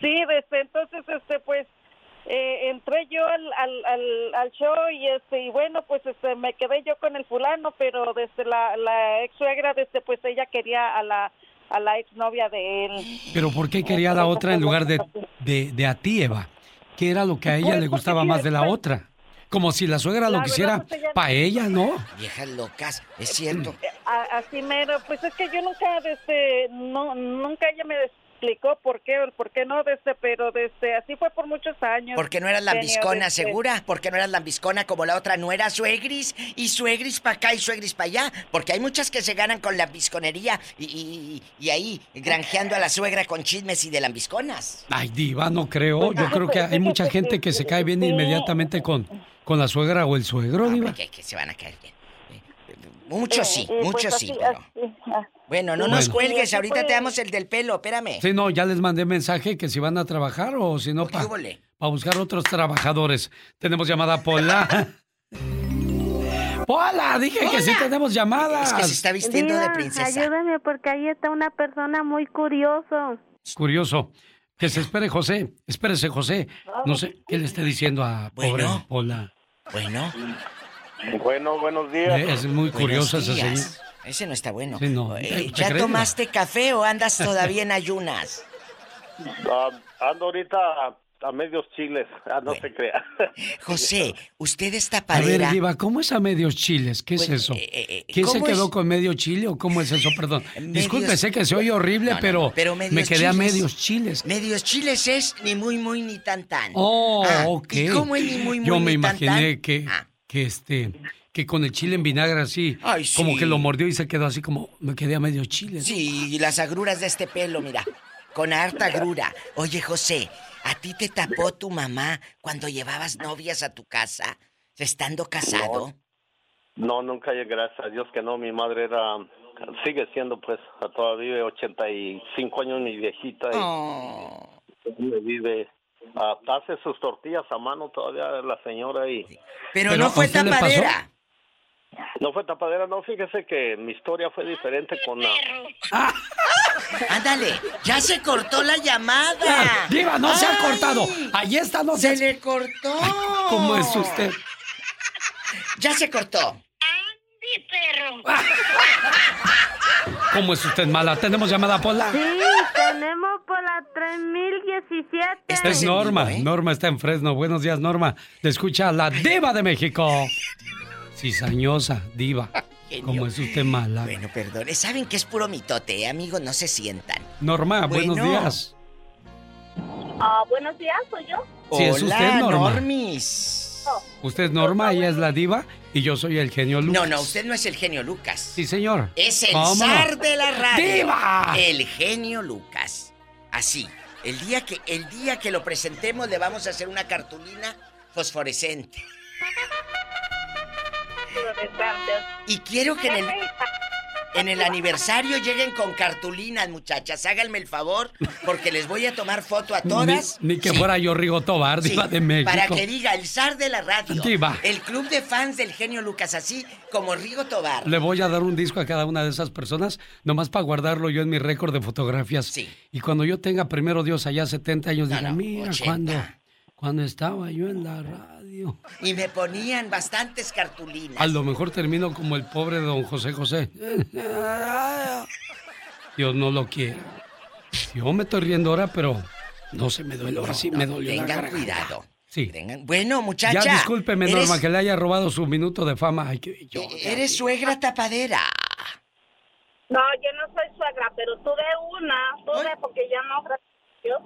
[SPEAKER 56] sí, desde entonces, este, pues, eh, entré yo al, al, al, al show y, este, y bueno, pues, este, me quedé yo con el fulano, pero desde la, la ex suegra, desde, pues, ella quería a la, a la ex novia de él.
[SPEAKER 6] Pero ¿por qué quería a la otra en lugar de, de, de a ti, Eva? ¿Qué era lo que a ella
[SPEAKER 56] Pues,
[SPEAKER 6] le gustaba más de la
[SPEAKER 56] pues,
[SPEAKER 6] otra? Como si la suegra
[SPEAKER 56] la
[SPEAKER 6] lo quisiera
[SPEAKER 56] pues, ella-
[SPEAKER 6] para ella, ¿no?
[SPEAKER 8] Viejas locas, es cierto.
[SPEAKER 56] A- así mero, pues es que yo nunca, desde, no, nunca ella me explicó por qué por qué no, desde, pero desde, así fue por muchos años.
[SPEAKER 8] Porque no eras lambiscona,
[SPEAKER 56] desde-
[SPEAKER 8] segura. Porque no eras lambiscona como la otra. No era suegris y suegris para acá y suegris para allá. Porque hay muchas que se ganan con lambisconería y, y- y ahí granjeando a la suegra con chismes y de lambisconas.
[SPEAKER 6] Ay, diva, no creo. Yo creo que hay mucha gente que se cae bien inmediatamente con, con la suegra o el suegro, diva.
[SPEAKER 8] Que, que se van a caer bien. Muchos sí,
[SPEAKER 56] Eh, eh, pues
[SPEAKER 8] muchos
[SPEAKER 56] así-
[SPEAKER 8] sí. Pero...
[SPEAKER 56] así.
[SPEAKER 8] Bueno, no
[SPEAKER 6] Bueno.
[SPEAKER 8] nos cuelgues. Ahorita te damos el del pelo. Espérame.
[SPEAKER 6] Sí, no, ya les mandé mensaje que si van a trabajar o si no, para buscar otros trabajadores. Tenemos llamada Pola. Pola, dije que sí tenemos llamadas.
[SPEAKER 8] Es que se está vistiendo de princesa.
[SPEAKER 59] Ayúdame porque ahí está una persona muy curioso.
[SPEAKER 6] Curioso. Que se espere José. Espérese, José. No sé qué le esté diciendo a pobre
[SPEAKER 8] Bueno.
[SPEAKER 6] Pola.
[SPEAKER 8] Bueno.
[SPEAKER 53] Bueno, buenos días.
[SPEAKER 6] Eh, es muy curioso ese
[SPEAKER 8] días.
[SPEAKER 6] señor.
[SPEAKER 8] Ese no está bueno.
[SPEAKER 6] Sí, no.
[SPEAKER 8] Eh,
[SPEAKER 6] ¿Te- te
[SPEAKER 8] ¿Ya
[SPEAKER 6] crees?
[SPEAKER 8] tomaste café o andas todavía en ayunas?
[SPEAKER 53] Ah, ando ahorita a, a medios chiles. Ah, no se crea.
[SPEAKER 8] José, usted es
[SPEAKER 6] A ver,
[SPEAKER 8] tapadera.
[SPEAKER 6] Diva, ¿cómo es a medios chiles? ¿Qué es eso?
[SPEAKER 8] eh, eh,
[SPEAKER 6] ¿Quién se
[SPEAKER 8] ¿cómo
[SPEAKER 6] quedó
[SPEAKER 8] es?
[SPEAKER 6] con medio chile o cómo es eso? Perdón. Disculpe,
[SPEAKER 8] Medios-
[SPEAKER 6] sé que se oye horrible,
[SPEAKER 8] No, no,
[SPEAKER 6] pero,
[SPEAKER 8] no, pero medios
[SPEAKER 6] me quedé a medios chiles.
[SPEAKER 8] Medios chiles es ni muy muy ni tan tan.
[SPEAKER 6] Oh,
[SPEAKER 8] Ah,
[SPEAKER 6] ok.
[SPEAKER 8] ¿Y cómo es ni muy muy
[SPEAKER 6] Yo me
[SPEAKER 8] ni tan,
[SPEAKER 6] imaginé
[SPEAKER 8] tan?
[SPEAKER 6] que,
[SPEAKER 8] Ah.
[SPEAKER 6] Que este, que con el chile en vinagre así,
[SPEAKER 8] Ay, sí.
[SPEAKER 6] como que lo mordió y se quedó así como, me quedé a medios chiles.
[SPEAKER 8] Sí, y las agruras de este pelo, mira. Con harta agrura. Oye, José, ¿a ti te tapó tu mamá cuando llevabas novias a tu casa? Estando casado.
[SPEAKER 53] No, nunca, gracias a Dios que no. Mi madre era, sigue siendo pues, todavía vive 85 años mi viejita y
[SPEAKER 8] Oh.
[SPEAKER 53] vive, vive hace sus tortillas a mano todavía la señora y...
[SPEAKER 8] Pero, no fue tapadera.
[SPEAKER 53] No fue tapadera, no, fíjese que mi historia fue diferente con la...
[SPEAKER 8] Ándale, ya se cortó la llamada.
[SPEAKER 6] Diva, no se ha cortado. Ahí está, no
[SPEAKER 8] Se
[SPEAKER 6] se...
[SPEAKER 8] le cortó.
[SPEAKER 6] ¿Cómo es usted?
[SPEAKER 8] Ya se cortó.
[SPEAKER 6] ¿Cómo es usted mala? ¿Tenemos llamada Pola?
[SPEAKER 59] Sí, tenemos por la 3017.
[SPEAKER 8] Este
[SPEAKER 6] Es Norma. Norma está en Fresno. Buenos días, Norma. Le escucha la diva de México. Cizañosa, diva.
[SPEAKER 8] Genio.
[SPEAKER 6] ¿Cómo es usted mala?
[SPEAKER 8] Bueno, perdone. Saben que es puro mitote, ¿eh, amigos? No se sientan.
[SPEAKER 6] Norma, buenos
[SPEAKER 8] Bueno.
[SPEAKER 6] días.
[SPEAKER 52] Ah, buenos días, soy yo.
[SPEAKER 6] Sí, es
[SPEAKER 8] Hola,
[SPEAKER 6] usted, Norma.
[SPEAKER 8] Normis.
[SPEAKER 6] Usted es Norma, ella es la diva y yo soy el genio Lucas.
[SPEAKER 8] No, no, usted no es el genio Lucas.
[SPEAKER 6] Sí, señor.
[SPEAKER 8] Es el zar de la radio.
[SPEAKER 6] ¡Diva!
[SPEAKER 8] El genio Lucas. Así. El día que el día que lo presentemos le vamos a hacer una cartulina fosforescente. Y quiero que en el en el aniversario lleguen con cartulinas, muchachas. Háganme el favor, porque les voy a tomar foto a todas.
[SPEAKER 6] Ni, ni que
[SPEAKER 8] Sí.
[SPEAKER 6] fuera yo Rigo Tobar,
[SPEAKER 8] Sí,
[SPEAKER 6] diva de México.
[SPEAKER 8] Para que diga el zar de la radio.
[SPEAKER 6] Diva.
[SPEAKER 8] El club de fans del genio Lucas, así como Rigo Tobar.
[SPEAKER 6] Le voy a dar un disco a cada una de esas personas, nomás para guardarlo yo en mi récord de fotografías. Y cuando yo tenga, primero Dios, allá 70 años, diga, mira,
[SPEAKER 8] 80.
[SPEAKER 6] cuando, cuando estaba yo en la radio.
[SPEAKER 8] Y me ponían bastantes cartulinas.
[SPEAKER 6] A lo mejor termino como el pobre don José José. Dios no lo quiere. Yo me estoy riendo ahora, pero no se me duele. Ahora sí me dolió
[SPEAKER 8] Tengan cuidado.
[SPEAKER 6] Sí.
[SPEAKER 8] Bueno, muchacha.
[SPEAKER 6] Ya discúlpeme,
[SPEAKER 8] eres-
[SPEAKER 6] Norma, que le haya robado su minuto de fama. Ay, que yo.
[SPEAKER 8] Eres suegra tapadera.
[SPEAKER 59] No, yo no soy suegra, pero tuve una, tuve porque ya no,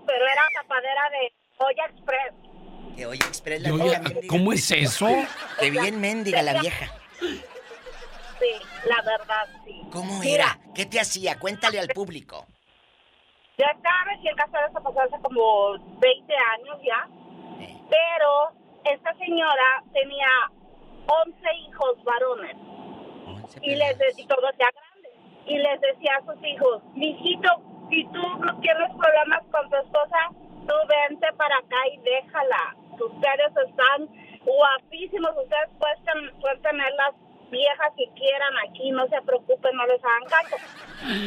[SPEAKER 59] pero era tapadera de olla express.
[SPEAKER 8] Que oye, Express la
[SPEAKER 6] Yo-
[SPEAKER 8] vieja mendiga.
[SPEAKER 6] ¿Cómo es eso?
[SPEAKER 8] Que bien mendiga la vieja.
[SPEAKER 59] Sí, la verdad, sí.
[SPEAKER 8] ¿Cómo
[SPEAKER 59] Mira,
[SPEAKER 8] era? ¿Qué te hacía? Cuéntale al público.
[SPEAKER 59] Ya estaba recién casada, eso pasó hace como 20 años ya. Pero esta señora tenía 11 hijos varones. Y les de- y todos ya grandes. Y les decía a sus hijos, mijito, si tú no tienes problemas con tu esposa, tú vente para acá y déjala. Ustedes están guapísimos, ustedes pueden, pueden tener las viejas que quieran aquí, no se preocupen, no les hagan caso.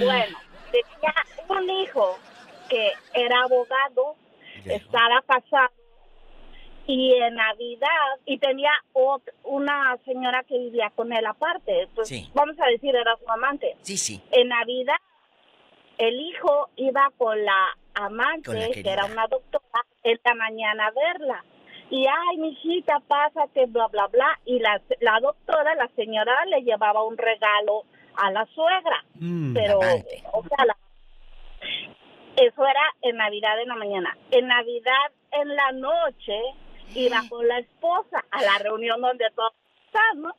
[SPEAKER 59] Bueno, tenía un hijo que era abogado, estaba casado y en Navidad y tenía una señora que vivía con él aparte, pues
[SPEAKER 8] Sí.
[SPEAKER 59] vamos a decir era su amante.
[SPEAKER 8] Sí, sí.
[SPEAKER 59] En Navidad el hijo iba con la amante,
[SPEAKER 8] Con la
[SPEAKER 59] que era una doctora, en la mañana a verla. Y, ay, mijita, pásate, bla, bla, bla. Y la, la doctora, la señora, le llevaba un regalo a la suegra.
[SPEAKER 8] Mm,
[SPEAKER 59] Pero, o sea, la- eso era en Navidad en la mañana. En Navidad en la noche iba con la esposa a la reunión donde todos ¿no?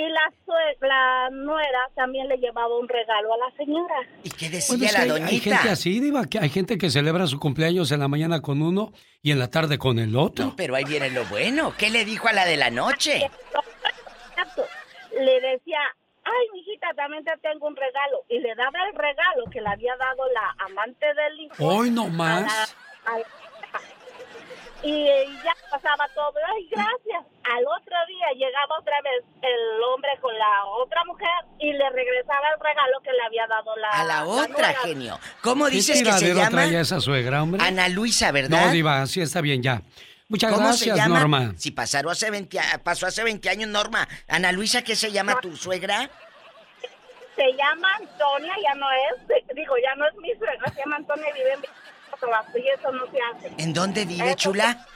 [SPEAKER 59] Y la, sue- la nuera también le llevaba un regalo a la señora.
[SPEAKER 8] ¿Y qué
[SPEAKER 6] Bueno, es que hay, hay gente así, Diva, que hay gente que celebra su cumpleaños en la mañana con uno y en la tarde con el otro.
[SPEAKER 8] Pero ahí viene lo bueno. ¿Qué le dijo a la de la noche?
[SPEAKER 59] Exacto. Le decía, ay, mijita, también te tengo un regalo. Y le daba el regalo que le había dado la amante del hijo.
[SPEAKER 6] Hoy no
[SPEAKER 59] a la-
[SPEAKER 6] más.
[SPEAKER 59] a la- y, y ya pasaba todo. Ay, gracias. Al otro día llegaba otra vez el hombre con la otra mujer y le regresaba el regalo que le había dado la
[SPEAKER 8] A la otra, genio. ¿Cómo
[SPEAKER 6] ¿Qué
[SPEAKER 8] dices que se llama?
[SPEAKER 6] traía esa suegra, hombre?
[SPEAKER 8] Ana Luisa, ¿verdad?
[SPEAKER 6] No, Diva, sí está bien ya. Muchas
[SPEAKER 8] ¿Cómo
[SPEAKER 6] gracias,
[SPEAKER 8] se llama?
[SPEAKER 6] Norma.
[SPEAKER 8] Si pasaron hace 20, a- pasó hace 20 años, Norma. Ana Luisa, ¿qué se llama tu suegra?
[SPEAKER 59] Se llama Antonia, ya no es, digo, ya no es mi suegra, se llama Antonia y vive en Tabasco y eso no se hace.
[SPEAKER 8] ¿En dónde vive,
[SPEAKER 59] Eso-
[SPEAKER 8] chula?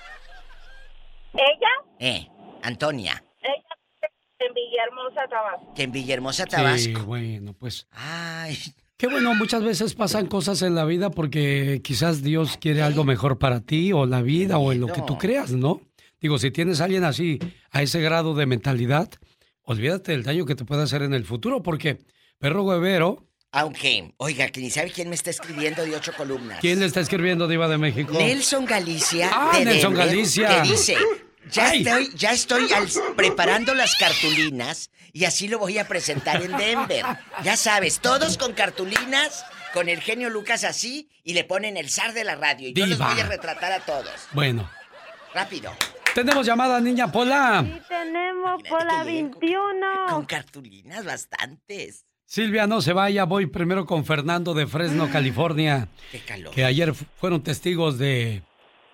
[SPEAKER 59] Ella,
[SPEAKER 8] Eh, Antonia,
[SPEAKER 59] ella vive en Villahermosa, Tabasco.
[SPEAKER 8] que en Villahermosa, Tabasco.
[SPEAKER 6] Sí, bueno, pues.
[SPEAKER 8] Ay.
[SPEAKER 6] Qué bueno, muchas veces pasan cosas en la vida porque quizás Dios quiere algo mejor para ti o la vida o en lo que tú creas, ¿no? Digo, si tienes a alguien así, a ese grado de mentalidad, olvídate del daño que te puede hacer en el futuro porque perro huevero,
[SPEAKER 8] Aunque, oiga, que ni sabe quién me está escribiendo de ocho columnas.
[SPEAKER 6] ¿quién le está escribiendo Diva de México?
[SPEAKER 8] Nelson Galicia.
[SPEAKER 6] Ah,
[SPEAKER 8] de
[SPEAKER 6] Nelson
[SPEAKER 8] Denver,
[SPEAKER 6] Galicia.
[SPEAKER 8] Que dice, ya
[SPEAKER 6] Ay.
[SPEAKER 8] estoy, ya estoy al- preparando las cartulinas y así lo voy a presentar en Denver. Ya sabes, todos con cartulinas, con el genio Lucas así, y le ponen el zar de la radio. Y yo los voy a retratar a todos.
[SPEAKER 6] Bueno,
[SPEAKER 8] Rápido.
[SPEAKER 6] tenemos llamada, niña Pola.
[SPEAKER 59] Tenemos por la 21.
[SPEAKER 8] Con cartulinas bastantes.
[SPEAKER 6] Silvia, no se vaya, voy primero con Fernando de Fresno, California.
[SPEAKER 8] Qué calor.
[SPEAKER 6] que ayer fu- fueron testigos de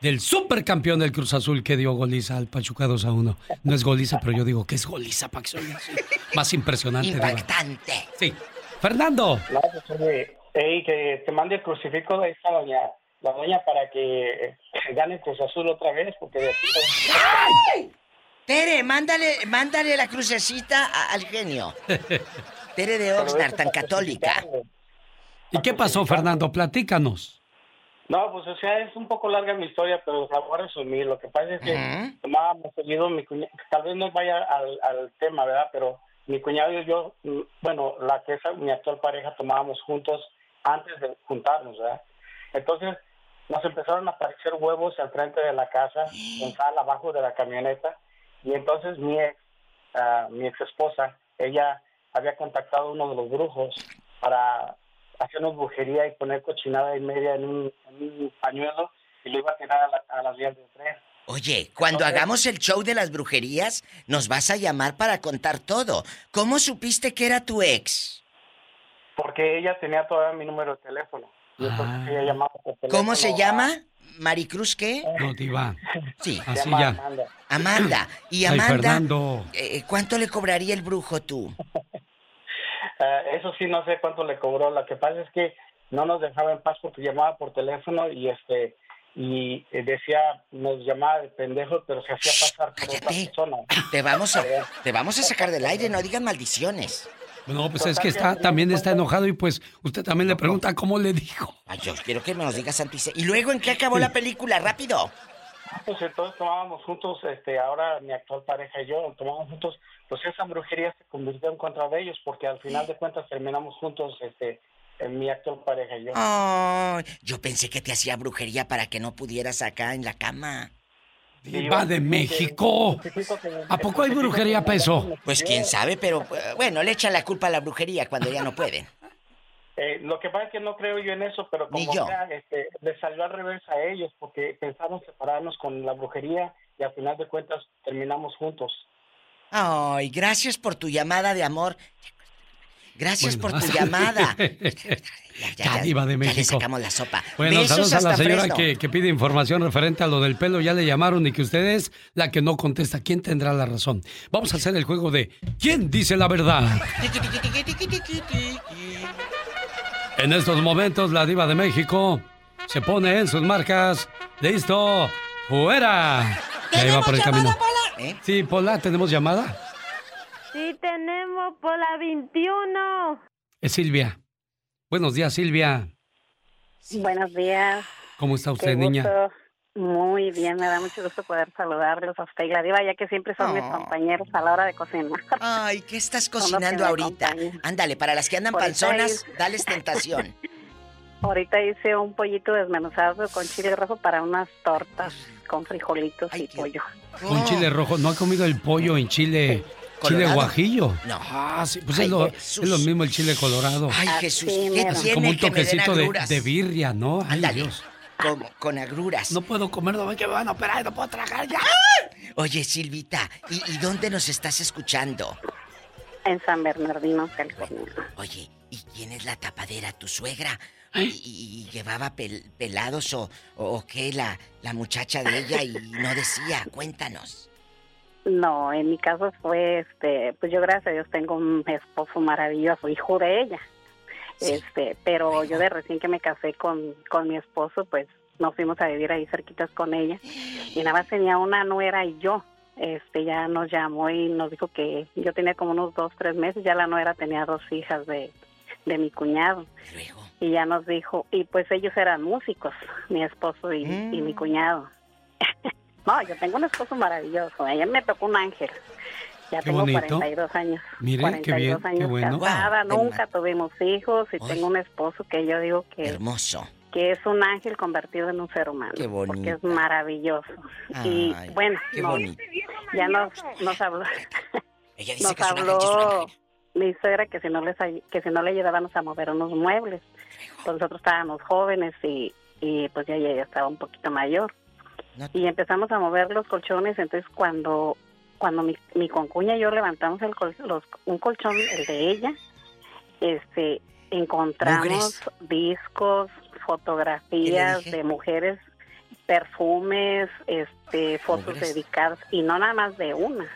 [SPEAKER 6] del supercampeón del Cruz Azul que dio goliza al Pachuca 2 a 1. No es goliza, pero yo digo que es goliza para que así. Más impresionante.
[SPEAKER 8] Impactante.
[SPEAKER 6] Sí. Fernando.
[SPEAKER 60] No, pues, que te mande el crucifijo de esta doña, la doña para que gane el Cruz Azul otra vez, porque de aquí
[SPEAKER 8] Tere, mándale, mándale la crucecita a- al genio. Tere de Oxnard, tan católica.
[SPEAKER 6] ¿Y qué pasó, Fernando? Platícanos.
[SPEAKER 60] No, pues o sea, es un poco larga mi historia, pero la voy a resumir. Lo que pasa es que tomábamos seguido mi cuñado, tal vez no vaya al, al tema, ¿verdad? Pero mi cuñado y yo, mm, bueno, la que es mi actual pareja, tomábamos juntos antes de juntarnos, ¿verdad? Entonces nos empezaron a aparecer huevos al frente de la casa, en sal abajo de la camioneta, y entonces mi ex, ah, mi ex esposa, ella había contactado a uno de los brujos para hacernos brujería y poner cochinada y media en un, en un pañuelo y lo iba a tirar a, la- a las vías del tren.
[SPEAKER 8] Oye, cuando hagamos el show de las brujerías, nos vas a llamar para contar todo. ¿Cómo supiste que era tu ex?
[SPEAKER 60] Porque ella tenía todavía mi número de teléfono. Y entonces ella llamaba por teléfono
[SPEAKER 8] ¿Cómo se
[SPEAKER 60] a-
[SPEAKER 8] llama? ¿Maricruz qué?
[SPEAKER 6] No, diva.
[SPEAKER 8] Sí.
[SPEAKER 6] Así ya.
[SPEAKER 60] Amanda.
[SPEAKER 8] Amanda. Y
[SPEAKER 6] Ay,
[SPEAKER 8] Amanda,
[SPEAKER 6] Fernando.
[SPEAKER 8] eh, ¿cuánto le cobraría el brujo tú?
[SPEAKER 60] Eh, eso sí, no sé cuánto le cobró. Lo que pasa es que no nos dejaba en paz porque llamaba por teléfono y este y decía, nos llamaba de pendejos, pero se hacía pasar por otra persona.
[SPEAKER 8] Te vamos a, te vamos a sacar del aire, no digas maldiciones.
[SPEAKER 6] No, pues es que está, también está enojado y pues usted también le pregunta cómo le dijo.
[SPEAKER 8] Ay, yo quiero que me nos y Se- ¿Y luego en qué acabó la película? ¡Rápido!
[SPEAKER 60] Pues entonces tomábamos juntos, este, ahora mi actual pareja y yo tomábamos juntos, pues esa brujería se convirtió en contra de ellos porque al final de cuentas terminamos juntos, este, en mi actual pareja y yo.
[SPEAKER 8] Ay, yo pensé que te hacía brujería para que no pudieras acá en la cama.
[SPEAKER 6] Va de México. ¿A poco hay brujería peso?
[SPEAKER 8] Pues quién sabe, pero eh, bueno, le echan la culpa a la brujería cuando ya no pueden.
[SPEAKER 60] Eh, lo que pasa es que no creo yo en eso, pero como sea, este, les salió al revés a ellos porque pensaron separarnos con la brujería y al final de cuentas terminamos juntos.
[SPEAKER 8] Ay, gracias por tu llamada de amor. Gracias por tu llamada.
[SPEAKER 6] Ya, diva de
[SPEAKER 8] Ya le
[SPEAKER 6] México.
[SPEAKER 8] sacamos la sopa.
[SPEAKER 6] Bueno,
[SPEAKER 8] Besos
[SPEAKER 6] saludos a la señora que, que pide información referente a lo del pelo. Ya le llamaron y que usted es la que no contesta. ¿Quién tendrá la razón? Vamos a hacer el juego de ¿Quién dice la verdad? En estos momentos, la diva de México se pone en sus marcas. ¡Listo! ¡Fuera! Ahí va por el camino.
[SPEAKER 8] ¿Eh?
[SPEAKER 6] Sí, Pola, ¿tenemos llamada?
[SPEAKER 61] Sí, tenemos por la 21.
[SPEAKER 6] Es Silvia. Buenos días, Silvia.
[SPEAKER 61] Buenos días.
[SPEAKER 6] ¿Cómo está
[SPEAKER 61] Qué
[SPEAKER 6] usted, niña?
[SPEAKER 61] gusto. Muy bien, me da mucho gusto poder saludarlos a usted y la diva, ya que siempre son mis compañeros a la hora de cocinar.
[SPEAKER 8] Ay, ¿qué estás cocinando ahorita?
[SPEAKER 61] acompañan.
[SPEAKER 8] Ándale, para las que andan
[SPEAKER 61] Ahorita
[SPEAKER 8] panzonas,
[SPEAKER 61] es-
[SPEAKER 8] dales tentación.
[SPEAKER 61] Ahorita hice un pollito desmenuzado con chile rojo para unas tortas con frijolitos y pollo.
[SPEAKER 6] Con chile rojo. ¿No ha comido el pollo en chile, chile
[SPEAKER 61] ¿Colorado?
[SPEAKER 6] guajillo?
[SPEAKER 8] No.
[SPEAKER 6] Ah, sí, pues
[SPEAKER 8] Ay,
[SPEAKER 6] es, lo, es lo mismo el chile colorado.
[SPEAKER 8] Ay, Jesús,
[SPEAKER 61] Así
[SPEAKER 8] ¿qué tiene
[SPEAKER 6] como un
[SPEAKER 8] que me den
[SPEAKER 6] toquecito de, de birria, ¿no? Ay,
[SPEAKER 8] Ándale.
[SPEAKER 6] Dios.
[SPEAKER 8] Como, con agruras.
[SPEAKER 6] No puedo comer, no que me van a operar, no puedo tragar ya.
[SPEAKER 8] Oye, Silvita, ¿y, y dónde nos estás escuchando?
[SPEAKER 61] En San Bernardino, California.
[SPEAKER 8] Oye, ¿y quién es la tapadera? ¿Tu suegra? ¿Y, y- y llevaba pel- pelados o, o, o qué la, la muchacha de ella y no decía? Cuéntanos.
[SPEAKER 61] No, en mi caso fue, este, pues yo gracias a Dios tengo un esposo maravilloso, hijo de ella. Este, pero yo de recién que me casé con, con mi esposo, pues nos fuimos a vivir ahí cerquitas con ella. Y nada más tenía una nuera y yo. Este, ya nos llamó y nos dijo que yo tenía como unos dos, tres meses, ya la nuera tenía dos hijas de, de mi cuñado. Y ya nos dijo, y pues ellos eran músicos, mi esposo y, y mi cuñado. no, yo tengo un esposo maravilloso, ella me tocó un ángel. Ya
[SPEAKER 6] Qué
[SPEAKER 61] tengo
[SPEAKER 6] bonito.
[SPEAKER 61] 42 años.
[SPEAKER 6] Mire, qué
[SPEAKER 61] 42
[SPEAKER 6] bien, qué
[SPEAKER 61] años
[SPEAKER 6] bueno.
[SPEAKER 61] casada, nunca tuvimos hijos y tengo un esposo que yo digo que,
[SPEAKER 8] Hermoso.
[SPEAKER 61] que es un ángel convertido en un ser humano.
[SPEAKER 8] Qué bonito.
[SPEAKER 61] Porque es maravilloso. y bueno,
[SPEAKER 8] qué bonito.
[SPEAKER 61] ya nos, nos habló.
[SPEAKER 8] Ella dice
[SPEAKER 61] nos
[SPEAKER 8] que es un ángel, es un
[SPEAKER 61] habló mi suegra que si no les que si no le ayudábamos a mover unos muebles pues nosotros estábamos jóvenes y, y pues ya ella ya estaba un poquito mayor y empezamos a mover los colchones entonces cuando cuando mi, mi concuña y yo levantamos el col- los, un colchón el de ella este encontramos discos fotografías de mujeres perfumes este fotos
[SPEAKER 8] Mugres.
[SPEAKER 61] dedicadas y no nada más de una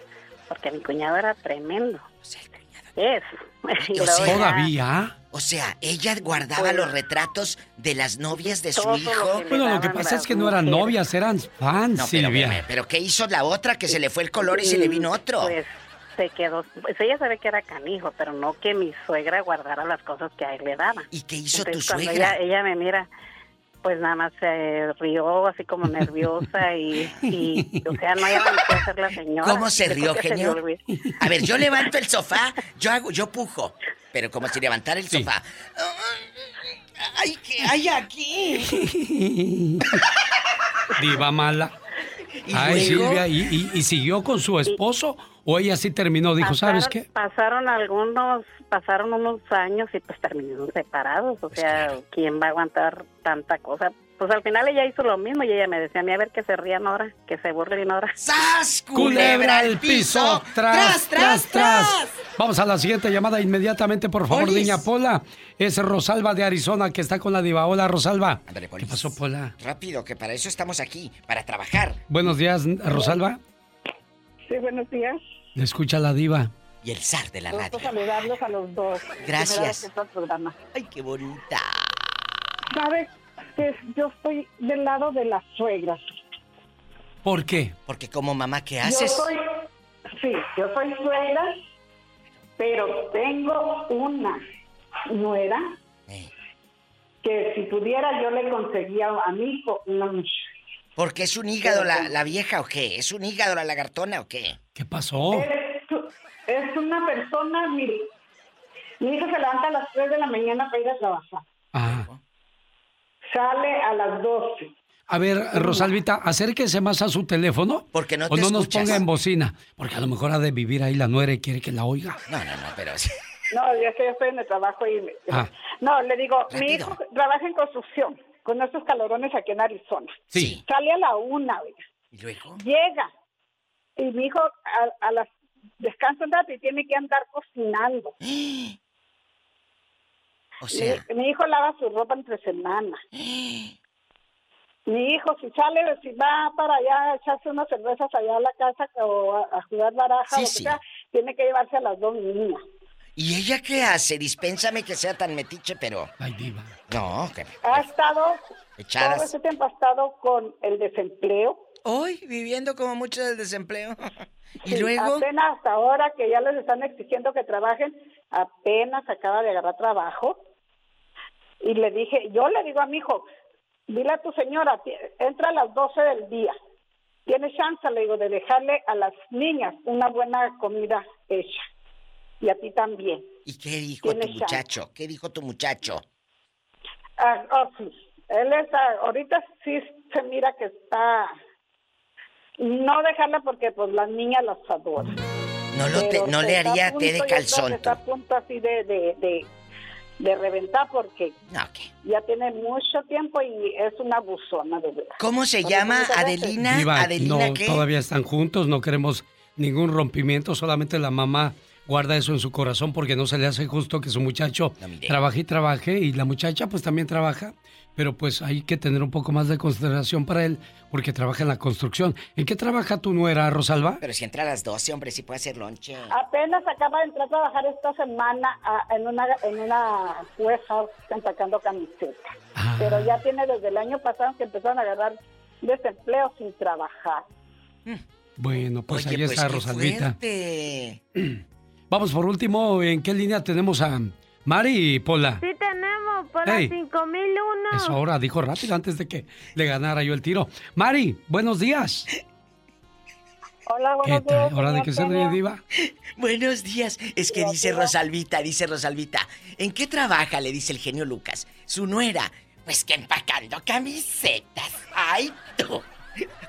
[SPEAKER 61] porque mi cuñado era tremendo. Es. Y
[SPEAKER 8] O
[SPEAKER 61] luego
[SPEAKER 8] sea,
[SPEAKER 61] ya-
[SPEAKER 6] ¿Todavía?
[SPEAKER 8] O sea, ella guardaba
[SPEAKER 61] Pues-
[SPEAKER 8] los retratos de las novias de su hijo.
[SPEAKER 6] Bueno, lo que pasa es que no eran novias, eran fans,
[SPEAKER 8] No, pero,
[SPEAKER 6] Silvia.
[SPEAKER 8] pero, pero ¿qué hizo la otra? Que se le fue el color y se le vino otro.
[SPEAKER 61] Pues se quedó, pues ella sabe que era canijo, pero no que mi suegra guardara las cosas que a él le daban.
[SPEAKER 8] ¿Y qué hizo
[SPEAKER 61] Entonces,
[SPEAKER 8] tu suegra?
[SPEAKER 61] Ella, ella me mira, pues nada más se rió así como nerviosa y, y o sea, no había qué hacer la señora.
[SPEAKER 8] ¿Cómo se rió,
[SPEAKER 61] que se
[SPEAKER 8] genio? A ver, yo levanto el sofá, yo hago, yo pujo. Pero como si levantara el sofá. ¡Ay, qué hay aquí!
[SPEAKER 6] Diva mala. Ay, Silvia, ¿y, y, y siguió con su esposo o ella sí terminó? Dijo, ¿sabes qué?
[SPEAKER 61] Pasaron algunos, pasaron unos años y pues terminaron separados. O sea, ¿quién va a aguantar tanta cosa? Pues al final ella hizo lo mismo y ella me decía a mí a ver que se rían ahora, que se burlen ahora.
[SPEAKER 8] ¡Sas!
[SPEAKER 6] Culebra al piso. Tras, tras, tras. Vamos a la siguiente llamada inmediatamente, por favor,
[SPEAKER 8] Polis.
[SPEAKER 6] niña Pola. Es Rosalba de Arizona que está con la diva. Hola, Rosalba.
[SPEAKER 8] Ándale,
[SPEAKER 6] ¿Qué pasó, Pola?
[SPEAKER 8] Rápido, que para eso estamos aquí, para trabajar.
[SPEAKER 6] Buenos días, Rosalba.
[SPEAKER 56] Sí, buenos días.
[SPEAKER 6] Le escucha la diva.
[SPEAKER 8] Y el zar de la
[SPEAKER 56] Gusto
[SPEAKER 8] radio.
[SPEAKER 56] saludarlos a los dos.
[SPEAKER 8] Gracias.
[SPEAKER 56] Programa.
[SPEAKER 8] Ay, qué bonita.
[SPEAKER 56] ¿Sabe que yo estoy del lado de las suegras?
[SPEAKER 6] ¿Por qué?
[SPEAKER 8] Porque como mamá, ¿qué
[SPEAKER 56] Yo
[SPEAKER 8] haces?
[SPEAKER 56] soy, sí, yo soy suegra, pero tengo una nuera
[SPEAKER 8] Eh.
[SPEAKER 56] que si pudiera yo le conseguía a mi hijo una muchacha.
[SPEAKER 8] ¿Porque es un hígado la, la vieja o qué? ¿Es un hígado la lagartona o qué?
[SPEAKER 6] ¿Qué pasó?
[SPEAKER 56] Es, es una persona, mire, mi hijo se levanta a las 3 de la mañana para ir a trabajar.
[SPEAKER 6] Ah.
[SPEAKER 56] Sale a las 12.
[SPEAKER 6] A ver, Rosalvita, acérquese más a su teléfono.
[SPEAKER 8] Porque no
[SPEAKER 6] o
[SPEAKER 8] te
[SPEAKER 6] no nos ponga en bocina. Porque a lo mejor ha de vivir ahí la nuera y quiere que la oiga.
[SPEAKER 8] No, no, no, pero...
[SPEAKER 56] No, ya que yo estoy en el trabajo y... me-
[SPEAKER 6] Ah.
[SPEAKER 56] No, le digo, mi hijo trabaja en construcción, con estos calorones aquí en Arizona.
[SPEAKER 6] Sí.
[SPEAKER 56] Sale a la una, oiga.
[SPEAKER 8] ¿Y luego?
[SPEAKER 56] Llega. Y mi hijo a, a las... Descansa un rato y tiene que andar cocinando.
[SPEAKER 8] O sea,
[SPEAKER 56] Mi, mi hijo lava su ropa entre semana. Mi hijo, si sale, si va para allá a echarse unas cervezas allá a la casa o a, a jugar baraja
[SPEAKER 8] Sí,
[SPEAKER 56] o
[SPEAKER 8] sí.
[SPEAKER 56] sea, tiene que llevarse a las dos niñas.
[SPEAKER 8] ¿y ella qué hace? Dispénsame que sea tan metiche, pero...
[SPEAKER 6] Ay, diva.
[SPEAKER 8] No, que...
[SPEAKER 56] Ha estado, todo
[SPEAKER 8] Echadas.
[SPEAKER 56] ese tiempo ha estado con el desempleo.
[SPEAKER 8] Hoy, viviendo como mucho del desempleo. ¿Y
[SPEAKER 56] Sí,
[SPEAKER 8] luego?
[SPEAKER 56] Apenas hasta ahora que ya les están exigiendo que trabajen, apenas acaba de agarrar trabajo. Y le dije, yo le digo a mi hijo, dile a tu señora, entra a las 12 del día. Tiene chance, le digo, de dejarle a las niñas una buena comida hecha. Y a ti también.
[SPEAKER 8] ¿Y qué dijo tu
[SPEAKER 56] chance.
[SPEAKER 8] muchacho? ¿Qué dijo tu muchacho?
[SPEAKER 56] Ah, oh, sí. Él está, ahorita sí se mira que está... No dejarla porque pues las niñas las adoran.
[SPEAKER 8] No, lo te- no le haría té de calzón.
[SPEAKER 56] Está a punto así de, de, de, de reventar porque
[SPEAKER 8] No, ¿qué?
[SPEAKER 56] ya tiene mucho tiempo y es una buzona de verdad.
[SPEAKER 8] ¿Cómo se llama? ¿Adelina?
[SPEAKER 6] Diva,
[SPEAKER 8] ¿Adelina
[SPEAKER 6] no,
[SPEAKER 8] qué?
[SPEAKER 6] todavía están juntos, no queremos ningún rompimiento, solamente la mamá guarda eso en su corazón porque no se le hace justo que su muchacho trabaje y trabaje y la muchacha pues también trabaja, pero pues hay que tener un poco más de consideración para él porque trabaja en la construcción. ¿En qué trabaja tu nuera, Rosalba?
[SPEAKER 8] Pero si entra a las 12, hombre, sí puede hacer lonche.
[SPEAKER 56] Apenas acaba de entrar a trabajar esta semana ah, en una en una warehouse empacando camisetas.
[SPEAKER 6] Ah.
[SPEAKER 56] Pero ya tiene desde el año pasado que empezaron a agarrar desempleo sin trabajar.
[SPEAKER 6] Bueno, pues
[SPEAKER 8] Oye,
[SPEAKER 6] ahí está
[SPEAKER 8] qué
[SPEAKER 6] Rosalvita.
[SPEAKER 8] fuerte.
[SPEAKER 6] Vamos por último, ¿en qué línea tenemos a Mari y Pola?
[SPEAKER 62] Sí tenemos, por
[SPEAKER 6] Hey.
[SPEAKER 62] las 5001.
[SPEAKER 6] Eso ahora, dijo rápido antes de que le ganara yo el tiro. Mari, buenos días.
[SPEAKER 56] Hola,
[SPEAKER 6] ¿Qué
[SPEAKER 56] buenos
[SPEAKER 6] tal?
[SPEAKER 56] días.
[SPEAKER 6] ¿Hora de que se ríe. Diva?
[SPEAKER 8] Buenos días. Es que dice. Rosalvita, dice Rosalvita. ¿En qué trabaja? Le dice el genio Lucas. Su nuera. Pues que empacando camisetas. Ay, tú.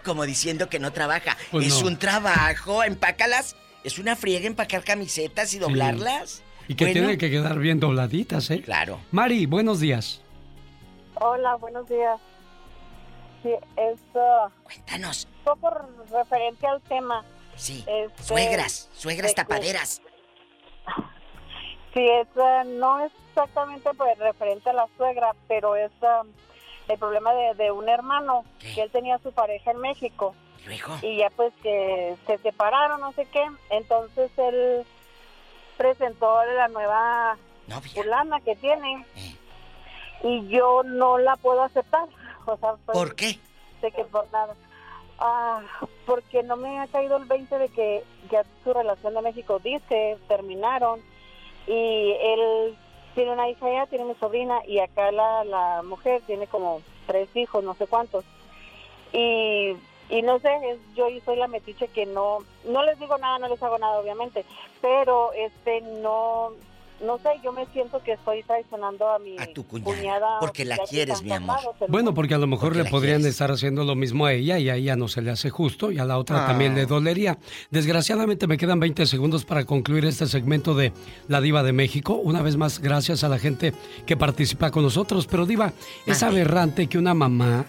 [SPEAKER 8] Como diciendo que no trabaja.
[SPEAKER 6] Pues
[SPEAKER 8] es
[SPEAKER 6] no.
[SPEAKER 8] un trabajo, empácalas. Es una friega empacar camisetas y doblarlas.
[SPEAKER 6] Y que
[SPEAKER 8] Bueno,
[SPEAKER 6] tiene que quedar bien dobladitas, ¿eh?
[SPEAKER 8] Claro.
[SPEAKER 6] Mari, buenos días.
[SPEAKER 56] Hola, buenos días. Sí, es
[SPEAKER 8] Cuéntanos.
[SPEAKER 56] un poco referente al tema.
[SPEAKER 8] Sí.
[SPEAKER 56] Este,
[SPEAKER 8] Suegras, suegras
[SPEAKER 56] de
[SPEAKER 8] tapaderas.
[SPEAKER 56] Sí, es, ah, no es exactamente pues, referente a la suegra, pero es el problema de, de un hermano, que él tenía su pareja en México.
[SPEAKER 8] Luego.
[SPEAKER 56] Y ya pues que se separaron, no sé qué. Entonces él presentó la nueva fulana que tiene. Y yo no la puedo aceptar. O sea, pues,
[SPEAKER 8] ¿Por qué?
[SPEAKER 56] de que por nada. Ah, porque no me ha caído el 20 de que ya su relación de México dice, terminaron. Y él tiene una hija ya, tiene mi sobrina, y acá la, la mujer tiene como tres hijos, no sé cuántos. Y, y no sé, es- yo soy la metiche que no, no les digo nada, no les hago nada, obviamente, pero este no, no sé, yo me siento que estoy traicionando a mi cuñada.
[SPEAKER 8] Porque la quieres, mi amor.
[SPEAKER 6] Bueno, porque a lo mejor le podrían estar haciendo lo mismo a ella y a ella no se le hace justo y a la otra
[SPEAKER 8] Ah.
[SPEAKER 6] también le dolería. Desgraciadamente me quedan 20 segundos para concluir este segmento de La Diva de México. Una vez más, gracias a la gente que participa con nosotros. Pero Diva, es aberrante que una mamá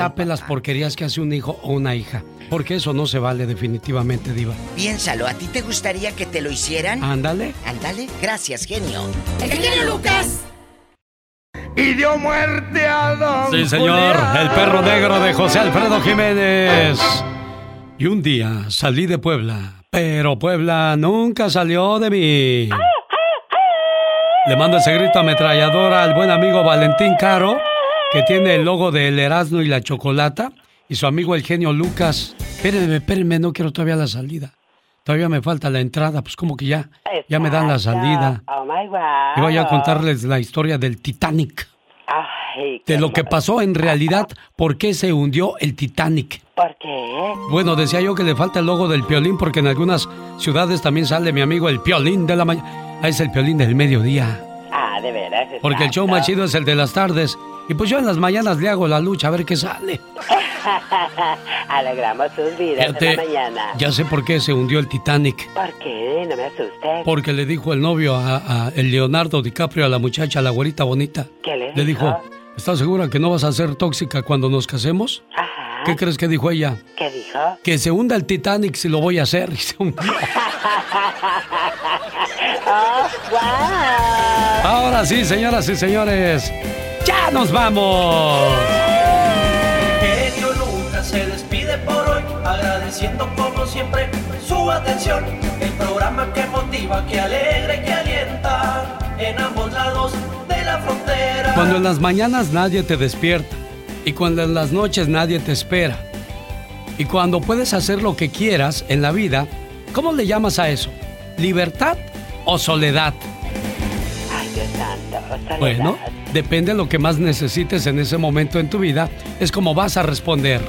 [SPEAKER 6] tape las porquerías que hace un hijo o una hija. Porque eso no se vale definitivamente, Diva.
[SPEAKER 8] Piénsalo, ¿a ti te gustaría que te lo hicieran?
[SPEAKER 6] Ándale.
[SPEAKER 8] Ándale. Gracias, genio.
[SPEAKER 23] ¡El genio Lucas!
[SPEAKER 8] Y dio muerte a don
[SPEAKER 6] Sí, señor, el perro negro de José Alfredo Jiménez. Y un día salí de Puebla, pero Puebla nunca salió de mí. Le mando ese grito ametralladora al buen amigo Valentín Caro, que tiene el logo del Erasmo y la Chocolata, y su amigo el genio Lucas. Espérenme, espérenme, no quiero todavía la salida. Todavía me falta la entrada, pues como que ya, ya me dan la salida.
[SPEAKER 41] Oh my God.
[SPEAKER 6] Y voy a contarles la historia del Titanic.
[SPEAKER 41] Ay,
[SPEAKER 6] De lo que pasó en realidad, por qué se hundió el Titanic.
[SPEAKER 41] ¿por qué?
[SPEAKER 6] Bueno, decía yo que le falta el logo del piolín porque en algunas ciudades también sale mi amigo el piolín de la mañana. Ah, es el piolín del mediodía. Porque el show más chido es el de las tardes. Y pues yo en las mañanas le hago la lucha a ver qué sale.
[SPEAKER 41] Alegramos sus vidas
[SPEAKER 6] Fíjate,
[SPEAKER 41] en la mañana.
[SPEAKER 6] ya sé por qué se hundió el Titanic.
[SPEAKER 41] ¿Por qué? No me asustes.
[SPEAKER 6] Porque le dijo el novio a, a el Leonardo DiCaprio a la muchacha, a la güerita bonita.
[SPEAKER 41] ¿Qué le
[SPEAKER 6] Le
[SPEAKER 41] dijo?
[SPEAKER 6] dijo, ¿estás segura que no vas a ser tóxica cuando nos casemos?
[SPEAKER 41] Ajá.
[SPEAKER 6] ¿Qué crees que dijo ella?
[SPEAKER 41] ¿Qué dijo?
[SPEAKER 6] Que se hunda el Titanic si lo voy a hacer. Y se hundió.
[SPEAKER 41] oh, wow.
[SPEAKER 6] Ahora sí, señoras y señores, ya nos vamos.
[SPEAKER 10] Genio Lucas se despide por hoy, agradeciendo como siempre su atención. El programa que motiva, que alegra y que alienta en ambos lados de la frontera.
[SPEAKER 6] Cuando en las mañanas nadie te despierta y cuando en las noches nadie te espera y cuando puedes hacer lo que quieras en la vida, ¿cómo le llamas a eso? ¿Libertad o
[SPEAKER 41] soledad?
[SPEAKER 6] Bueno, depende de lo que más necesites en ese momento en tu vida, es como vas a responder.